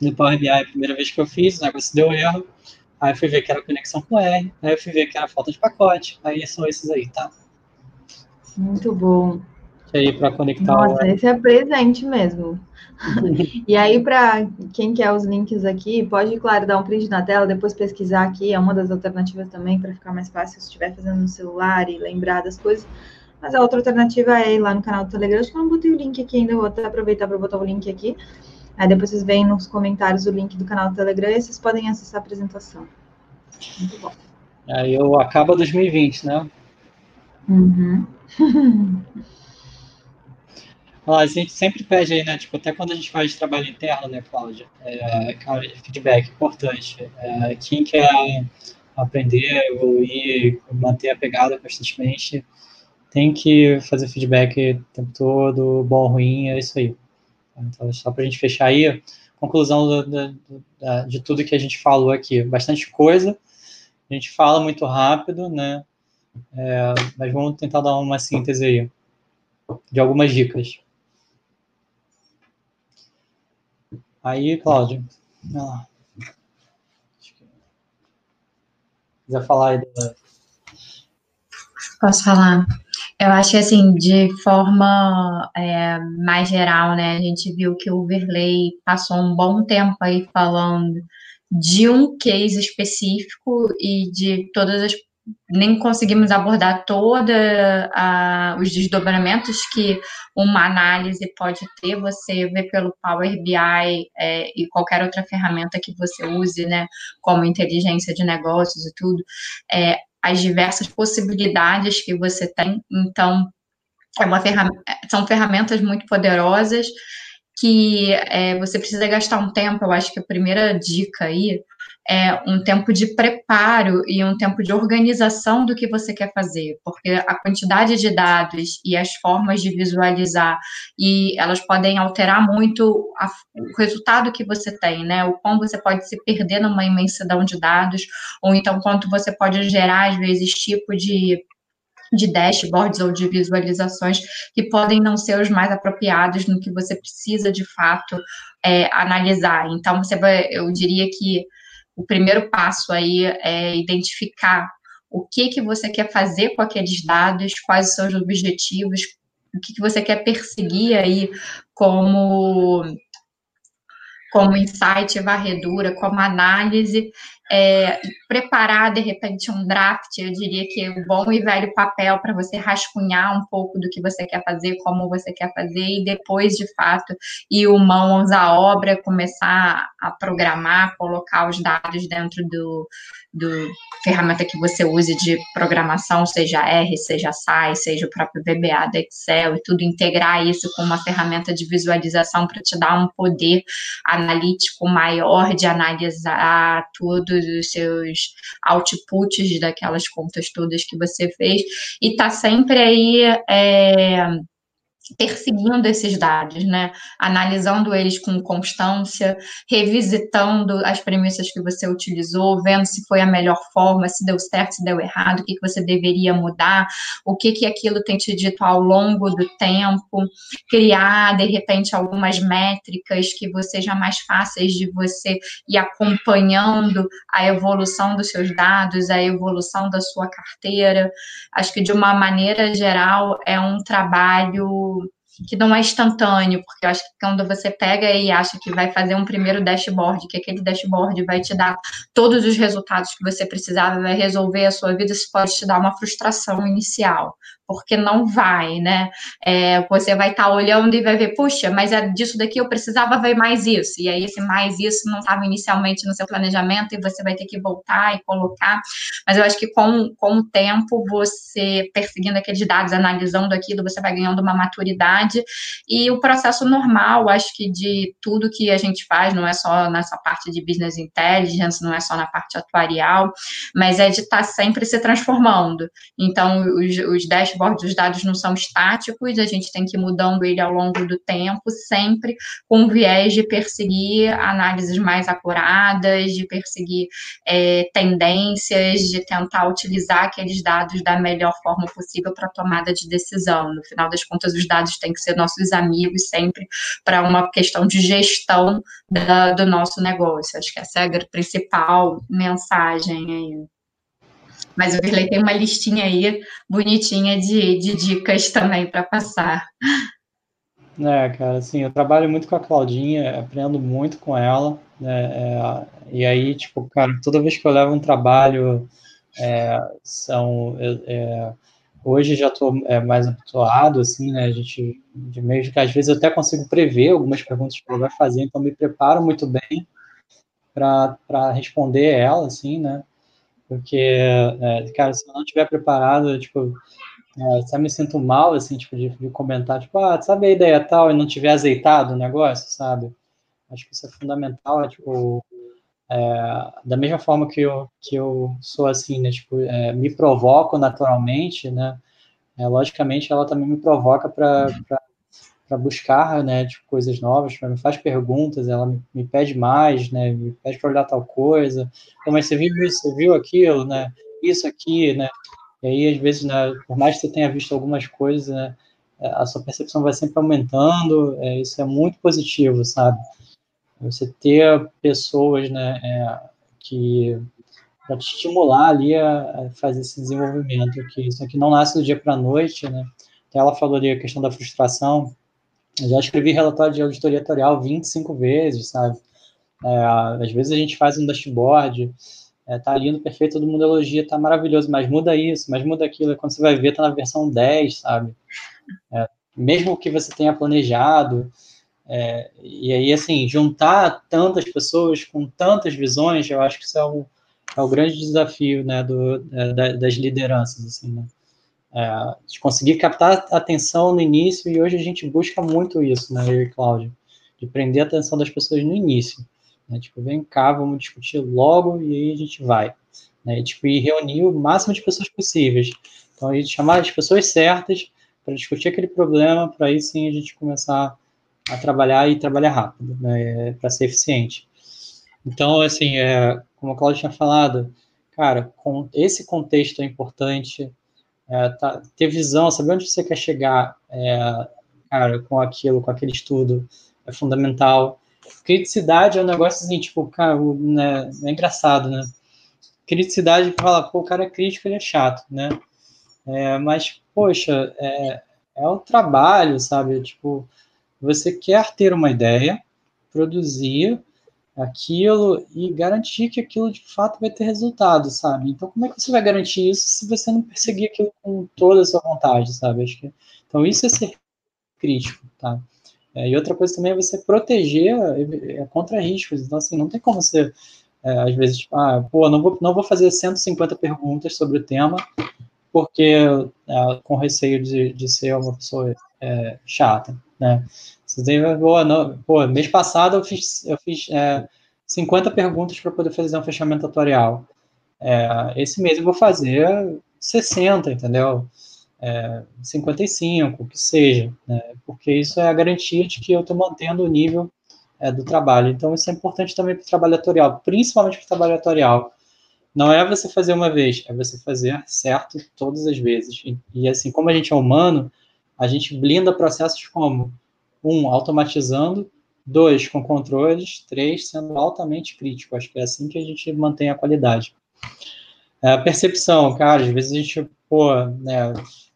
do Power BI. A primeira vez que eu fiz, o negócio deu erro. Aí eu fui ver que era conexão com R, aí eu fui ver que era falta de pacote. Aí são esses aí, tá? Muito bom. aí para conectar. Nossa, o... esse é presente mesmo. e aí, para quem quer os links aqui, pode, claro, dar um print na tela, depois pesquisar aqui, é uma das alternativas também, para ficar mais fácil se estiver fazendo no celular e lembrar das coisas. Mas a outra alternativa é ir lá no canal do Telegram. Acho que eu não botei o link aqui ainda, vou até aproveitar para botar o link aqui. Aí depois vocês veem nos comentários o link do canal do Telegram e vocês podem acessar a apresentação. Muito bom. Aí eu acaba 2020, né? Uhum. A gente sempre pede aí, né? Tipo, até quando a gente faz trabalho interno, né, Cláudia? É, cara, feedback importante. É, quem quer aprender, evoluir, manter a pegada constantemente, tem que fazer feedback o tempo todo, bom, ruim, é isso aí. Então, só para a gente fechar aí, conclusão do, do, do, de tudo que a gente falou aqui. Bastante coisa, a gente fala muito rápido, né? É, mas vamos tentar dar uma síntese aí de algumas dicas. Aí, Cláudio, quiser falar aí Posso falar? Eu acho que, assim, de forma é, mais geral, né, a gente viu que o Verley passou um bom tempo aí falando de um case específico e de todas as nem conseguimos abordar toda os desdobramentos que uma análise pode ter. Você vê pelo Power BI é, e qualquer outra ferramenta que você use, né, como inteligência de negócios e tudo, é, as diversas possibilidades que você tem. Então, é são ferramentas muito poderosas que é, você precisa gastar um tempo. Eu acho que a primeira dica aí é, um tempo de preparo e um tempo de organização do que você quer fazer, porque a quantidade de dados e as formas de visualizar e elas podem alterar muito a, o resultado que você tem, né? O quão você pode se perder numa imensidão de dados, ou então quanto você pode gerar, às vezes, tipo de de dashboards ou de visualizações que podem não ser os mais apropriados no que você precisa de fato é, analisar. Então, você vai, eu diria que o primeiro passo aí é identificar o que que você quer fazer com aqueles dados, quais são os objetivos, o que, que você quer perseguir aí como como insight, varredura, como análise, é, preparar de repente um draft, eu diria que é um bom e velho papel para você rascunhar um pouco do que você quer fazer, como você quer fazer, e depois, de fato, ir o mãos à obra, começar a programar, colocar os dados dentro do, do ferramenta que você use de programação, seja R, seja SAI, seja o próprio VBA da Excel, e tudo integrar isso com uma ferramenta de visualização para te dar um poder analítico maior de analisar todos os seus outputs daquelas contas todas que você fez, e tá sempre aí. É, perseguindo esses dados, né? Analisando eles com constância, revisitando as premissas que você utilizou, vendo se foi a melhor forma, se deu certo, se deu errado, o que, que você deveria mudar, o que, que aquilo tem te dito ao longo do tempo, criar, de repente, algumas métricas que sejam mais fáceis de você ir acompanhando a evolução dos seus dados, a evolução da sua carteira. Acho que, de uma maneira geral, é um trabalho que não é instantâneo, porque eu acho que quando você pega e acha que vai fazer um primeiro dashboard, que aquele dashboard vai te dar todos os resultados que você precisava, vai resolver a sua vida, isso pode te dar uma frustração inicial porque não vai, né? É, você vai estar tá olhando e vai ver, puxa, mas é disso daqui eu precisava ver mais isso, e aí esse mais isso não estava inicialmente no seu planejamento e você vai ter que voltar e colocar, mas eu acho que com, com o tempo, você perseguindo aqueles dados, analisando aquilo, você vai ganhando uma maturidade e o processo normal, acho que de tudo que a gente faz, não é só nessa parte de business intelligence, não é só na parte atuarial, mas é de estar tá sempre se transformando. Então, os, os dashboard dos dados não são estáticos, a gente tem que ir mudando ele ao longo do tempo, sempre com o viés de perseguir análises mais acuradas, de perseguir é, tendências, de tentar utilizar aqueles dados da melhor forma possível para tomada de decisão. No final das contas, os dados têm que ser nossos amigos sempre para uma questão de gestão da, do nosso negócio. Acho que essa é a principal mensagem aí. Mas o Virley tem uma listinha aí bonitinha de, de dicas também para passar. É, cara, assim, eu trabalho muito com a Claudinha, aprendo muito com ela, né, é, e aí, tipo, cara, toda vez que eu levo um trabalho, é, são, é, hoje já estou é, mais habituado, assim, né, a gente, de meio que às vezes eu até consigo prever algumas perguntas que ela vai fazer, então me preparo muito bem para responder ela, assim, né, porque, é, cara, se eu não estiver preparado, tipo, é, eu me sinto mal, assim, tipo, de, de, comentar, tipo, ah, sabe a ideia tal, e não tiver azeitado o negócio, sabe? Acho que isso é fundamental, é, tipo, é, da mesma forma que eu, que eu sou assim, né, tipo, é, me provoco naturalmente, né, é, logicamente ela também me provoca para para buscar, né, tipo, coisas novas, me faz perguntas, ela me, me pede mais, né, me pede para olhar tal coisa, Pô, mas você viu isso, você viu aquilo, né, isso aqui, né, e aí, às vezes, né, por mais que você tenha visto algumas coisas, né, a sua percepção vai sempre aumentando, é, isso é muito positivo, sabe, você ter pessoas, né, é, que para te estimular ali a, a, fazer esse desenvolvimento aqui. Isso aqui não nasce do dia para a noite, né? Ela falou ali a questão da frustração. Eu já escrevi relatório de auditoria editorial 25 vezes, sabe? É, às vezes a gente faz um dashboard, é, tá lindo, perfeito, todo mundo elogia, tá maravilhoso, mas muda isso, mas muda aquilo. Quando você vai ver, tá na versão 10, sabe? É, mesmo que você tenha planejado, é, e aí, assim, juntar tantas pessoas com tantas visões, eu acho que isso é o, é o grande desafio, né, do, é, das lideranças, assim, né? É, de conseguir captar a atenção no início, e hoje a gente busca muito isso, né, eu Cláudio, de prender a atenção das pessoas no início. Né, tipo, vem cá, vamos discutir logo, e aí a gente vai. Né, e, tipo, e reunir o máximo de pessoas possíveis. Então, a gente chamar as pessoas certas para discutir aquele problema, para aí sim a gente começar a trabalhar e trabalhar rápido, né, para ser eficiente. Então, assim, é, como a Cláudia tinha falado, cara, com esse contexto é importante, é, tá, ter visão, saber onde você quer chegar, é, cara, com aquilo, com aquele estudo, é fundamental. Criticidade é um negócio assim, tipo, cara, né, é engraçado, né? Criticidade, fala, pô, o cara é crítico, ele é chato, né? É, mas, poxa, é, é um trabalho, sabe? Tipo, você quer ter uma ideia, produzir aquilo e garantir que aquilo de fato vai ter resultado, sabe? Então, como é que você vai garantir isso se você não perseguir aquilo com toda a sua vontade, sabe? Acho que, então, isso é ser crítico, tá? É, e outra coisa também é você proteger é, é, contra riscos. Então, assim, não tem como você, é, às vezes, tipo, ah, pô, não vou, não vou fazer 150 perguntas sobre o tema, porque é, com receio de, de ser uma pessoa é, chata, né? Pô, não, pô, mês passado eu fiz, eu fiz é, 50 perguntas para poder fazer um fechamento atuarial. É, esse mês eu vou fazer 60, entendeu? É, 55, o que seja, né? porque isso é a garantia de que eu estou mantendo o nível é, do trabalho. Então, isso é importante também para o trabalho atorial, principalmente para o trabalho atorial. Não é você fazer uma vez, é você fazer certo todas as vezes. E, e assim, como a gente é humano, a gente blinda processos como um, automatizando, dois, com controles, três, sendo altamente crítico. Acho que é assim que a gente mantém a qualidade. É, percepção, cara, às vezes a gente, pô, né,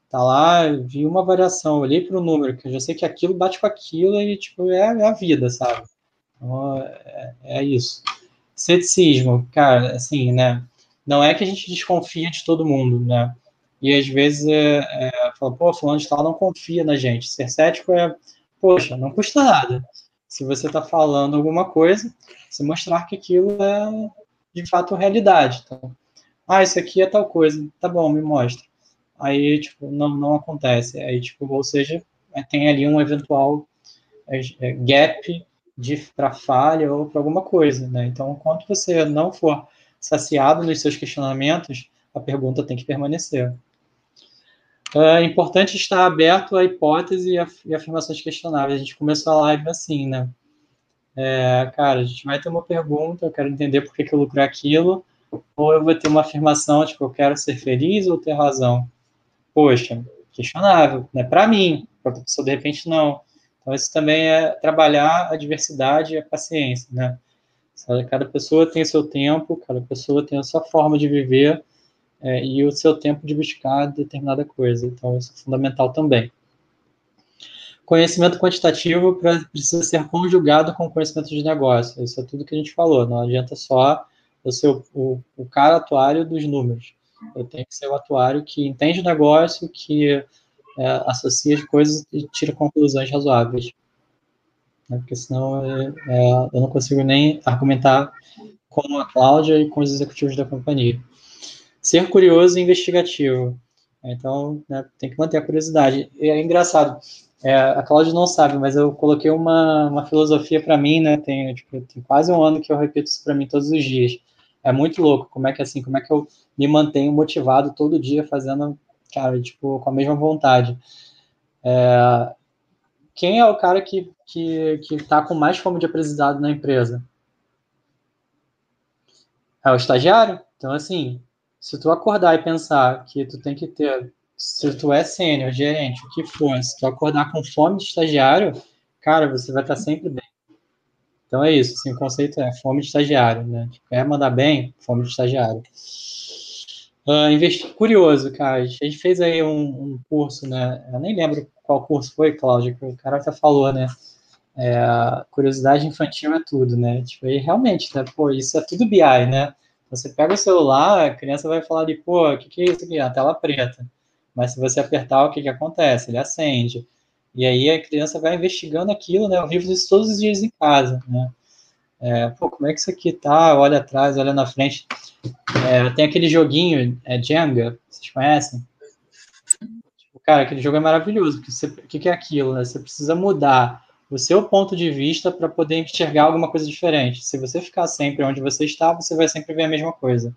tá lá, vi uma variação, olhei para o número, que eu já sei que aquilo bate com aquilo e, tipo, é, é a vida, sabe? Então, é, é isso. Ceticismo, cara, assim, né, não é que a gente desconfia de todo mundo, né? E às vezes é, é, fala, pô, fulano de tal não confia na gente. Ser cético é, poxa, não custa nada. Se você está falando alguma coisa, você mostrar que aquilo é de fato realidade. Então, ah, isso aqui é tal coisa, tá bom, me mostra. Aí, tipo, não, não acontece. Aí, tipo, ou seja, é, tem ali um eventual é, é, gap para falha ou para alguma coisa, né? Então, enquanto você não for saciado nos seus questionamentos, a pergunta tem que permanecer. É importante estar aberto à hipótese e, afirmações questionáveis. A gente começou a live assim, né? É, cara, a gente vai ter uma pergunta, eu quero entender por que, que eu lucrei aquilo, ou eu vou ter uma afirmação, tipo, eu quero ser feliz ou ter razão. Poxa, questionável, né? Para mim, para outra pessoa, de repente, não. Então, isso também é trabalhar a diversidade e a paciência, né? Cada pessoa tem o seu tempo, cada pessoa tem a sua forma de viver, é, e o seu tempo de buscar determinada coisa. Então, isso é fundamental também. Conhecimento quantitativo precisa ser conjugado com conhecimento de negócio. Isso é tudo que a gente falou. Não adianta só eu ser o, o, o cara atuário dos números. Eu tenho que ser o atuário que entende o negócio, que é, associa as coisas e tira conclusões razoáveis. Né? Porque senão é, é, eu não consigo nem argumentar com a Cláudia e com os executivos da companhia. Ser curioso e investigativo. Então, né, tem que manter a curiosidade. E é engraçado, é, a Cláudia não sabe, mas eu coloquei uma, uma filosofia para mim, né? Tem, tipo, tem quase um ano que eu repito isso para mim todos os dias. É muito louco como é que assim, como é que eu me mantenho motivado todo dia fazendo, cara, tipo, com a mesma vontade. É, quem é o cara que, que, que tá com mais fome de aprendizado na empresa? É o estagiário? Então, assim, se tu acordar e pensar que tu tem que ter, se tu é sênior, gerente, o que for, se tu acordar com fome de estagiário, cara, você vai estar sempre bem. Então é isso, assim, o conceito é fome de estagiário, né? Tipo, quer mandar bem, fome de estagiário. Uh, investir curioso, cara. A gente fez aí um, um, curso, né? Eu nem lembro qual curso foi, Cláudio, que o cara até falou, né? É, curiosidade infantil é tudo, né? Tipo, aí realmente, né? Pô, isso é tudo BI, né? Você pega o celular, a criança vai falar de, pô, o que, que é isso aqui? A tela preta. Mas se você apertar, o que, que acontece? Ele acende. E aí a criança vai investigando aquilo, né? Eu vivo isso todos os dias em casa, né? É, pô, como é que isso aqui tá? Olha atrás, olha na frente. É, tem aquele joguinho, é Jenga, vocês conhecem? Tipo, cara, aquele jogo é maravilhoso, porque o que, que é aquilo, né? Você precisa mudar o seu ponto de vista para poder enxergar alguma coisa diferente. Se você ficar sempre onde você está, você vai sempre ver a mesma coisa.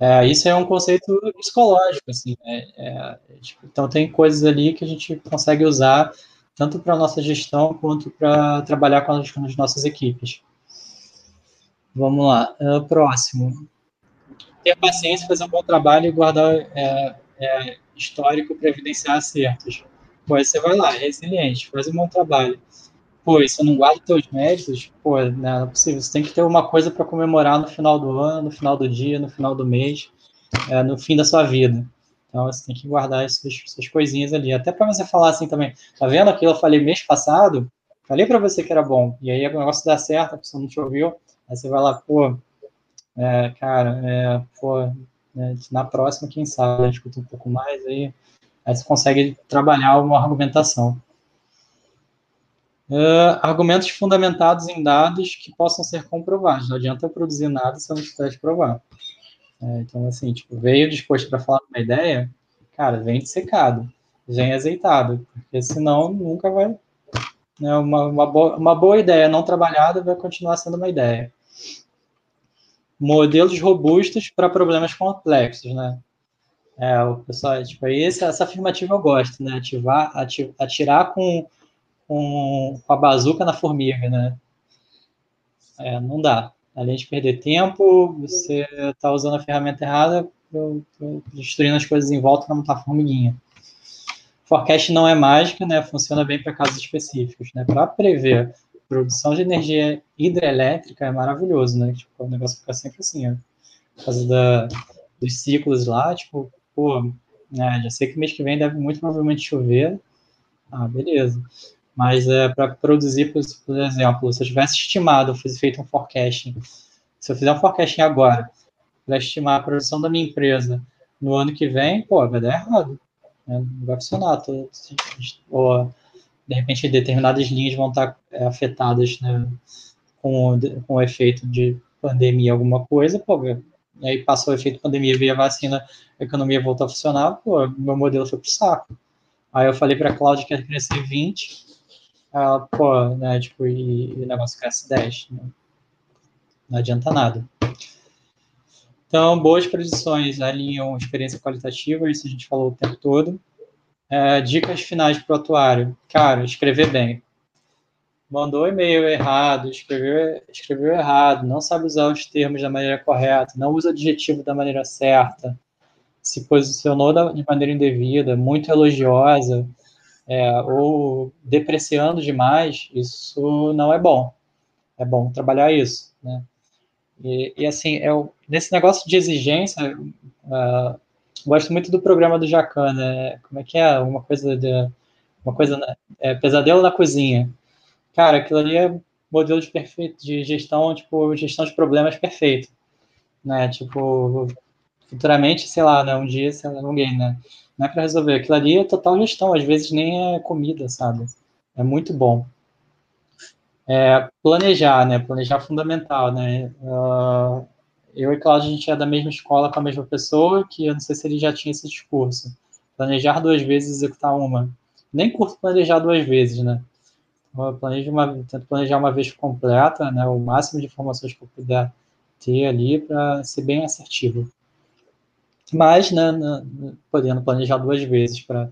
É, isso é um conceito psicológico, assim. Né? É, tipo, então, tem coisas ali que a gente consegue usar tanto para nossa gestão quanto para trabalhar com as, com as, nossas equipes. Vamos lá. Uh, próximo. Ter paciência, fazer um bom trabalho e guardar é, é histórico para evidenciar acertos. Pô, aí você vai lá, é resiliente, faz um bom trabalho. Pô, e você não guarda teus méritos, pô, não é possível. Você tem que ter uma coisa para comemorar no final do ano, no final do dia, no final do mês, é, no fim da sua vida. Então você tem que guardar essas, coisinhas ali. Até para você falar assim também, tá vendo aquilo que eu falei mês passado? Falei para você que era bom. E aí o negócio dá certo, a pessoa não te ouviu. Aí você vai lá, pô, é, cara, é, pô, é, na próxima, quem sabe, escuta um pouco mais aí Aí você consegue trabalhar uma argumentação. Uh, argumentos fundamentados em dados que possam ser comprovados. Não adianta produzir nada se eu não tiver de provar. É, então, assim, tipo, veio disposto para falar uma ideia, cara, vem dissecado, vem azeitado, porque senão nunca vai. Né, uma, uma, boa, uma boa ideia não trabalhada vai continuar sendo uma ideia. Modelos robustos para problemas complexos, né? É, o pessoal, tipo, esse, essa afirmativa eu gosto, né? Ativar, atirar com, com, com a bazuca na formiga, né? É, não dá. Além de perder tempo, você está usando a ferramenta errada, destruindo as coisas em volta para montar formiguinha. Forecast não é mágica, né? Funciona bem para casos específicos, né? Para prever produção de energia hidrelétrica é maravilhoso, né? Tipo, o negócio fica sempre assim, ó. Por causa da, dos ciclos lá, tipo, pô, né, já sei que mês que vem deve muito provavelmente chover. Ah, beleza. Mas é, para produzir, por, por, exemplo, se eu tivesse estimado, eu fiz feito um forecasting, se eu fizer um forecasting agora, para estimar a produção da minha empresa no ano que vem, pô, vai dar errado. Né? Não vai funcionar. Tô, ou, de repente, determinadas linhas vão estar é, afetadas né, com, com o efeito de pandemia, alguma coisa, pô, e aí passou o efeito pandemia, veio a vacina, a economia voltou a funcionar, pô, meu modelo foi pro saco. Aí eu falei para a Cláudia que ia crescer 20, ela, pô, né, tipo, e, e o negócio cresce 10. Né? Não adianta nada. Então, boas predições alinham experiência qualitativa, isso a gente falou o tempo todo. É, dicas finais para o atuário. Cara, escrever bem mandou e-mail errado, escreveu, escreveu errado, não sabe usar os termos da maneira correta, não usa adjetivo da maneira certa, se posicionou da, de maneira indevida, muito elogiosa, é, ou depreciando demais, isso não é bom. É bom trabalhar isso, né? E, e assim, eu, nesse negócio de exigência, uh, gosto muito do programa do Jacan, né? Como é que é? Uma coisa de, uma coisa, é, pesadelo na cozinha Cara, aquilo ali é modelo de perfeito de gestão, tipo, gestão de problemas perfeito, né? Tipo, futuramente, sei lá, né, um dia, sei lá, alguém, né? Não é para resolver, aquilo ali é total gestão, às vezes nem é comida, sabe? É muito bom. É, planejar, né? Planejar é fundamental, né? Uh, eu e Cláudio, a gente é da mesma escola com a mesma pessoa, que eu não sei se ele já tinha esse discurso. Planejar duas vezes, executar uma. Nem curto planejar duas vezes, né? Planejo uma, tento planejar uma vez completa, né, o máximo de informações que eu puder ter ali para ser bem assertivo. Mas, né podendo planejar duas vezes para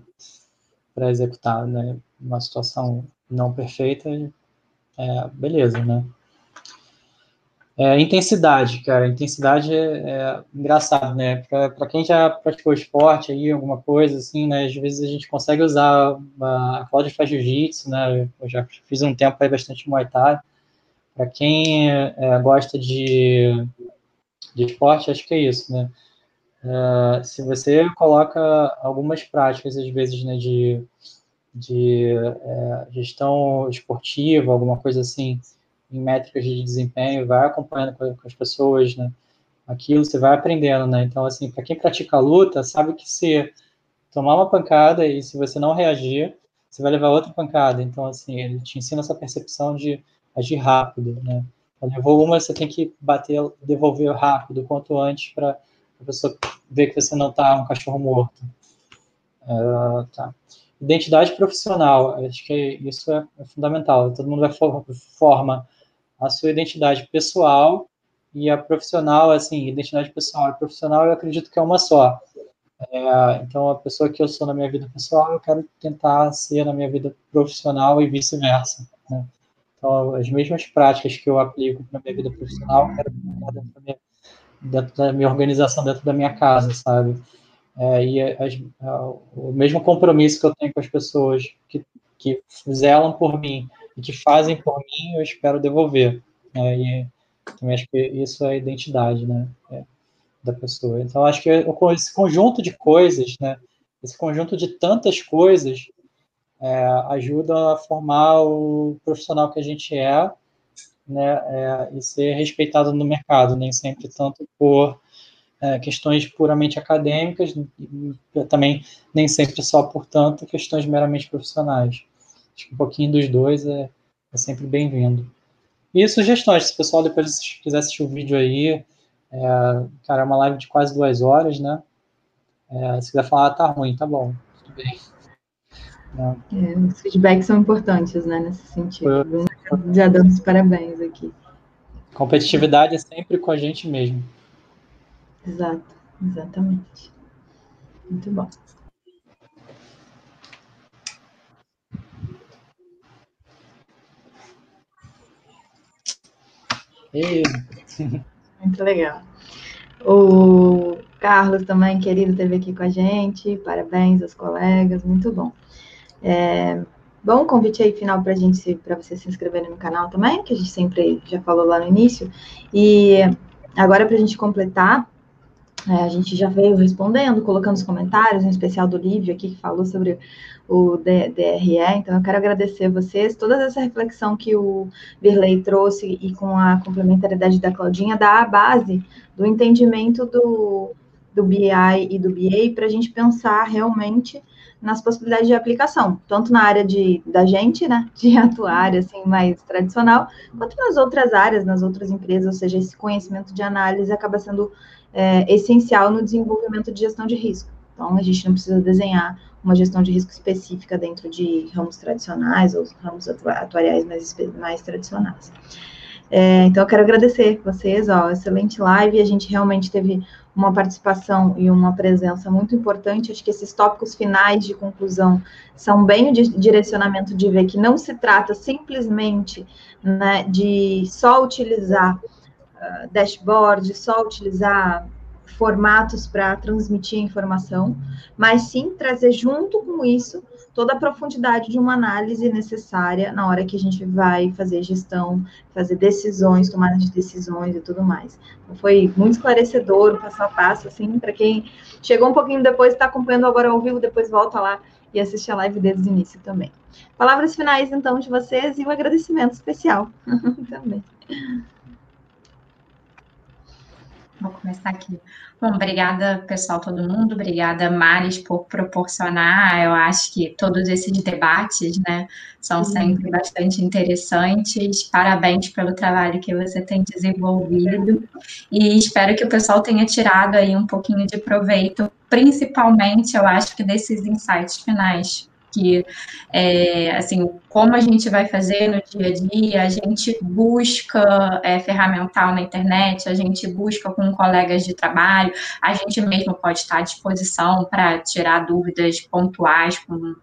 executar né, uma situação não perfeita, é, beleza, né? É, intensidade, cara. Intensidade é, é engraçado, né? Para quem já praticou esporte aí, alguma coisa assim, né? Às vezes a gente consegue usar. A, a Cláudia faz jiu-jitsu, né? Eu já fiz um tempo aí bastante Muay Thai. Para quem é, gosta de, de esporte, acho que é isso, né? É, se você coloca algumas práticas, às vezes, né, de, de é, gestão esportiva, alguma coisa assim, em métricas de desempenho, vai acompanhando com, com as pessoas, né? Aquilo você vai aprendendo, né? Então, assim, para quem pratica luta, sabe que se tomar uma pancada e se você não reagir, você vai levar outra pancada. Então, assim, ele te ensina essa percepção de agir rápido, né? Levou uma, você tem que bater, devolver rápido, quanto antes, para a pessoa ver que você não está um cachorro morto. Uh, tá. Identidade profissional, acho que isso é, é fundamental. Todo mundo vai for, forma a sua identidade pessoal e a profissional, assim, identidade pessoal e profissional, eu acredito que é uma só. É, então, a pessoa que eu sou na minha vida pessoal, eu quero tentar ser na minha vida profissional e vice-versa. Né? Então, as mesmas práticas que eu aplico na minha vida profissional, eu quero aplicar dentro da minha, dentro da minha organização, dentro da minha casa, sabe? É, e as, o mesmo compromisso que eu tenho com as pessoas que, que zelam por mim e que fazem por mim, eu espero devolver. Né? E também acho que isso é a identidade, né? É, da pessoa. Então, acho que esse conjunto de coisas, né? Esse conjunto de tantas coisas é, ajuda a formar o profissional que a gente é, né? É, e ser respeitado no mercado, nem sempre tanto por é, questões puramente acadêmicas, também nem sempre só por tanto questões meramente profissionais. Acho que um pouquinho dos dois é, é sempre bem-vindo. E sugestões, se o pessoal depois quiser assistir o vídeo aí, é, cara, é uma live de quase duas horas, né? É, se quiser falar, tá ruim, tá bom, tudo bem. É. os feedbacks são importantes, né, nesse sentido. Já damos parabéns aqui. Competitividade é sempre com a gente mesmo. Exato, exatamente. Muito bom. Muito legal. O Carlos também, querido, esteve aqui com a gente. Parabéns aos colegas, muito bom. É, bom convite aí final para gente, para você se inscreverem no canal também, que a gente sempre já falou lá no início. E agora para a gente completar, é, a gente já veio respondendo, colocando os comentários, em especial do Lívio aqui, que falou sobre o DRE. Então, eu quero agradecer a vocês. Toda essa reflexão que o Virley trouxe e com a complementariedade da Claudinha, dá a base do entendimento do, do BI e do BA para a gente pensar realmente nas possibilidades de aplicação, tanto na área de, da gente, né, de atuar assim mais tradicional, quanto nas outras áreas, nas outras empresas, ou seja, esse conhecimento de análise acaba sendo é, essencial no desenvolvimento de gestão de risco. Então, a gente não precisa desenhar uma gestão de risco específica dentro de ramos tradicionais ou ramos atuariais mais, mais tradicionais. É, então, eu quero agradecer vocês, ó, excelente live, a gente realmente teve uma participação e uma presença muito importante, acho que esses tópicos finais de conclusão são bem o direcionamento de ver que não se trata simplesmente né, de só utilizar uh, dashboard, só utilizar formatos para transmitir informação, mas sim trazer junto com isso toda a profundidade de uma análise necessária na hora que a gente vai fazer gestão, fazer decisões, tomada de decisões e tudo mais. Então, foi muito esclarecedor, passo a passo, assim, para quem chegou um pouquinho depois, está acompanhando agora ao vivo, depois volta lá e assiste a live desde o início também. Palavras finais, então, de vocês e um agradecimento especial também. Vou começar aqui. Bom, obrigada, pessoal, todo mundo. Obrigada, Maris, por proporcionar. Eu acho que todos esses debates, né, são sempre bastante interessantes. Parabéns pelo trabalho que você tem desenvolvido. E espero que o pessoal tenha tirado aí um pouquinho de proveito, principalmente, eu acho que desses insights finais que é, assim como a gente vai fazer no dia a dia, a gente busca é, ferramental na internet, a gente busca com colegas de trabalho, a gente mesmo pode estar à disposição para tirar dúvidas pontuais com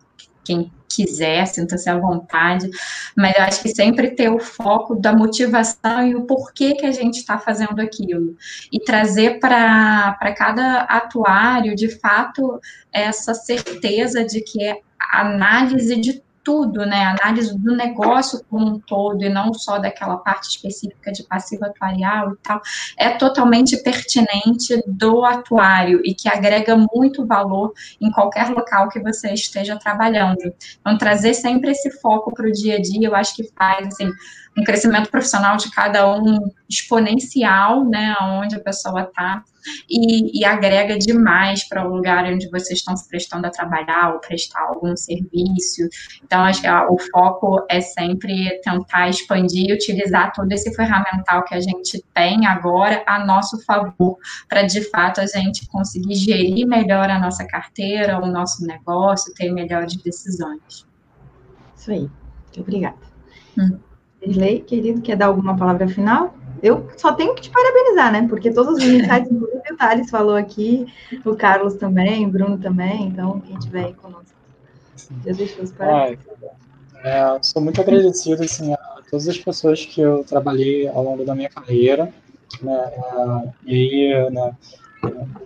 quem quiser, sinta-se à vontade, mas eu acho que sempre ter o foco da motivação e o porquê que a gente está fazendo aquilo. E trazer para cada atuário, de fato, essa certeza de que é análise de tudo, né? Análise do negócio como um todo e não só daquela parte específica de passivo atuarial e tal, é totalmente pertinente do atuário e que agrega muito valor em qualquer local que você esteja trabalhando. Então, trazer sempre esse foco para o dia a dia, eu acho que faz, assim, um crescimento profissional de cada um exponencial, né, onde a pessoa está, e, e, agrega demais para o lugar onde vocês estão se prestando a trabalhar ou prestar algum serviço. Então, acho que o foco é sempre tentar expandir e utilizar todo esse ferramental que a gente tem agora a nosso favor, para de fato a gente conseguir gerir melhor a nossa carteira, o nosso negócio, ter melhores decisões. Isso aí. Muito obrigada. Hum. Lei, querido, quer dar alguma palavra final? Eu só tenho que te parabenizar, né? Porque todos os insights, inclusive o Thales falou aqui, o Carlos também, o Bruno também, então quem estiver aí conosco. Jesus, parabéns. É, sou muito agradecido assim, a todas as pessoas que eu trabalhei ao longo da minha carreira. Né, é, e aí, né,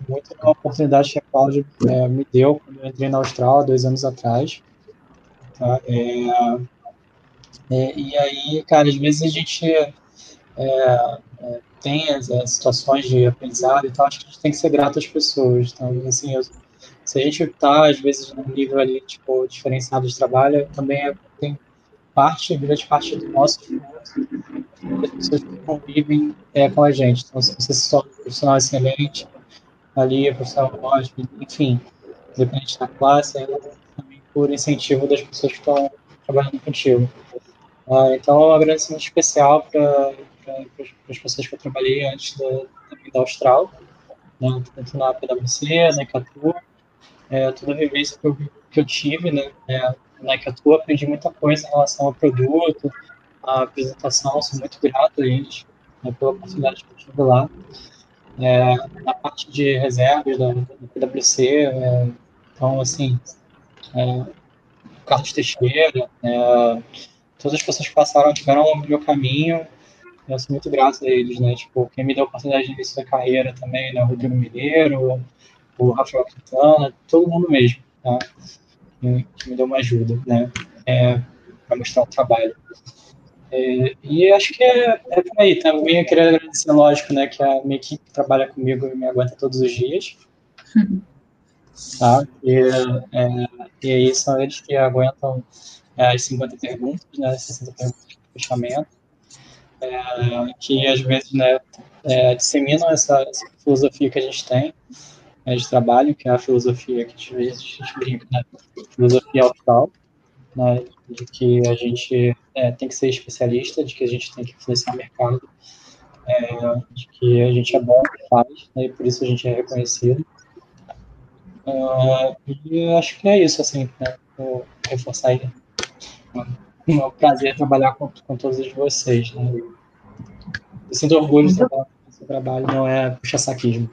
muito da oportunidade que a Cláudia é, me deu quando eu entrei na Austrália, dois anos atrás. Tá? É, é, e aí, cara, às vezes a gente é, é, tem as, as, situações de aprendizado e tal, acho que a gente tem que ser grato às pessoas. Então, assim, eu, se a gente está, às vezes, num nível ali, tipo, diferenciado de trabalho, também é, tem parte, grande parte do nosso as pessoas que convivem é, com a gente. Então, se você se torna um profissional excelente, ali, profissional ótimo, enfim, independente da classe, é também por incentivo das pessoas que estão trabalhando contigo. Uh, então, um agradecimento especial para as pessoas que eu trabalhei antes da, da Austral, né, tanto na PwC, na Icatu, é, toda a vivência que eu, que eu tive né, é, na Icatu, aprendi muita coisa em relação ao produto, à apresentação, sou muito grato a eles né, pela oportunidade que eu tive lá. É, na parte de reservas da, da PwC, é, então, assim, é, Carlos Teixeira, é, todas as pessoas que passaram tiveram o meu caminho. Eu sou muito grato a eles, né? Tipo, quem me deu a oportunidade de início da carreira também, né? O Rodrigo Mineiro, o Rafael Quintana, todo mundo mesmo, tá? Que, que me deu uma ajuda, né? É, para mostrar o trabalho. É, e acho que é, é por aí. Também eu queria agradecer, lógico, né? Que a minha equipe trabalha comigo e me aguenta todos os dias. Tá? E, é, e aí são eles que aguentam é, as 50 perguntas, né, as 60 perguntas de fechamento, é, que às vezes né, é, disseminam essa, essa, filosofia que a gente tem né, de trabalho, que é a filosofia que às vezes a gente brinca, né, filosofia austral, né, de que a gente é, tem que ser especialista, de que a gente tem que influenciar o mercado, é, de que a gente é bom faz, né, e por isso a gente é reconhecido. Uh, e acho que é isso, assim, né, reforçar aí é um prazer trabalhar com, com todos vocês. Né? Eu sinto orgulho de trabalhar com esse trabalho, não é puxa-saquismo.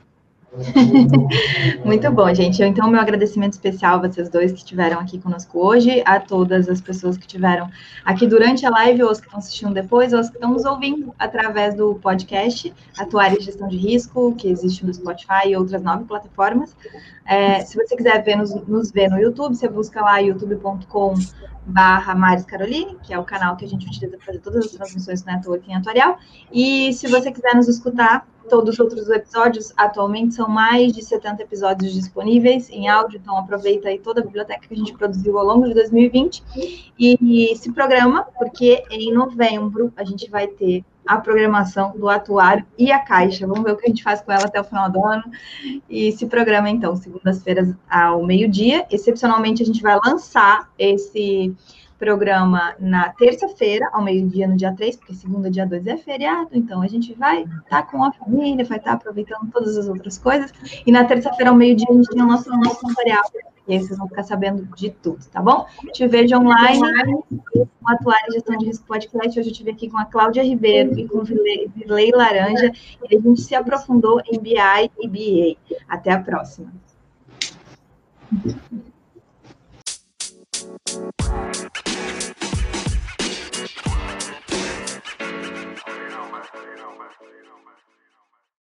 Muito bom, gente. Então, meu agradecimento especial a vocês dois que estiveram aqui conosco hoje, a todas as pessoas que estiveram aqui durante a live, ou os que estão assistindo depois, ou os que estão nos ouvindo através do podcast Atuar em Gestão de Risco, que existe no Spotify e outras nove plataformas. É, se você quiser ver, nos, nos ver no YouTube, você busca lá youtube.com barra Maris Caroline, que é o canal que a gente utiliza para fazer todas as transmissões do Networking Atuarial. E se você quiser nos escutar, todos os outros episódios, atualmente são mais de 70 episódios disponíveis em áudio, então aproveita aí toda a biblioteca que a gente produziu ao longo de 2020 e, e se programa, porque em novembro a gente vai ter a programação do atuário e a caixa. Vamos ver o que a gente faz com ela até o final do ano. E se programa, então, segundas-feiras ao meio-dia. Excepcionalmente, a gente vai lançar esse programa na terça-feira, ao meio-dia, no dia 3, porque segunda, dia 2 é feriado, então a gente vai estar tá com a família, vai estar tá aproveitando todas as outras coisas. E na terça-feira, ao meio-dia, a gente tem o nosso almoço tutorial e aí vocês vão ficar sabendo de tudo, tá bom? Te vejo online com Atuar em Gestão de Risco Podcast. Hoje eu estive aqui com a Cláudia Ribeiro e com o Vilei Laranja. E a gente se aprofundou em BI e BA. Até a próxima. Bye.